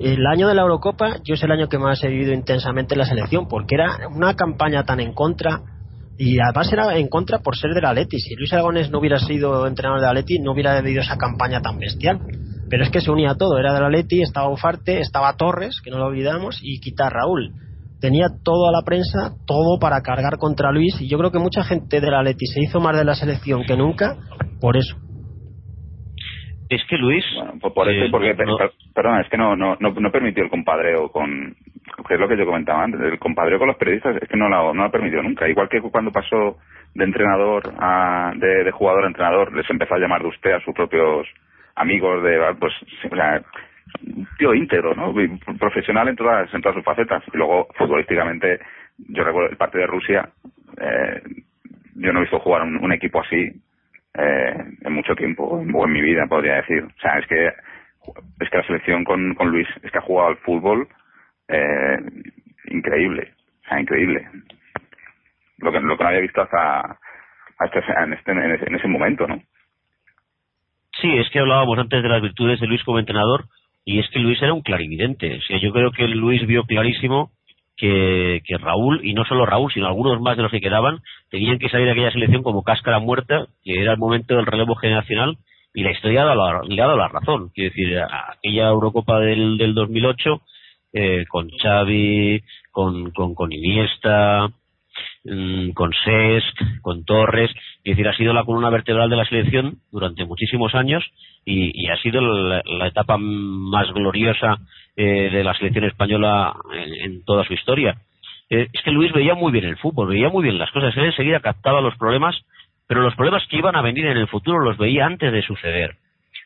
el año de la Eurocopa yo es el año que más he vivido intensamente la selección, porque era una campaña tan en contra, y además era en contra por ser del Atleti. Si Luis Aragones no hubiera sido entrenador del Atleti, no hubiera habido esa campaña tan bestial. Pero es que se unía todo, era del Atleti, estaba Ufarte, estaba Torres, que no lo olvidamos, y quitar Raúl. Tenía toda la prensa, todo para cargar contra Luis, y yo creo que mucha gente del Atleti se hizo más de la selección que nunca por eso. Es que Luis. Bueno, por, por eso y eh, porque, no- per- perdona, es que no, no, no, permitió el compadreo con, que es lo que yo comentaba antes, el compadreo con los periodistas es que no lo, no lo ha permitido nunca. Igual que cuando pasó de entrenador a, de, de jugador a entrenador, les empezó a llamar de usted a sus propios amigos de, pues, sí, o sea, un tío íntegro, ¿no? Profesional en todas, en todas sus facetas. Y luego, futbolísticamente, yo recuerdo el partido de Rusia, eh, yo no he visto jugar un, un equipo así eh, en mucho tiempo, o en, mi vida, podría decir. O sea, es que es que la selección con, con Luis es que ha jugado al fútbol eh, increíble, o sea, increíble. Lo que, lo que no había visto hasta, hasta en, este, en, ese, en ese momento, ¿no? Sí, es que hablábamos antes de las virtudes de Luis como entrenador y es que Luis era un clarividente. O sea, yo creo que Luis vio clarísimo que, Raúl, y no solo Raúl, sino algunos más de los que quedaban, tenían que salir de aquella selección como cáscara muerta, que era el momento del relevo generacional y la historia le ha dado la, ha dado la razón. Quiero decir, aquella Eurocopa del, del 2008, eh, con Xavi, con, con, Iniesta, mm, con Sesc, con Torres, es decir, ha sido la columna vertebral de la selección durante muchísimos años y, y ha sido la, la etapa más gloriosa eh, de la selección española en, toda su historia. Eh, es que Luis veía muy bien el fútbol, veía muy bien las cosas, él enseguida captaba los problemas, pero los problemas que iban a venir en el futuro los veía antes de suceder.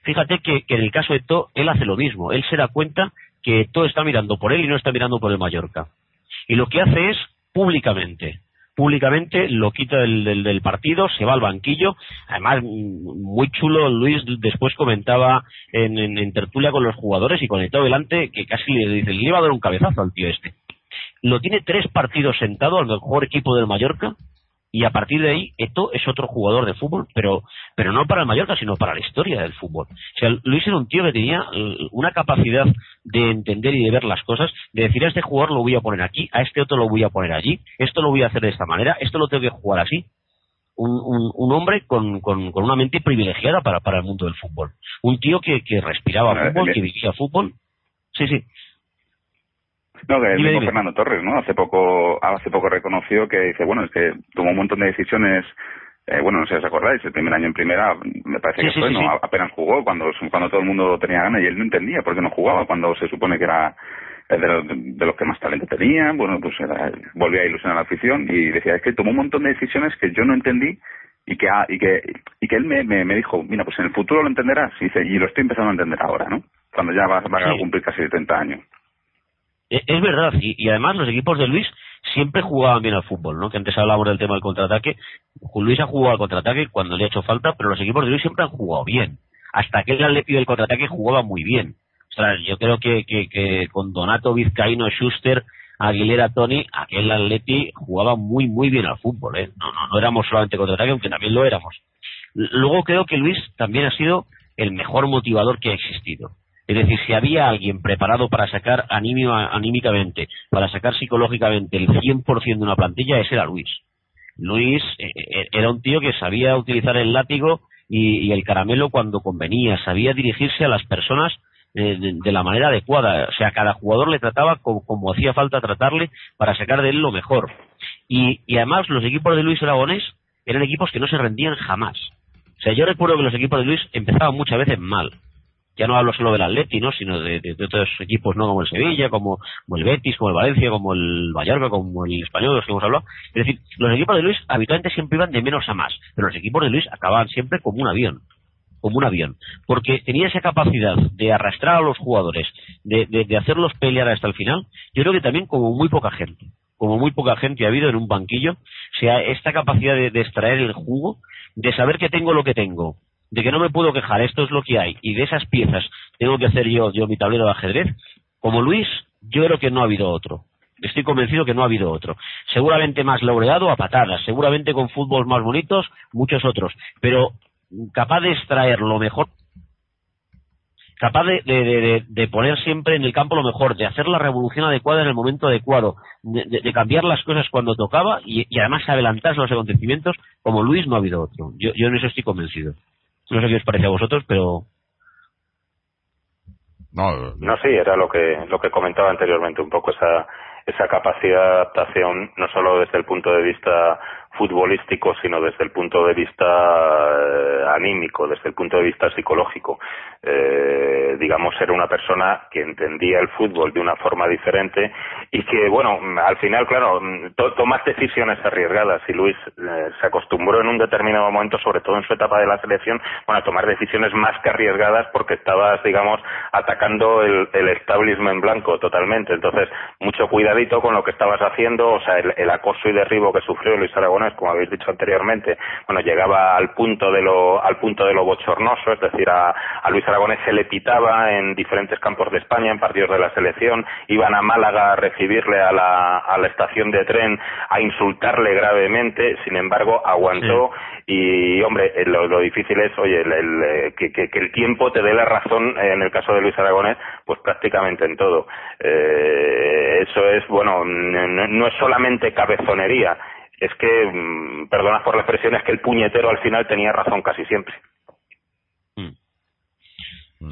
Fíjate que, que en el caso de To, él hace lo mismo, él se da cuenta que To está mirando por él y no está mirando por el Mallorca. Y lo que hace es públicamente, públicamente lo quita del, del, del partido, se va al banquillo. Además, muy chulo, Luis después comentaba en, en, en tertulia con los jugadores y conectado delante que casi le dice, le iba a dar un cabezazo al tío este. lo tiene tres partidos sentado al mejor equipo del Mallorca y a partir de ahí Eto es otro jugador de fútbol, pero pero no para el Mallorca, sino para la historia del fútbol. O sea, Luis era un tío que tenía eh, una capacidad de entender y de ver las cosas, de decir a este jugador lo voy a poner aquí, a este otro lo voy a poner allí, esto lo voy a hacer de esta manera, esto lo tengo que jugar así. Un, un, un hombre con, con, con, una mente privilegiada para, para el mundo del fútbol. Un tío que, que respiraba fútbol, que vivía fútbol. Sí, sí. No, que el mismo dime. Fernando Torres, ¿no? Hace poco, hace poco reconoció que dice, bueno, es que tomó un montón de decisiones, eh, bueno, no sé si os acordáis, el primer año en primera, me parece Sí, que sí, fue, sí, ¿no? Apenas jugó cuando, cuando todo el mundo tenía ganas y él no entendía por qué no jugaba cuando se supone que era de los, de los que más talento tenían, bueno, pues era, volvía a ilusionar a la afición y decía, es que tomó un montón de decisiones que yo no entendí y que, ah, y que, y que él me, me, me dijo, mira, pues en el futuro lo entenderás, y, dice, y lo estoy empezando a entender ahora, ¿no? Cuando ya va, va a cumplir casi 30 años. E- Es verdad, y, y además los equipos de Luis siempre jugaban bien al fútbol, ¿no? Que antes hablábamos del tema del contraataque. Luis ha jugado al contraataque cuando le ha hecho falta, pero los equipos de Luis siempre han jugado bien. Hasta que el Atleti del contraataque jugaba muy bien. O sea, yo creo que, con Donato, Vizcaíno, Schuster, Aguilera, Tony, aquel Atleti jugaba muy, muy bien al fútbol, ¿eh? No, no, no éramos solamente contraataque, aunque también lo éramos. Luego creo que Luis también ha sido el mejor motivador que ha existido. Es decir, si había alguien preparado para sacar anímicamente, para sacar psicológicamente el 100% de una plantilla, ese era Luis. Luis eh, eh, era un tío que sabía utilizar el látigo y, el caramelo cuando convenía, sabía dirigirse a las personas eh, de, la manera adecuada. O sea, cada jugador le trataba como, como hacía falta tratarle para sacar de él lo mejor. Y, y además los equipos de Luis Aragonés eran equipos que no se rendían jamás. O sea, yo recuerdo que los equipos de Luis empezaban muchas veces mal. Ya no hablo solo del Atleti, ¿no? Sino de, de- de otros equipos, ¿no? Como el Sevilla, como, como el Betis, como el Valencia, como el Mallorca, como el Español, de los que hemos hablado. Es decir, los equipos de Luis habitualmente siempre iban de menos a más. Pero los equipos de Luis acababan siempre como un avión como un avión, porque tenía esa capacidad de arrastrar a los jugadores, de, de, de hacerlos pelear hasta el final, yo creo que también como muy poca gente, como muy poca gente ha habido en un banquillo, o sea, esta capacidad de, de extraer el jugo, de saber que tengo lo que tengo, de que no me puedo quejar, esto es lo que hay, y de esas piezas tengo que hacer yo, yo mi tablero de ajedrez, como Luis, yo creo que no ha habido otro. Estoy convencido que no ha habido otro. Seguramente más laureado a patadas, seguramente con fútbol más bonitos, muchos otros. Pero capaz de extraer lo mejor, capaz de, poner siempre en el campo lo mejor, de hacer la revolución adecuada en el momento adecuado, de, cambiar las cosas cuando tocaba y, y además adelantarse a los acontecimientos, como Luis no ha habido otro. Yo, yo en eso estoy convencido. No sé qué os parece a vosotros, pero No, No, sí, era lo que lo que comentaba anteriormente, un poco esa esa capacidad de adaptación, no solo desde el punto de vista futbolístico, sino desde el punto de vista eh, anímico, desde el punto de vista psicológico. Eh, digamos, era una persona que entendía el fútbol de una forma diferente y que, bueno, al final, claro, to- tomas decisiones arriesgadas y Luis eh, se acostumbró en un determinado momento, sobre todo en su etapa de la selección, bueno, a tomar decisiones más que arriesgadas porque estabas, digamos, atacando el, el establishment blanco totalmente. Entonces, mucho cuidadito con lo que estabas haciendo, o sea, el, el acoso y derribo que sufrió Luis Como habéis dicho anteriormente, bueno, llegaba al punto de lo, al punto de lo bochornoso, es decir, a, a Luis Aragonés se le pitaba en diferentes campos de España, en partidos de la selección, iban a Málaga a recibirle a la, a la estación de tren a insultarle gravemente, sin embargo, aguantó y, hombre, eh, lo, lo difícil es, oye, el, el, eh, que, que- que el tiempo te dé la razón, eh, en el caso de Luis Aragonés, pues prácticamente en todo. Eh, eso es, bueno, no, no es solamente cabezonería, es que, mm, perdona por la expresión, es que el puñetero al final tenía razón casi siempre.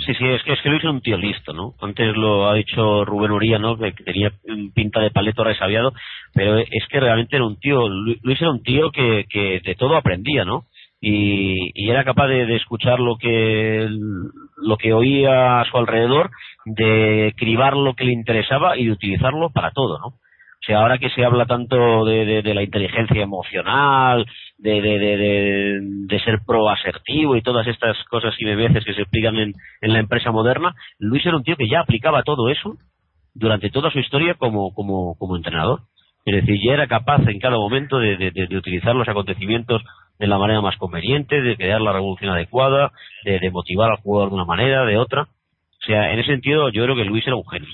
Sí, sí, es que, es que Luis era un tío listo, ¿no? Antes lo ha dicho Rubén Uría, ¿no? Que, tenía pinta de paleto resabiado, pero es que realmente era un tío, Lu- Luis era un tío que, de todo aprendía, ¿no? Y, y era capaz de, de escuchar lo que lo que oía a su alrededor, de cribar lo que le interesaba y de utilizarlo para todo, ¿no? O sea, ahora que se habla tanto de, de- la inteligencia emocional, de, de, de, ser proasertivo y todas estas cosas y bebeces que se explican en, en la empresa moderna, Luis era un tío que ya aplicaba todo eso durante toda su historia como, como, como entrenador. Es decir, ya era capaz en cada momento de, utilizar los acontecimientos de la manera más conveniente, de crear la revolución adecuada, de, de motivar al jugador de una manera, de otra. O sea, en ese sentido, yo creo que Luis era un genio.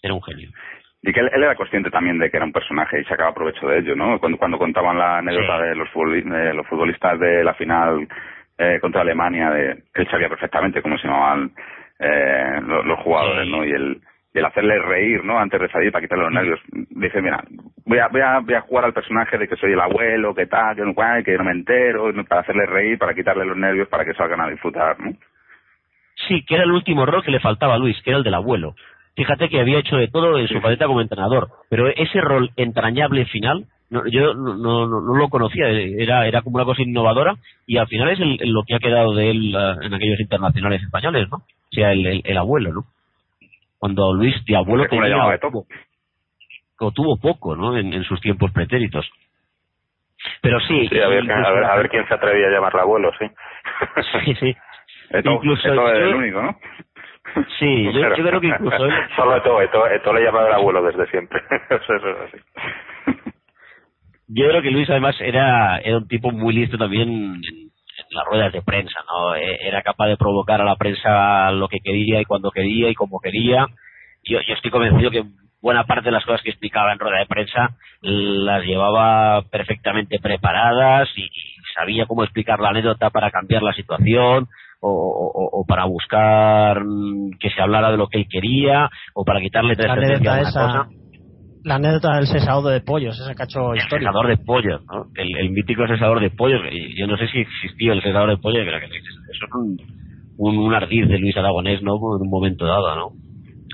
Era un genio. Y, que él, era consciente también de que era un personaje y sacaba provecho de ello, ¿no? Cuando, cuando contaban la anécdota de, los de los futbolistas de la final eh, contra Alemania, de, él sabía perfectamente cómo se llamaban eh, los, jugadores, ¿no? Y el, y el hacerle reír, ¿no? Antes de salir para quitarle los nervios. Dice, mira, voy a, voy a, voy a jugar al personaje de que soy el abuelo, que tal, que no, que no me entero, para hacerle reír, para quitarle los nervios, para que salgan a disfrutar, ¿no? Sí, que era el último rol que le faltaba a Luis, que era el del abuelo. Fíjate que había hecho de todo en su faceta como entrenador, pero ese rol entrañable final, yo no, no, no, lo conocía, era, era como una cosa innovadora y al final es lo que ha quedado de él eh, en aquellos internacionales españoles, ¿no? O sea, el, el, abuelo, ¿no? Cuando Luis de abuelo tenía... O, tuvo poco, ¿no? En, sus tiempos pretéritos. Pero sí... a, ver, a, ver, quién se atrevía a llamarle abuelo, sí. sí, sí. incluso es el único, ¿no? Sí, yo, creo que incluso él... Solo Eto, Eto, Eto le llamaba el abuelo desde siempre. Eso es así. Yo creo que Luis además era, era un tipo muy listo también en, las ruedas de prensa, ¿no? E, era capaz de provocar a la prensa lo que quería y cuando quería y como quería. Yo, yo estoy convencido que buena parte de las cosas que explicaba en rueda de prensa las llevaba perfectamente preparadas y sabía cómo explicar la anécdota para cambiar la situación o, para buscar que se hablara de lo que él quería o para quitarle tres la esa, cosa. La anécdota del cesador de pollos, ese cacho histórico. El cesador de pollos, ¿no? El, mítico cesador de pollos. Yo no sé si existía el cesador de pollos, pero que eso es un, un, ardiz de Luis Aragonés, ¿no? En un momento dado, ¿no?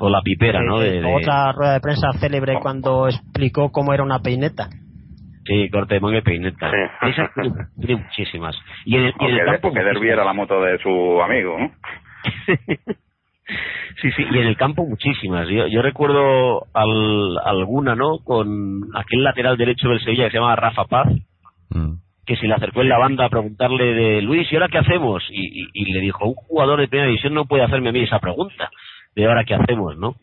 O la pipera, ¿no? De, Otra rueda de prensa célebre cuando explicó cómo era una peineta. Sí, corte de manga y peineta. tiene, muchísimas. Y en el, y en el campo. Que derbiera la moto de su amigo, ¿no? sí, sí, y en el campo muchísimas. Yo, yo recuerdo al, alguna, ¿no? Con aquel lateral derecho del Sevilla que se llama Rafa Paz, mm. que se le acercó en la banda a preguntarle de Luis, ¿y ahora qué hacemos? Y, y, y, le dijo, un jugador de primera división no puede hacerme a mí esa pregunta de ahora qué hacemos, ¿no?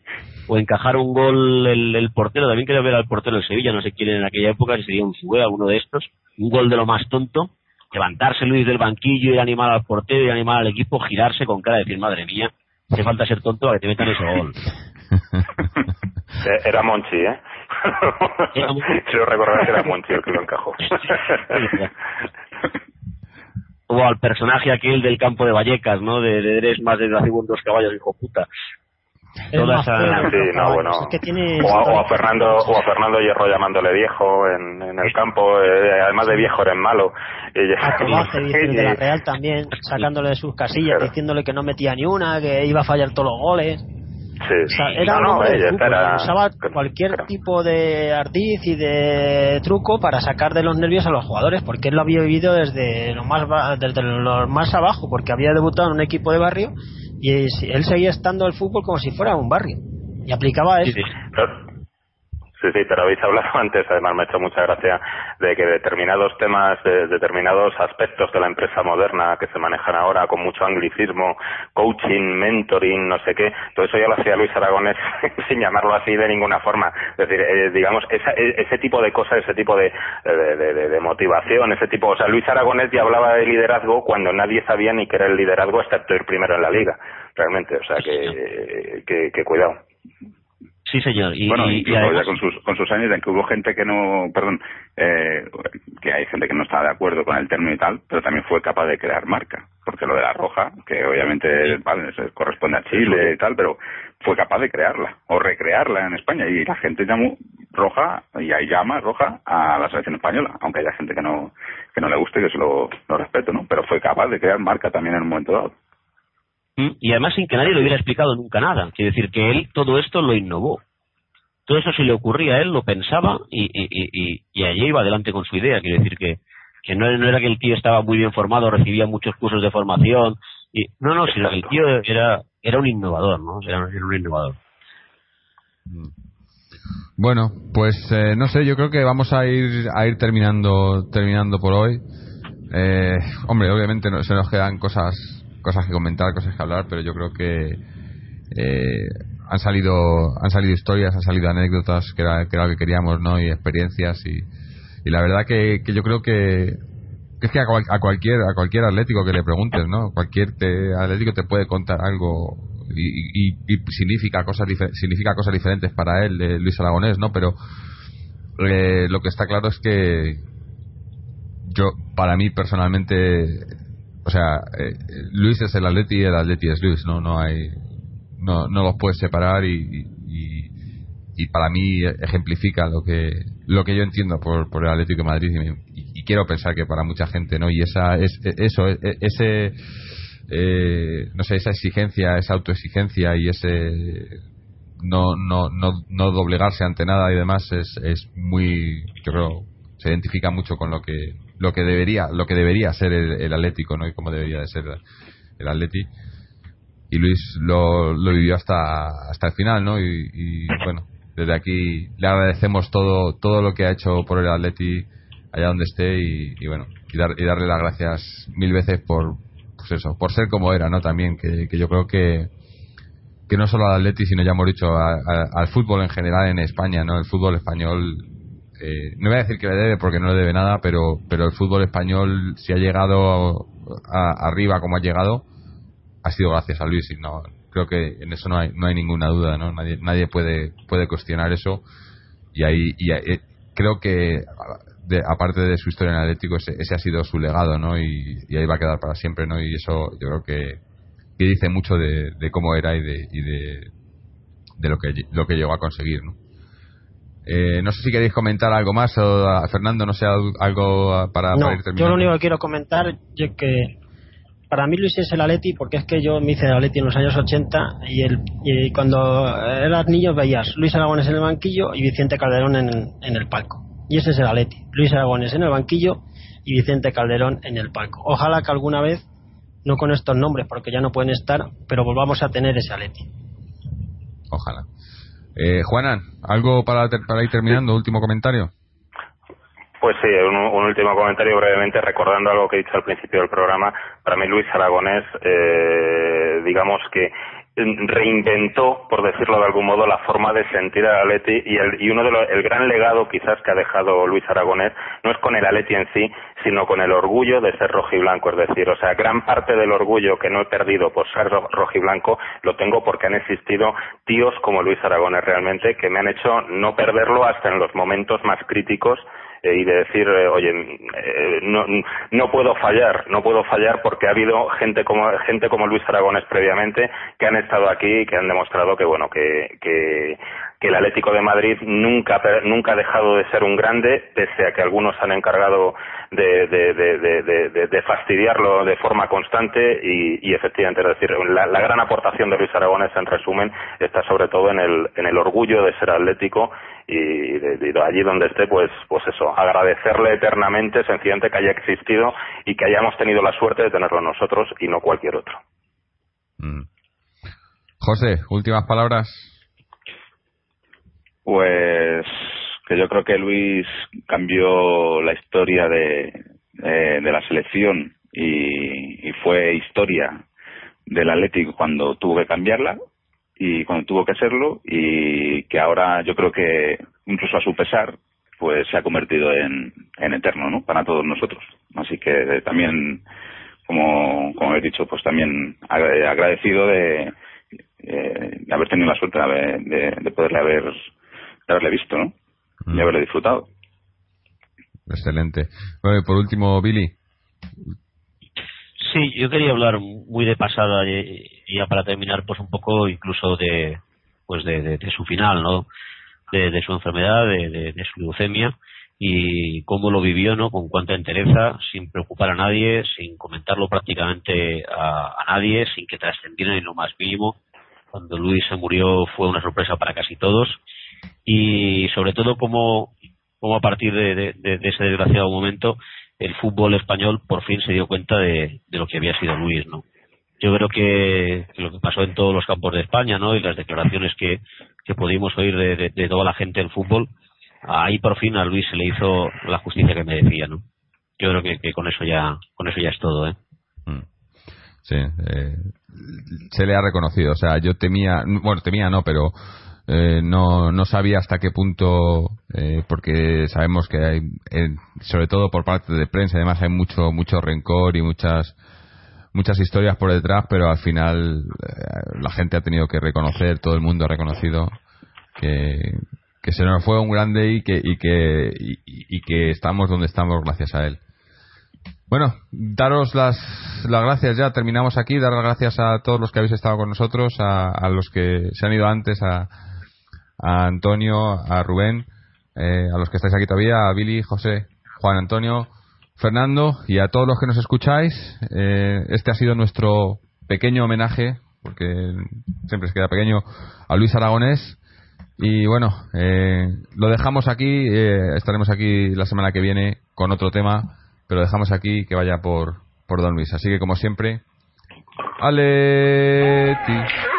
o encajar un gol el, portero, también quería ver al portero del Sevilla, no sé quién en aquella época, si sería un Fue, alguno de estos, un gol de lo más tonto, levantarse Luis del banquillo y animar al portero y animar al equipo, girarse con cara de decir, madre mía, hace falta ser tonto para que te metan ese gol. Eh, era Monchi, ¿eh? Quiero recordar que era Monchi el que lo encajó. o al personaje aquel del campo de Vallecas, ¿no? De, de eres más de segundos caballos, hijo puta. Toda esa... sí, no, bueno. o, a, Fernando o a Fernando Hierro llamándole viejo en, en el campo eh, además de viejo eres malo. Y, a de la Real también sacándole de sus casillas diciéndole que no metía ni una que iba a fallar todos los goles Sí, era un hombre de usaba cualquier tipo de ardiz y de truco para sacar de los nervios a los jugadores, porque él lo había vivido desde lo más desde lo más abajo, porque había debutado en un equipo de barrio y él seguía estando al fútbol como si fuera un barrio y aplicaba eso. Sí, sí, pero habéis hablado antes, además me ha hecho mucha gracia, de que determinados temas, de determinados aspectos de la empresa moderna que se manejan ahora con mucho anglicismo, coaching, mentoring, no sé qué, todo eso ya lo hacía Luis Aragonés sin llamarlo así de ninguna forma. Es decir, eh, digamos, esa, e, ese tipo de cosas, ese tipo de, de, de, motivación, ese tipo, o sea, Luis Aragonés ya hablaba de liderazgo cuando nadie sabía ni qué era el liderazgo excepto ir primero en la liga, realmente, o sea, que, que, que cuidado. Sí, señor. Y, bueno, incluso ya con sus, con sus años en que hubo gente que no, perdón, eh, que hay gente que no estaba de acuerdo con el término y tal, pero también fue capaz de crear marca. Porque lo de la roja, que obviamente vale, corresponde a Chile y tal, pero fue capaz de crearla o recrearla en España. Y la gente llamó roja, y ahí llama roja a la selección española, aunque haya gente que no, que no le guste, que se lo, lo respeto, ¿no? Pero fue capaz de crear marca también en un momento dado. Mm, y además sin que nadie le hubiera explicado nunca nada. Quiere decir que él todo esto lo innovó. Todo eso se le ocurría a él, lo pensaba y, allí iba adelante con su idea. Quiere decir que, no, era que el tío estaba muy bien formado, recibía muchos cursos de formación. Y, no, no, sino que el tío era, era un innovador, ¿no? Era, un innovador. Bueno, pues eh, no sé, yo creo que vamos a ir a ir terminando terminando por hoy. Eh, hombre, obviamente no, se nos quedan cosas cosas que comentar, cosas que hablar, pero yo creo que eh, han salido han salido historias, han salido anécdotas que era, que lo que queríamos, ¿no? Y experiencias y, y la verdad que, que yo creo que es que a, cualquier a cualquier atlético que le preguntes, ¿no? Cualquier te, atlético te puede contar algo y, significa cosas significa cosas diferentes para él Luis Aragonés no pero eh, lo que está claro es que yo para mí personalmente o sea eh, Luis es el Atleti y el Atleti es Luis no no hay no no los puedes separar y, y, para mí ejemplifica lo que lo que yo entiendo por, por el Atlético de Madrid y, quiero pensar que para mucha gente no y esa es eso ese eh, no sé, esa exigencia, esa autoexigencia y ese no, no, no, no doblegarse ante nada y demás es, es muy, yo creo, se identifica mucho con lo que lo que debería lo que debería ser el, Atlético no y cómo debería de ser el Atleti y Luis lo, lo vivió hasta hasta el final no y, bueno desde aquí le agradecemos todo todo lo que ha hecho por el Atleti allá donde esté y, bueno y, dar, y darle las gracias mil veces por pues eso, por ser como era, ¿no? También, que, yo creo que, que no solo al Atleti, sino ya hemos dicho, al fútbol en general en España, ¿no? El fútbol español, eh, no voy a decir que le debe porque no le debe nada, pero, pero el fútbol español, si ha llegado arriba como ha llegado, ha sido gracias a Luis y no, creo que en eso no hay, no hay ninguna duda, ¿no? Nadie, nadie puede, puede cuestionar eso y ahí, y eh, creo que aparte de su historia en Atlético, ese, ese, ha sido su legado, ¿no? Y, ahí va a quedar para siempre, ¿no? Y eso yo creo que, que dice mucho de, cómo era y de, y de, de, lo, que, lo que llegó a conseguir, ¿no? Eh, no sé si queréis comentar algo más, o a Fernando, no sé, algo para, no, ir terminando. Yo lo único que quiero comentar es que para mí Luis es el Atleti porque es que yo me hice el Atleti en los años 80 y, el, y cuando eras niño veías Luis Aragones en el banquillo y Vicente Calderón en, en el palco y ese es el Atleti. Luis Aragones en el banquillo y Vicente Calderón en el palco. Ojalá que alguna vez, no con estos nombres porque ya no pueden estar, pero volvamos a tener ese Atleti. Ojalá. Eh, Juanan, ¿algo para, para ir terminando? Último comentario. Pues sí, un, último comentario brevemente, recordando algo que he dicho al principio del programa. Para mí Luis Aragonés, eh, digamos que reinventó, por decirlo de algún modo, la forma de sentir al Atleti y, el, y uno de los, el gran legado quizás que ha dejado Luis Aragonés no es con el Atleti en sí, sino con el orgullo de ser rojiblanco, es decir, o sea, gran parte del orgullo que no he perdido por ser rojiblanco lo tengo porque han existido tíos como Luis Aragonés realmente que me han hecho no perderlo hasta en los momentos más críticos eh, y de decir, eh, oye, eh, no, no puedo fallar, no puedo fallar porque ha habido gente como gente como Luis Aragones previamente que han estado aquí y que han demostrado que bueno que, que, que el Atlético de Madrid nunca nunca ha dejado de ser un grande pese a que algunos han encargado de, fastidiarlo de forma constante y, y efectivamente es decir la, gran aportación de Luis Aragones en resumen está sobre todo en el en el orgullo de ser atlético y de, allí donde esté, pues, pues eso, agradecerle eternamente, sencillamente que haya existido y que hayamos tenido la suerte de tenerlo nosotros y no cualquier otro. Mm. José, últimas palabras. Pues que yo creo que Luis cambió la historia de, de, la selección y, fue historia del Atlético cuando tuvo que cambiarla y cuando tuvo que serlo y que ahora yo creo que incluso a su pesar pues se ha convertido en, en eterno ¿no? para todos nosotros así que también como como he dicho pues también agradecido de, eh, de haber tenido la suerte de, de, poderle haber de haberle visto ¿no? y mm. haberle disfrutado excelente bueno, por último Billy Sí, yo quería hablar muy de pasada y, ya para terminar, pues un poco incluso de, pues de, su final, ¿no? De, su enfermedad, de, su leucemia y cómo lo vivió, ¿no? Con cuánta entereza, sin preocupar a nadie, sin comentarlo prácticamente a, nadie, sin que trascendiera ni lo más mínimo. Cuando Luis se murió fue una sorpresa para casi todos y sobre todo cómo, cómo a partir de ese desgraciado momento el fútbol español por fin se dio cuenta de, lo que había sido Luis, ¿no? Yo creo que, lo que pasó en todos los campos de España, ¿no? Y las declaraciones que, que pudimos oír de, toda la gente del fútbol, ahí por fin a Luis se le hizo la justicia que merecía, ¿no? Yo creo que, con eso ya, con eso ya es todo, ¿eh? Mm. Sí, eh, se le ha reconocido. O sea, yo temía, bueno, temía no, pero eh, no, no sabía hasta qué punto, eh, porque sabemos que hay, sobre todo por parte de prensa, además hay mucho, mucho rencor y muchas, muchas historias por detrás, pero al final eh, la gente ha tenido que reconocer, todo el mundo ha reconocido que, que se nos fue un grande y que, y que, y, que estamos donde estamos gracias a él. Bueno, daros las, las gracias ya, terminamos aquí, dar las gracias a todos los que habéis estado con nosotros, a, a los que se han ido antes, a, a Antonio, a Rubén, eh, a los que estáis aquí todavía, a Billy, José, Juan Antonio, Fernando y a todos los que nos escucháis. Eh, este ha sido nuestro pequeño homenaje, porque siempre se queda pequeño, a Luis Aragonés. Y bueno, eh, lo dejamos aquí, estaremos aquí la semana que viene con otro tema, pero dejamos aquí que vaya por, por Don Luis. Así que como siempre, Aleti.